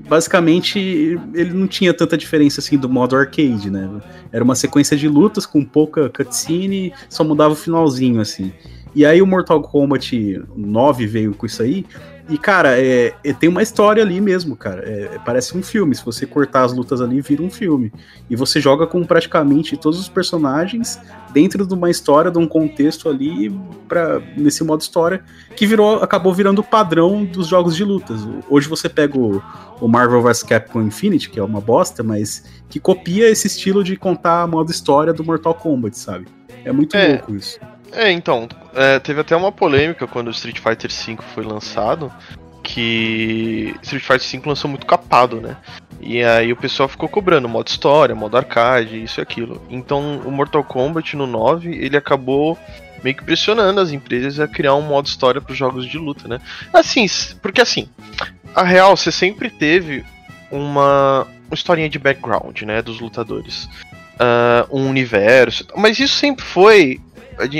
basicamente ele não tinha tanta diferença assim do modo arcade, né? Era uma sequência de lutas com pouca cutscene, só mudava o finalzinho assim. E aí o Mortal Kombat 9 veio com isso aí. E, cara, é, é- tem uma história ali mesmo, cara. É- parece um filme. Se você cortar as lutas ali, vira um filme. E você joga com praticamente todos os personagens dentro de uma história, de um contexto ali, pra, nesse modo história, que virou, acabou virando o padrão dos jogos de lutas. Hoje você pega o, o Marvel vs Capcom Infinity, que é uma bosta, mas que copia esse estilo de contar a modo história do Mortal Kombat, sabe? É muito É. louco isso. É, então, é, teve até uma polêmica quando o Street Fighter V foi lançado, que Street Fighter V lançou muito capado, né? E aí o pessoal ficou cobrando modo história, modo arcade, isso e aquilo. Então o Mortal Kombat no 9, ele acabou meio que pressionando as empresas a criar um modo história para os jogos de luta, né? Assim, porque assim, a real, você sempre teve uma, uma historinha de background, né, dos lutadores. Ah, um universo, mas isso sempre foi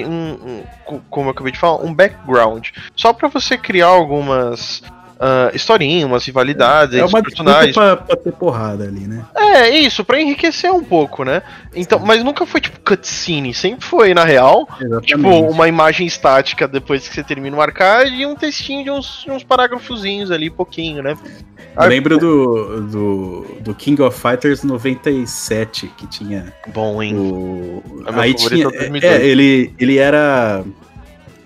um, um- co- como eu acabei de falar, um background. Só pra você criar algumas ah, historinhas, umas rivalidades É entre uma personagens. pra, pra ter porrada ali, né? É, isso, pra enriquecer um pouco, né? Então, mas nunca foi tipo cutscene, sempre foi, na real, tipo, uma imagem estática depois que você termina o arcade e um textinho de uns, de uns parágrafozinhos ali, pouquinho, né? Eu lembro do, do, do King of Fighters 97, que tinha. Bom, hein? O... É Aí tinha. é o 2002. É, ele, ele era.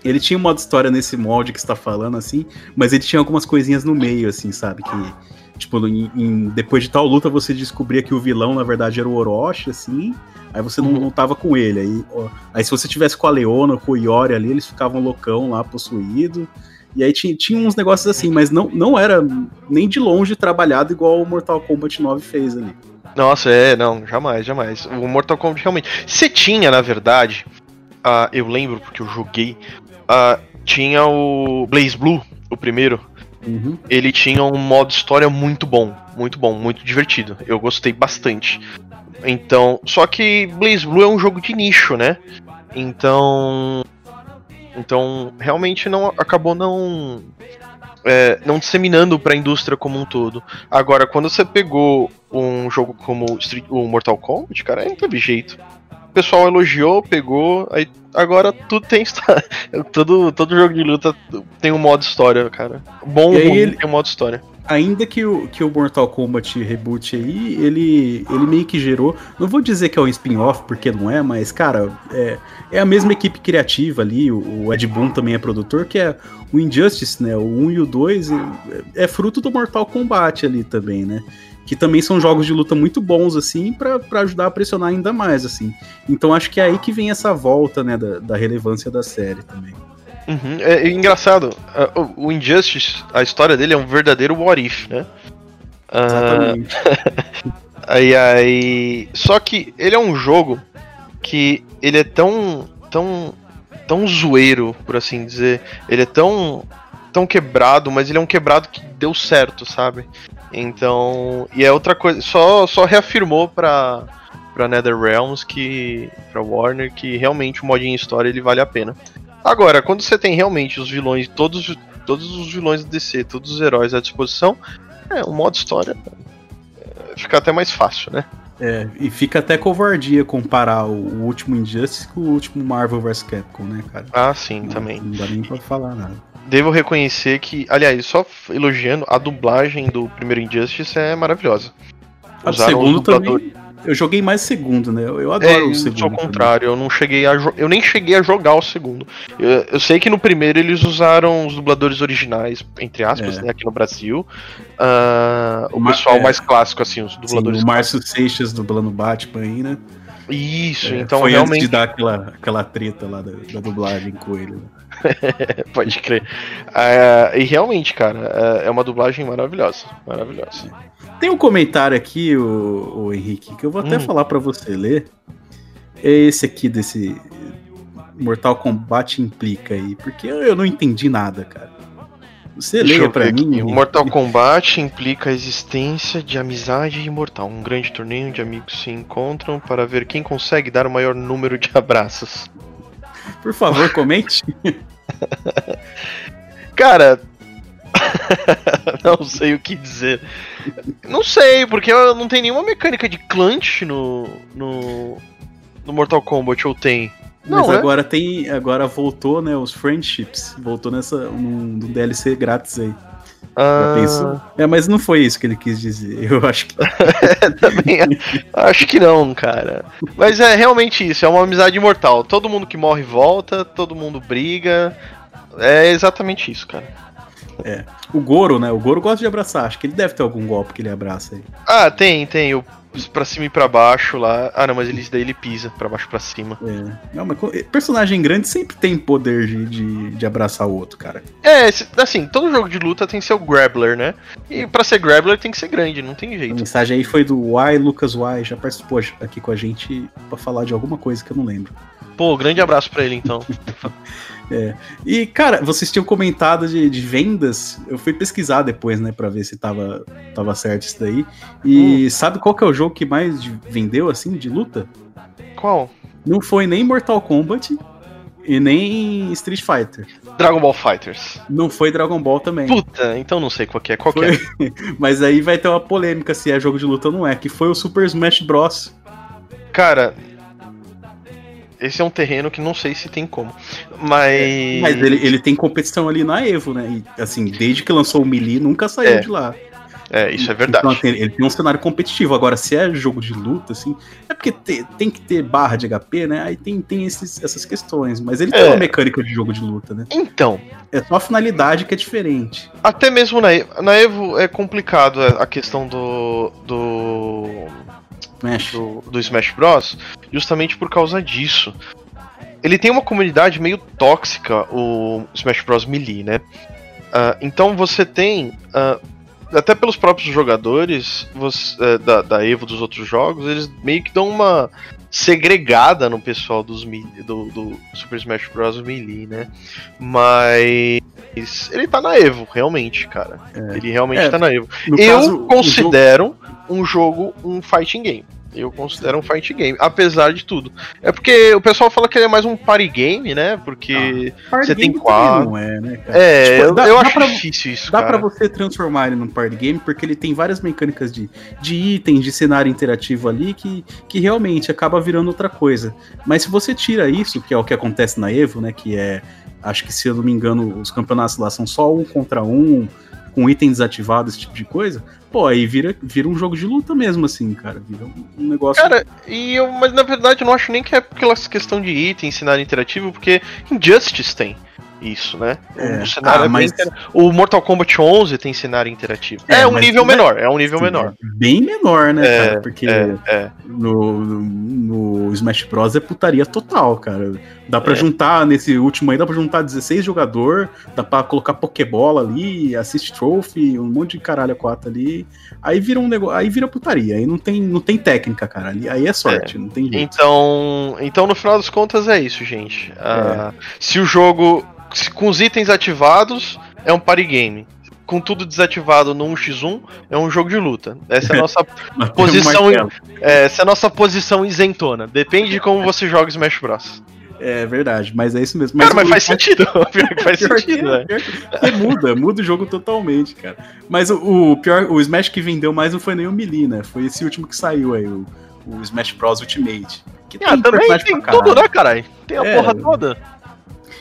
Ele tinha um modo história nesse molde que você tá falando, assim, mas ele tinha algumas coisinhas no meio, assim, sabe? Que, tipo, em- em- depois de tal luta você descobria que o vilão, na verdade, era o Orochi, assim, aí você não, não tava com ele. Aí, ó, aí se você tivesse com a Leona, com o Iori ali, eles ficavam loucão lá, possuído. E aí tinha, tinha uns negócios assim, mas não, não era nem de longe trabalhado igual o Mortal Kombat 9 fez ali. Nossa, é, não, jamais, jamais. O Mortal Kombat realmente. Você tinha, na verdade, ah, eu lembro porque eu joguei, ah, tinha o Blaze Blue, o primeiro. Uhum. Ele tinha um modo história muito bom, muito bom, muito divertido. Eu gostei bastante. Então, só que Blaze Blue é um jogo de nicho, né? Então, Então, realmente não acabou não é, não disseminando para a indústria como um todo. Agora, quando você pegou um jogo como Street- o Mortal Kombat, cara, aí não teve jeito. O pessoal elogiou, pegou, aí agora tudo tem história. [laughs] todo, todo jogo de luta tem um modo história, cara. Bom E ruim ele- tem um modo história. Ainda que o, que o Mortal Kombat Reboot aí, ele, ele meio que gerou. Não vou dizer que é um spin-off, porque não é, mas, cara, é, é a mesma equipe criativa ali. O, o Ed Boon também é produtor, que é o Injustice, né? O 1 e o 2 é, é fruto do Mortal Kombat ali também, né? Que também são jogos de luta muito bons, assim, pra pra ajudar a pressionar ainda mais, assim. Então acho que é aí que vem essa volta, né, da, da relevância da série também. Uhum. É, é engraçado, uh, o- Injustice, a história dele é um verdadeiro what if, né? Ah, Exatamente. [laughs] aí, aí. Só que ele é um jogo que ele é tão. tão. tão zoeiro, por assim dizer. Ele é tão. tão quebrado, mas ele é um quebrado que deu certo, sabe? Então. E é outra coisa. Só, só reafirmou pra. pra NetherRealms que. pra Warner que realmente o modinho história ele vale a pena. Agora, quando você tem realmente os vilões, todos, todos os vilões do DC, todos os heróis à disposição, é, o modo história é, fica até mais fácil, né? É, e fica até covardia comparar o, o último Injustice com o último Marvel vs Capcom, né, cara? Ah, sim, também. Não dá nem pra falar nada. Devo reconhecer que, aliás, só elogiando, a dublagem do primeiro Injustice é maravilhosa. A do Usaram segundo também. Eu joguei mais o segundo, né? Eu, adoro É, o segundo. sou o também. contrário, eu não cheguei a eu nem cheguei a jogar o segundo. Eu, eu sei que no primeiro eles usaram os dubladores originais, entre aspas, É. né, aqui no Brasil. Ah, o Ma- pessoal é. mais clássico, assim, os Sim, dubladores. o Márcio Seixas dublando Batman aí, né? Isso, É, então foi realmente. antes de dar aquela, aquela treta lá da, da dublagem com ele. né? [laughs] Pode crer. Ah, e realmente, cara, é é uma dublagem maravilhosa. Maravilhosa. Tem um comentário aqui, o, Henrique, que eu vou até Hum. falar pra você ler. É esse aqui desse Mortal Kombat implica aí, porque eu, eu não entendi nada, cara. Você Deixa leia pra mim. aqui. O? Mortal Kombat implica a existência de amizade imortal. Um grande torneio onde amigos se encontram para ver quem consegue dar o maior número de [laughs] abraços. Por favor, comente. [laughs] [laughs] Cara. [laughs] não sei o que dizer. Não sei, porque não tem nenhuma mecânica de clutch no. no. no Mortal Kombat, ou tem? Mas Não, é? agora tem. Agora voltou, né? Os friendships. Voltou nessa. num, num DLC grátis aí. Ah. É, mas não foi isso que ele quis dizer. [laughs] Eu acho que. [laughs] Também acho que não, cara. Mas é realmente isso, é uma amizade imortal. Todo mundo que morre volta, todo mundo briga. É exatamente isso, cara. É. O Goro, né? O Goro gosta de abraçar. Acho que ele deve ter algum golpe que ele abraça aí. Ah, tem, tem. O pra cima e pra baixo lá. Ah, não, mas ele, daí ele pisa pra baixo e pra cima. É. Não, mas co- personagem grande sempre tem poder de, de, de abraçar o outro, cara. É, assim, todo jogo de luta tem que ser o Grappler, né? E pra ser Grappler tem que ser grande, não tem A jeito. mensagem aí foi do Y, Lucas Y, já participou aqui com a gente pra falar de alguma coisa que eu não lembro. Pô, grande abraço pra ele então. [laughs] [laughs] É. E, cara, vocês tinham comentado de, de vendas. Eu fui pesquisar depois, né, pra ver se tava, tava certo isso daí. E sabe qual que é o jogo que mais de- vendeu, assim, de luta? Qual? Não foi nem Mortal Kombat e nem Street Fighter. Dragon Ball Fighters. Não foi Dragon Ball também. Puta, então não sei qual que é. Qual que Foi- é? [laughs] Mas aí vai ter uma polêmica se é jogo de luta ou não é, que foi o Super Smash Bros. Cara, esse é um terreno que não sei se tem como. Mas. Mas ele, ele tem competição ali na Evo, né? E, assim, desde que lançou o Melee, nunca saiu É, de lá. É, isso é verdade. Então, ele tem um cenário competitivo. Agora, se é jogo de luta, assim, é porque te- tem que ter barra de HP, né? Aí tem, tem esses- essas questões. Mas ele tem É. uma mecânica de jogo de luta, né? Então, É só a finalidade que é diferente. até mesmo na, E- na Evo é complicado a questão do. do. Smash. do, do Smash Bros. justamente por causa disso. Ele tem uma comunidade meio tóxica, o Smash Bros. Melee, né? Ah, então você tem. ah, até pelos próprios jogadores você- eh, da, da Evo dos outros jogos, eles meio que dão uma segregada no pessoal dos do, do Super Smash Bros. Melee, né? Mas ele tá na Evo, realmente, cara. Ele realmente É, tá na Evo. no Eu caso, considero um jogo um fighting game. Eu considero um fight game, apesar de tudo. É porque o pessoal fala que ele é mais um party game, né? Porque Party você tem quatro. Não é, né, cara? É, Tipo, eu, dá- eu dá acho pra- difícil isso, Dá pra você transformar ele num party game porque ele tem várias mecânicas de, de itens, de cenário interativo ali que, que realmente acaba virando outra coisa. Mas se você tira isso, que é o que acontece na Evo, né? Que é, acho que se eu não me engano, os campeonatos lá são só um contra um, com item desativado, esse tipo de coisa, pô, aí vira, vira um jogo de luta mesmo, assim, cara. Vira um, negócio. Cara, e eu, mas na verdade eu não acho nem que é aquela questão de item, cenário interativo, porque Injustice tem isso, né? É. O, cenário Ah, é mas- inter- o Mortal Kombat 11 tem cenário interativo. É, É, um nível mas- menor, é um nível Sim, menor. Bem menor, né, É, cara? Porque é, é. No, no Smash Bros. é putaria total, cara. Dá pra É. juntar, nesse último aí, dá pra juntar 16 jogador, dá pra colocar Pokébola ali, Assist Trophy, um monte de caralho a quatro ali. Aí vira um negócio. Aí vira putaria. Aí não tem, não tem técnica, cara. Ali, aí é sorte, não tem jeito. Então, então, no final das contas, é isso, gente. Ah, Se o jogo, com os itens ativados, é um party game. Com tudo desativado no 1x1, é um jogo de luta. Essa é a nossa [laughs] Mas tem posição. é, essa é a nossa posição isentona. Depende de como você joga Smash Bros. É verdade, mas é isso mesmo. Cara, mas faz sentido. [laughs] [laughs] Pior que faz Pior sentido, que- né? que- porque muda, muda o jogo totalmente, cara. Mas o, o pior, o Smash que vendeu mais não foi nem o Melee, né? Foi esse último que saiu aí, o, o Smash Bros Ultimate. Que Ah, também personagem tem tudo, né, caralho? Tem a É. porra toda.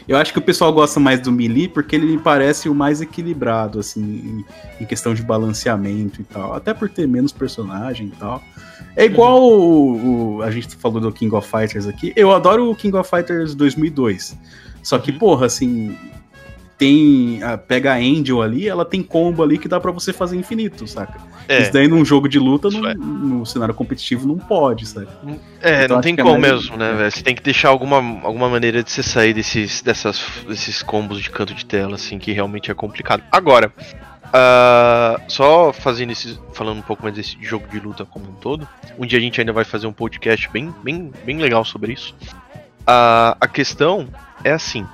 Eu acho que o pessoal gosta mais do Melee porque ele me parece o mais equilibrado, assim, em, questão de balanceamento e tal. Até por ter menos personagem e tal. É igual o, o- a gente falou do King of Fighters aqui. Eu adoro o King of Fighters 2002. Só Uhum. que, porra, assim, tem a, pega a Angel ali, ela tem combo ali que dá pra você fazer infinito, saca? É. Isso daí num jogo de luta, num- no cenário competitivo, não pode, sabe? É, Então não tem é como mesmo, né, velho? Você tem que deixar alguma, alguma maneira de você sair desses, dessas, desses combos de canto de tela, assim, que realmente é complicado. Agora, ah, só fazendo esse. falando um pouco mais desse jogo de luta como um todo. Um dia a gente ainda vai fazer um podcast bem, bem, bem legal sobre isso. Ah, a questão é assim.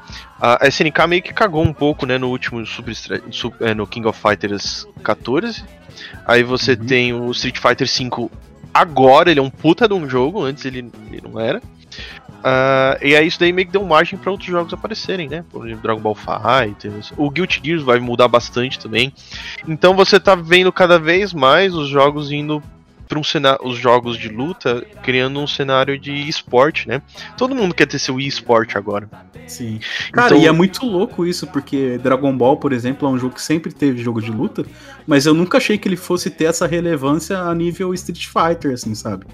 A SNK meio que cagou um pouco, né, no último Super, é, no King of Fighters 14. Aí você tem o Street Fighter V agora, ele é um puta de um jogo, antes ele, ele não era. Ah, e aí isso daí meio que deu margem para outros jogos aparecerem, né? Por exemplo, Dragon Ball Fighters. O Guilty Gears vai mudar bastante também. Então você tá vendo cada vez mais os jogos indo para um cenário, os jogos de luta criando um cenário de esporte, né? Todo mundo quer ter seu e-sport agora. Sim. Cara, Então- e é muito louco isso, porque Dragon Ball, por exemplo, é um jogo que sempre teve jogo de luta, mas eu nunca achei que ele fosse ter essa relevância a nível Street Fighter, assim, sabe?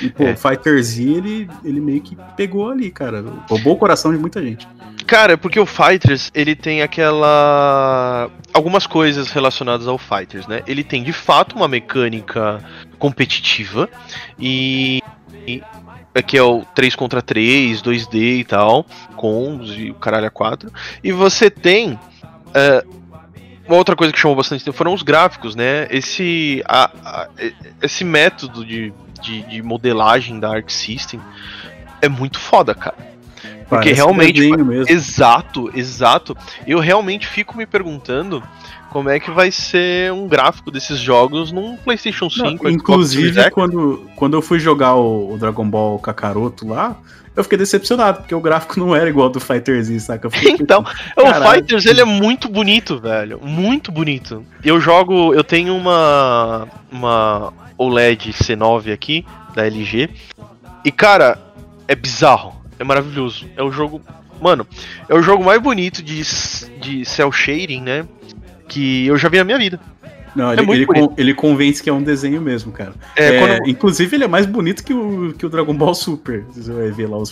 E, pô, É. Fighter Z, ele, ele meio que pegou ali, cara. Roubou o coração de muita gente. Cara, porque o Fighters, ele tem aquela. algumas coisas relacionadas ao Fighters, né? Ele tem de fato uma mecânica competitiva e. e é que é o 3 contra 3, 2D e tal, combos e o caralho a 4. E você tem. é, uma outra coisa que chamou bastante atenção foram os gráficos, né? Esse, a- a- esse método de, de, de modelagem da Arc System é muito foda, cara. Porque Parece realmente. mesmo. Exato, exato. Eu realmente fico me perguntando como é que vai ser um gráfico desses jogos num PlayStation 5. Não, inclusive, quando, quando eu fui jogar o, o Dragon Ball Kakaroto lá, eu fiquei decepcionado, porque o gráfico não era igual ao do Fighter Z, saca? Fiquei [laughs] Então, tipo, o caralho. Fighters ele é muito bonito, velho. Muito bonito. Eu jogo. Eu tenho uma. Uma OLED C9 aqui, da LG. E, cara, é bizarro. É maravilhoso. É o jogo. Mano, é o jogo mais bonito de, de cel shading, né? Que eu já vi na minha vida. Não, É ele, con- ele convence que é um desenho mesmo, cara. É, É, quando- Inclusive, ele é mais bonito que o, que o Dragon Ball Super. Você vai ver lá os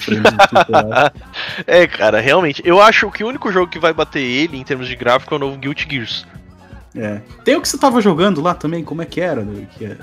lá. [laughs] É, cara, realmente. Eu acho que o único jogo que vai bater ele em termos de gráfico é o novo Guilty Gears. É. Tem o que você tava jogando lá também, como é que era? né? Que, é-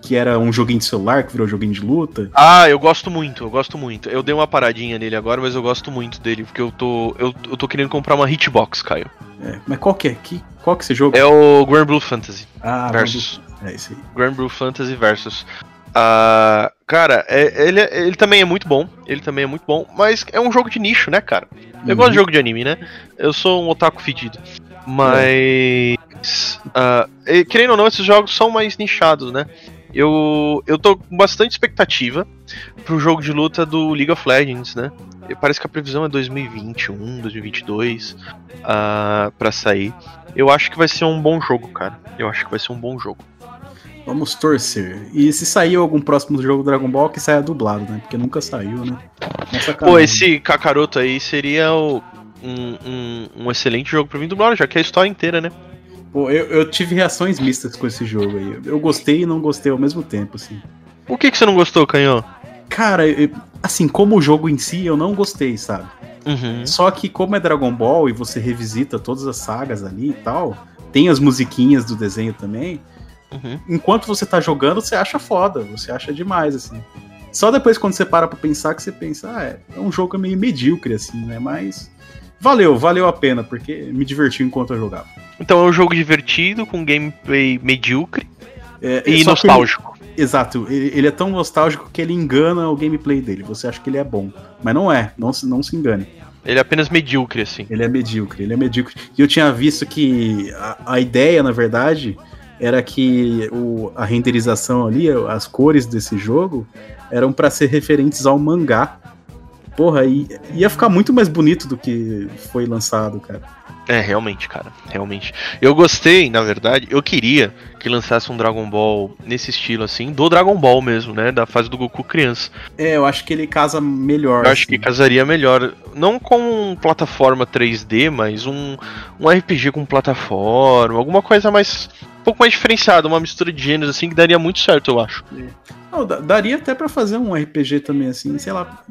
que era um joguinho de celular que virou joguinho de luta. Ah, eu gosto muito, eu gosto muito. Eu dei uma paradinha nele agora, mas eu gosto muito dele, porque eu tô. Eu, eu tô querendo comprar uma hitbox, Caio. É, Mas qual que é? Que, qual que você joga? É o Grand Blue Fantasy. Ah, Versus. É isso aí. Grand Blue Fantasy Versus. Ah, cara, é- ele, é- ele também é muito bom. Ele também é muito bom, mas é um jogo de nicho, né, cara? Eu Uhum. gosto de jogo de anime, né? Eu sou um otaku fedido. Mas. e, querendo ou não, esses jogos são mais nichados, né? Eu, eu tô com bastante expectativa pro jogo de luta do League of Legends, né? E Parece que a previsão é 2021, 2022 uh, para sair. Eu acho que vai ser um bom jogo, cara. Eu acho que vai ser um bom jogo. Vamos torcer. E se sair algum próximo jogo do Dragon Ball, que saia dublado, né? Porque nunca saiu, né? Nossa, Pô, esse Kakaroto aí seria o- um, um, um excelente jogo pra mim dublado, já que é a história inteira, né? Pô, eu, eu tive reações mistas com esse jogo aí. Eu gostei e não gostei ao mesmo tempo, assim. O que, que você não gostou, Canhão? Cara, eu- assim, como o jogo em si, eu não gostei, sabe? Uhum. Só que como é Dragon Ball e você revisita todas as sagas ali e tal, tem as musiquinhas do desenho também. Uhum. Enquanto você tá jogando, você acha foda, você acha demais, assim. Só depois quando você para pra pensar que você pensa, ah, é, é um jogo meio medíocre, assim, né? Mas valeu, valeu a pena, porque me divertiu enquanto eu jogava. Então é um jogo divertido, com gameplay medíocre É, e só que nostálgico. ele- exato, ele, ele é tão nostálgico que ele engana o gameplay dele. Você acha que ele é bom, mas não é, não se, não se engane. Ele é apenas medíocre, assim. Ele é medíocre, ele é medíocre. E eu tinha visto que a, a ideia, na verdade, era que o, a renderização ali, as cores desse jogo, eram pra ser referentes ao mangá. Porra, e, ia ficar muito mais bonito do que foi lançado, cara. É, realmente, cara, realmente. Eu gostei, na verdade, eu queria que lançasse um Dragon Ball nesse estilo, assim, do Dragon Ball mesmo, né? Da fase do Goku criança. É, eu acho que ele casa melhor. Eu acho assim. que casaria melhor, não com plataforma 3D, mas um, um RPG com plataforma, alguma coisa mais. Um pouco mais diferenciada, uma mistura de gêneros, assim, que daria muito certo, eu acho. Não, da- daria até pra fazer um RPG também, assim, sei lá,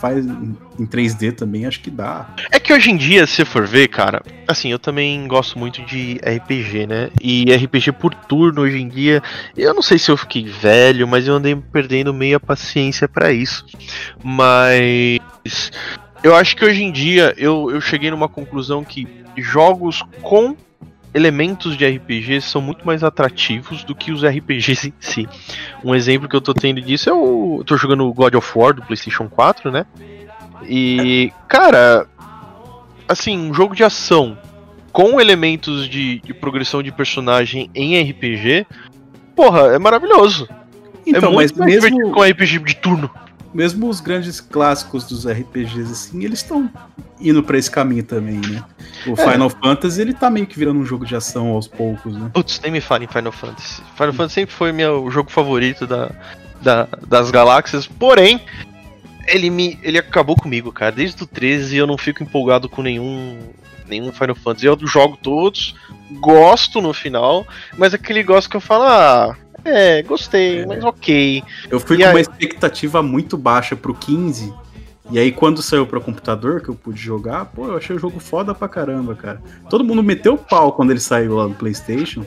faz em em 3D também, acho que dá. É que hoje em dia, se for ver, cara, assim, eu também gosto muito de RPG, né? E RPG por turno hoje em dia, eu não sei se eu fiquei velho, mas eu andei perdendo meio a paciência pra isso. Mas eu acho que hoje em dia eu, eu cheguei numa conclusão que jogos com elementos de RPG são muito mais atrativos do que os RPGs em si. Um exemplo que eu tô tendo disso é o. Eu tô jogando o God of War do PlayStation 4, né? E, cara, assim, um jogo de ação com elementos de, de progressão de personagem em RPG, porra, é maravilhoso. Então, é mas muito mais mesmo- com RPG de turno. Mesmo os grandes clássicos dos RPGs, assim, eles estão indo pra esse caminho também, né? O É. Final Fantasy, ele tá meio que virando um jogo de ação aos poucos, né? Putz, nem me fale em Final Fantasy. Final Fantasy sempre foi meu jogo favorito da, da- das galáxias, porém, ele me ele acabou comigo, cara. Desde o 13 eu não fico empolgado com nenhum nenhum Final Fantasy. Eu jogo todos, gosto no final, mas aquele gosto que eu falo, ah, é, gostei, mas ok. Eu fui E com aí- uma expectativa muito baixa pro 15. E aí, quando saiu pra computador, que eu pude jogar, pô, eu achei o jogo foda pra caramba, cara. Todo mundo meteu o pau quando ele saiu lá no PlayStation.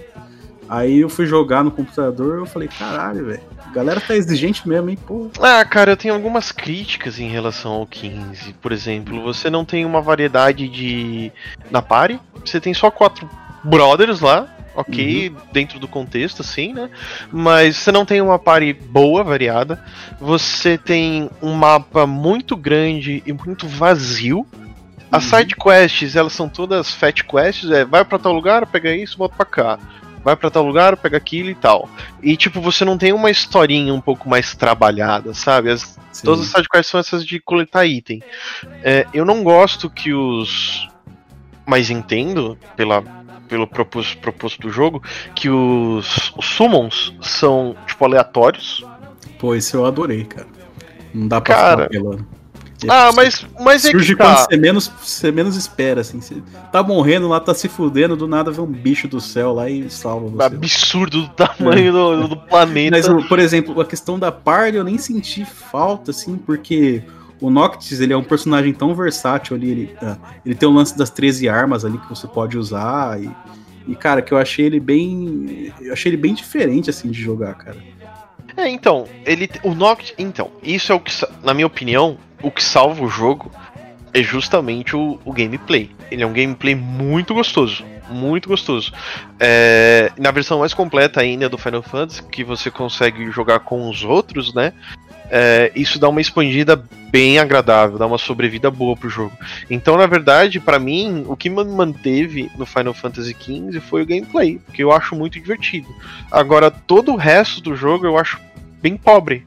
Aí eu fui jogar no computador eu falei, caralho, velho. A galera tá exigente mesmo, hein, pô. Ah, cara, eu tenho algumas críticas em relação ao 15. Por exemplo, você não tem uma variedade de. na party. Você tem só quatro brothers lá, ok, dentro do contexto, assim, né? Mas você não tem uma party boa, variada. Você tem um mapa muito grande e muito vazio. As side quests, elas são todas fat quests, é vai pra tal lugar, pega isso, volta pra cá. Vai pra tal lugar, pega aquilo e tal. E tipo, você não tem uma historinha um pouco mais trabalhada, sabe? As, todas as side quests são essas de coletar item. É, eu não gosto que os. Mas entendo, pela, pelo propósito, propósito do jogo, que os, os summons são, tipo, aleatórios. Pô, esse eu adorei, cara. Não dá pra Cara, ficar apelando. Ah, mas, mas é Surge que quando tá. você menos, você menos espera, assim. Você tá morrendo lá, tá se fudendo, do nada vem um bicho do céu lá e salva você. Absurdo do tamanho do, do planeta. Mas, por exemplo, a questão da party eu nem senti falta, assim, porque o Noctis, ele é um personagem tão versátil ali, ele, ah, ele tem o lance das 13 armas ali que você pode usar e, e, cara, que eu achei ele bem, eu achei ele bem diferente, assim, de jogar, cara. É, então, ele. O Noct. Então, isso é o que, na minha opinião, o que salva o jogo é justamente o, o gameplay. Ele é um gameplay muito gostoso. Muito gostoso. É, na versão mais completa ainda do Final Fantasy, que você consegue jogar com os outros, né? É, isso dá uma expandida bem agradável, dá uma sobrevida boa pro jogo. Então, na verdade, pra mim, o que me manteve no Final Fantasy XV foi o gameplay, porque eu acho muito divertido. Agora, todo o resto do jogo eu acho bem pobre.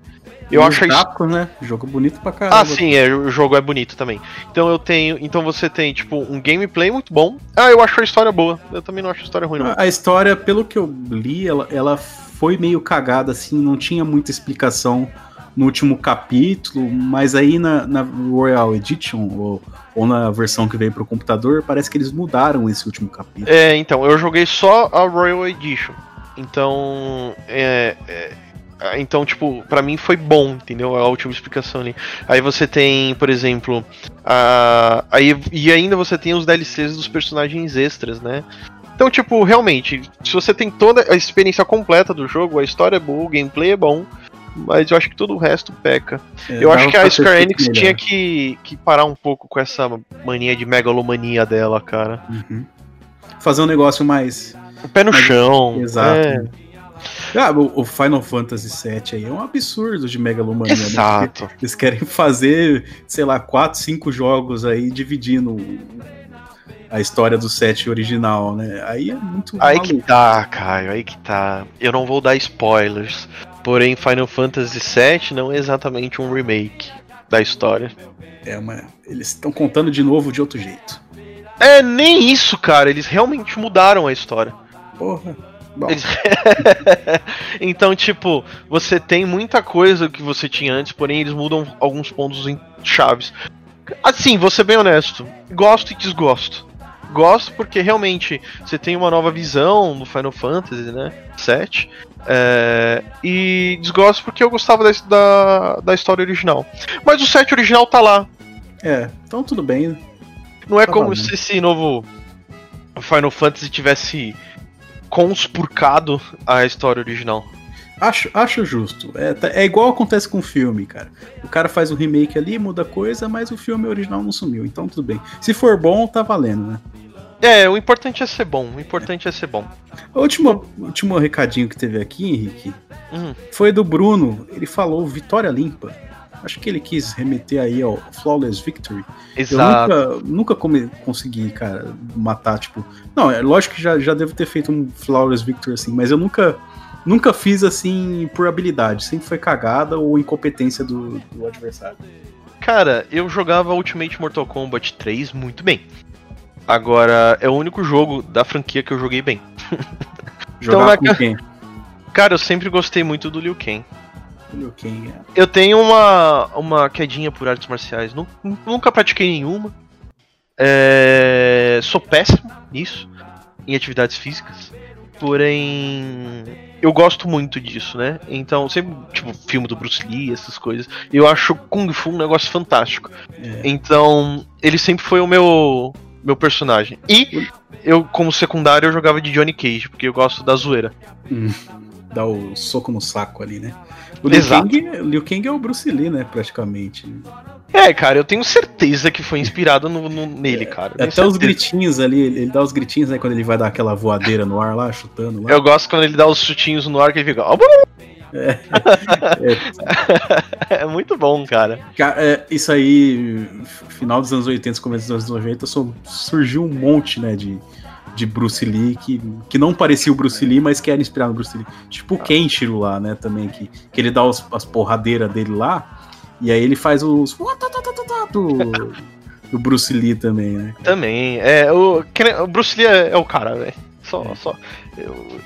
Eu E acho gráficos, né? Jogo bonito pra caramba. ah, sim, é, o jogo é bonito também. Então eu tenho. Então você tem, tipo, um gameplay muito bom. Ah, eu acho a história boa. Eu também não acho a história ruim, não. A a história, pelo que eu li, ela, ela foi meio cagada, assim, não tinha muita explicação no último capítulo, mas aí na, na Royal Edition, ou, ou na versão que veio pro computador, parece que eles mudaram esse último capítulo. É, então, eu joguei só a Royal Edition. Então, é, é, então, tipo, pra mim foi bom, entendeu? A última explicação ali. Aí você tem, por exemplo, a, aí e ainda você tem os DLCs dos personagens extras, né? Então, tipo, realmente, se você tem toda a experiência completa do jogo, a história é boa, o gameplay é bom, mas eu acho que todo o resto peca. É, eu acho que a Square Enix melhor. tinha que, que parar um pouco com essa mania de megalomania dela, cara. Uhum. Fazer um negócio mais. O pé no mais- chão. Exato. é. Ah, o Final Fantasy VII aí é um absurdo de megalomania. né? Exato. Porque Eles querem fazer, sei lá, 4, 5 jogos aí dividindo a história do set original, né? Aí é muito Aí maluco. que tá, Caio, aí que tá. Eu não vou dar spoilers. Porém, Final Fantasy VII não é exatamente um remake da história. É uma... Eles estão contando de novo de outro jeito. É, nem isso, cara. Eles realmente mudaram a história. Porra. Bom, Eles- [laughs] então, tipo, você tem muita coisa que você tinha antes, porém eles mudam alguns pontos em chaves. Assim, vou ser bem honesto, gosto e desgosto. Gosto porque realmente você tem uma nova visão no Final Fantasy, né? 7. É, e desgosto porque eu gostava da, da, da história original. Mas o 7 original tá lá. é, então tudo bem. Não é Tá como se esse novo Final Fantasy tivesse conspurcado a história original. Acho, acho justo. É, tá- é igual acontece com o filme, cara. O cara faz um remake ali, muda coisa, mas o filme original não sumiu. Então tudo bem. Se for bom, tá valendo, né? É, o importante é ser bom. O importante é ser bom. O último, último recadinho que teve aqui, Henrique, Hum. foi do Bruno. Ele falou Vitória Limpa. Acho que ele quis remeter aí ao Flawless Victory. Exato. Eu nunca, nunca come- consegui, cara, matar, tipo. Não, é lógico que já, já devo ter feito um Flawless Victory assim, mas eu nunca. Nunca fiz assim por habilidade. Sempre foi cagada ou incompetência do, do adversário. Cara, eu jogava Ultimate Mortal Kombat 3 muito bem. Agora, é o único jogo da franquia que eu joguei bem. [laughs] Jogar Então, com quem? Cara, eu sempre gostei muito do Liu Kang. Liu Kang, é. Eu tenho uma, uma quedinha por artes marciais. Nu- Nunca pratiquei nenhuma. É, sou péssimo nisso, em atividades físicas. Porém, eu gosto muito disso, né? Então, sempre, tipo, filme do Bruce Lee, essas coisas. Eu acho Kung Fu um negócio fantástico. É. Então, ele sempre foi o meu, meu personagem. E eu, como secundário, eu jogava de Johnny Cage, porque eu gosto da zoeira. Hum, dá o soco no saco ali, né? O Liu Exato. Kang, Liu Kang é o Bruce Lee, né? Praticamente. É, cara, eu tenho certeza que foi inspirado no, no- nele, cara. Eu tenho Até os certeza. gritinhos ali, ele ele dá os gritinhos, né? Quando ele vai dar aquela voadeira no ar lá, chutando lá. Eu gosto quando ele dá os chutinhos no ar que ele fica. "Ó, É, É muito bom, cara. Ca- é, isso aí, final dos anos 80, começo dos anos 90, su- surgiu um monte, né, de, de Bruce Lee que, que não parecia o Bruce Lee, mas que era inspirado no Bruce Lee. Tipo o Kenshiro lá, né, também, que, que ele dá os- as porradeiras dele lá, e aí ele faz os do, do Bruce Lee também, né? Também. É, o, o Bruce Lee é, é o cara, velho. Só, só.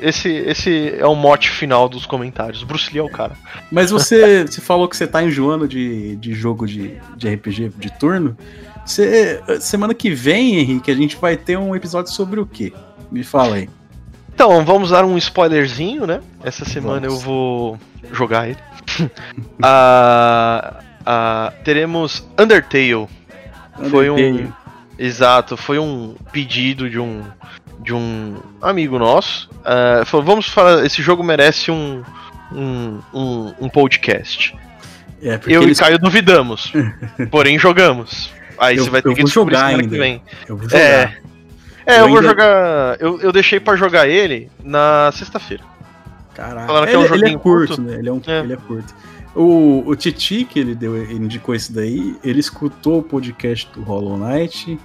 Esse, esse é o mote final dos comentários. Bruce Lee é o cara. Mas você, [laughs] você falou que você tá enjoando de, de jogo de, de RPG de turno. Você, semana que vem, Henrique, a gente vai ter um episódio sobre o quê? Me fala aí. Então, vamos dar um spoilerzinho, né? Essa semana Vamos. eu vou jogar ele. [laughs] Ah, ah, teremos Undertale. Foi um. Undertale. Exato, foi um pedido de um de um amigo nosso. Ah, falou, vamos falar, esse jogo merece um um, um, um podcast. É, Eu eles- e Caio duvidamos, [laughs] porém jogamos. Aí Eu- você vai ter que descobrir jogar semana ainda. que vem. Eu vou jogar. É, é Eu eu, vou ainda- jogar. Eu, eu deixei pra jogar ele na sexta-feira. Caraca. Falaram que é um ele, ele joguinho é curto, curto. né? Ele é, um, É. ele é curto. O, o Titi, que ele, deu, ele indicou esse daí, ele escutou o podcast do Hollow Knight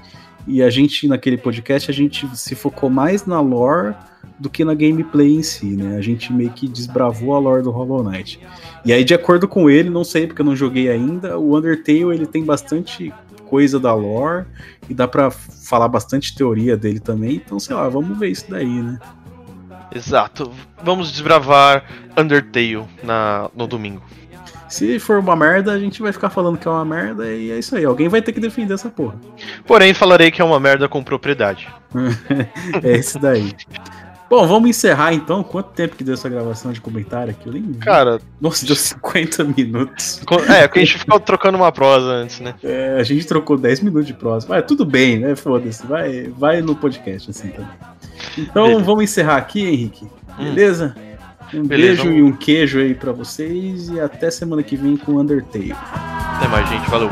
e a gente, naquele podcast, a gente se focou mais na lore do que na gameplay em si, né? A gente meio que desbravou a lore do Hollow Knight. E aí, de acordo com ele, não sei porque eu não joguei ainda, o Undertale ele tem bastante coisa da lore e dá pra falar bastante teoria dele também, então sei lá, vamos ver isso daí, né? Exato. Vamos desbravar Undertale na, no domingo. Se for uma merda, a gente vai ficar falando que é uma merda e é isso aí. Alguém vai ter que defender essa porra. Porém, falarei que é uma merda com propriedade. [laughs] é isso daí. Bom, vamos encerrar então. Quanto tempo que deu essa gravação de comentário aqui? Eu nem. Cara. Nossa, deu 50 minutos. É, porque a gente ficou trocando uma prosa antes, né? É, a gente trocou 10 minutos de prosa. Mas tudo bem, né? Foda-se. Vai, vai no podcast assim também. Então Beleza. vamos encerrar aqui, Henrique. Hum. Um Beleza, beijo vamos- e um queijo aí pra vocês e até semana que vem com Undertale. Até mais, gente. Valeu.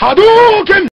Hadouken!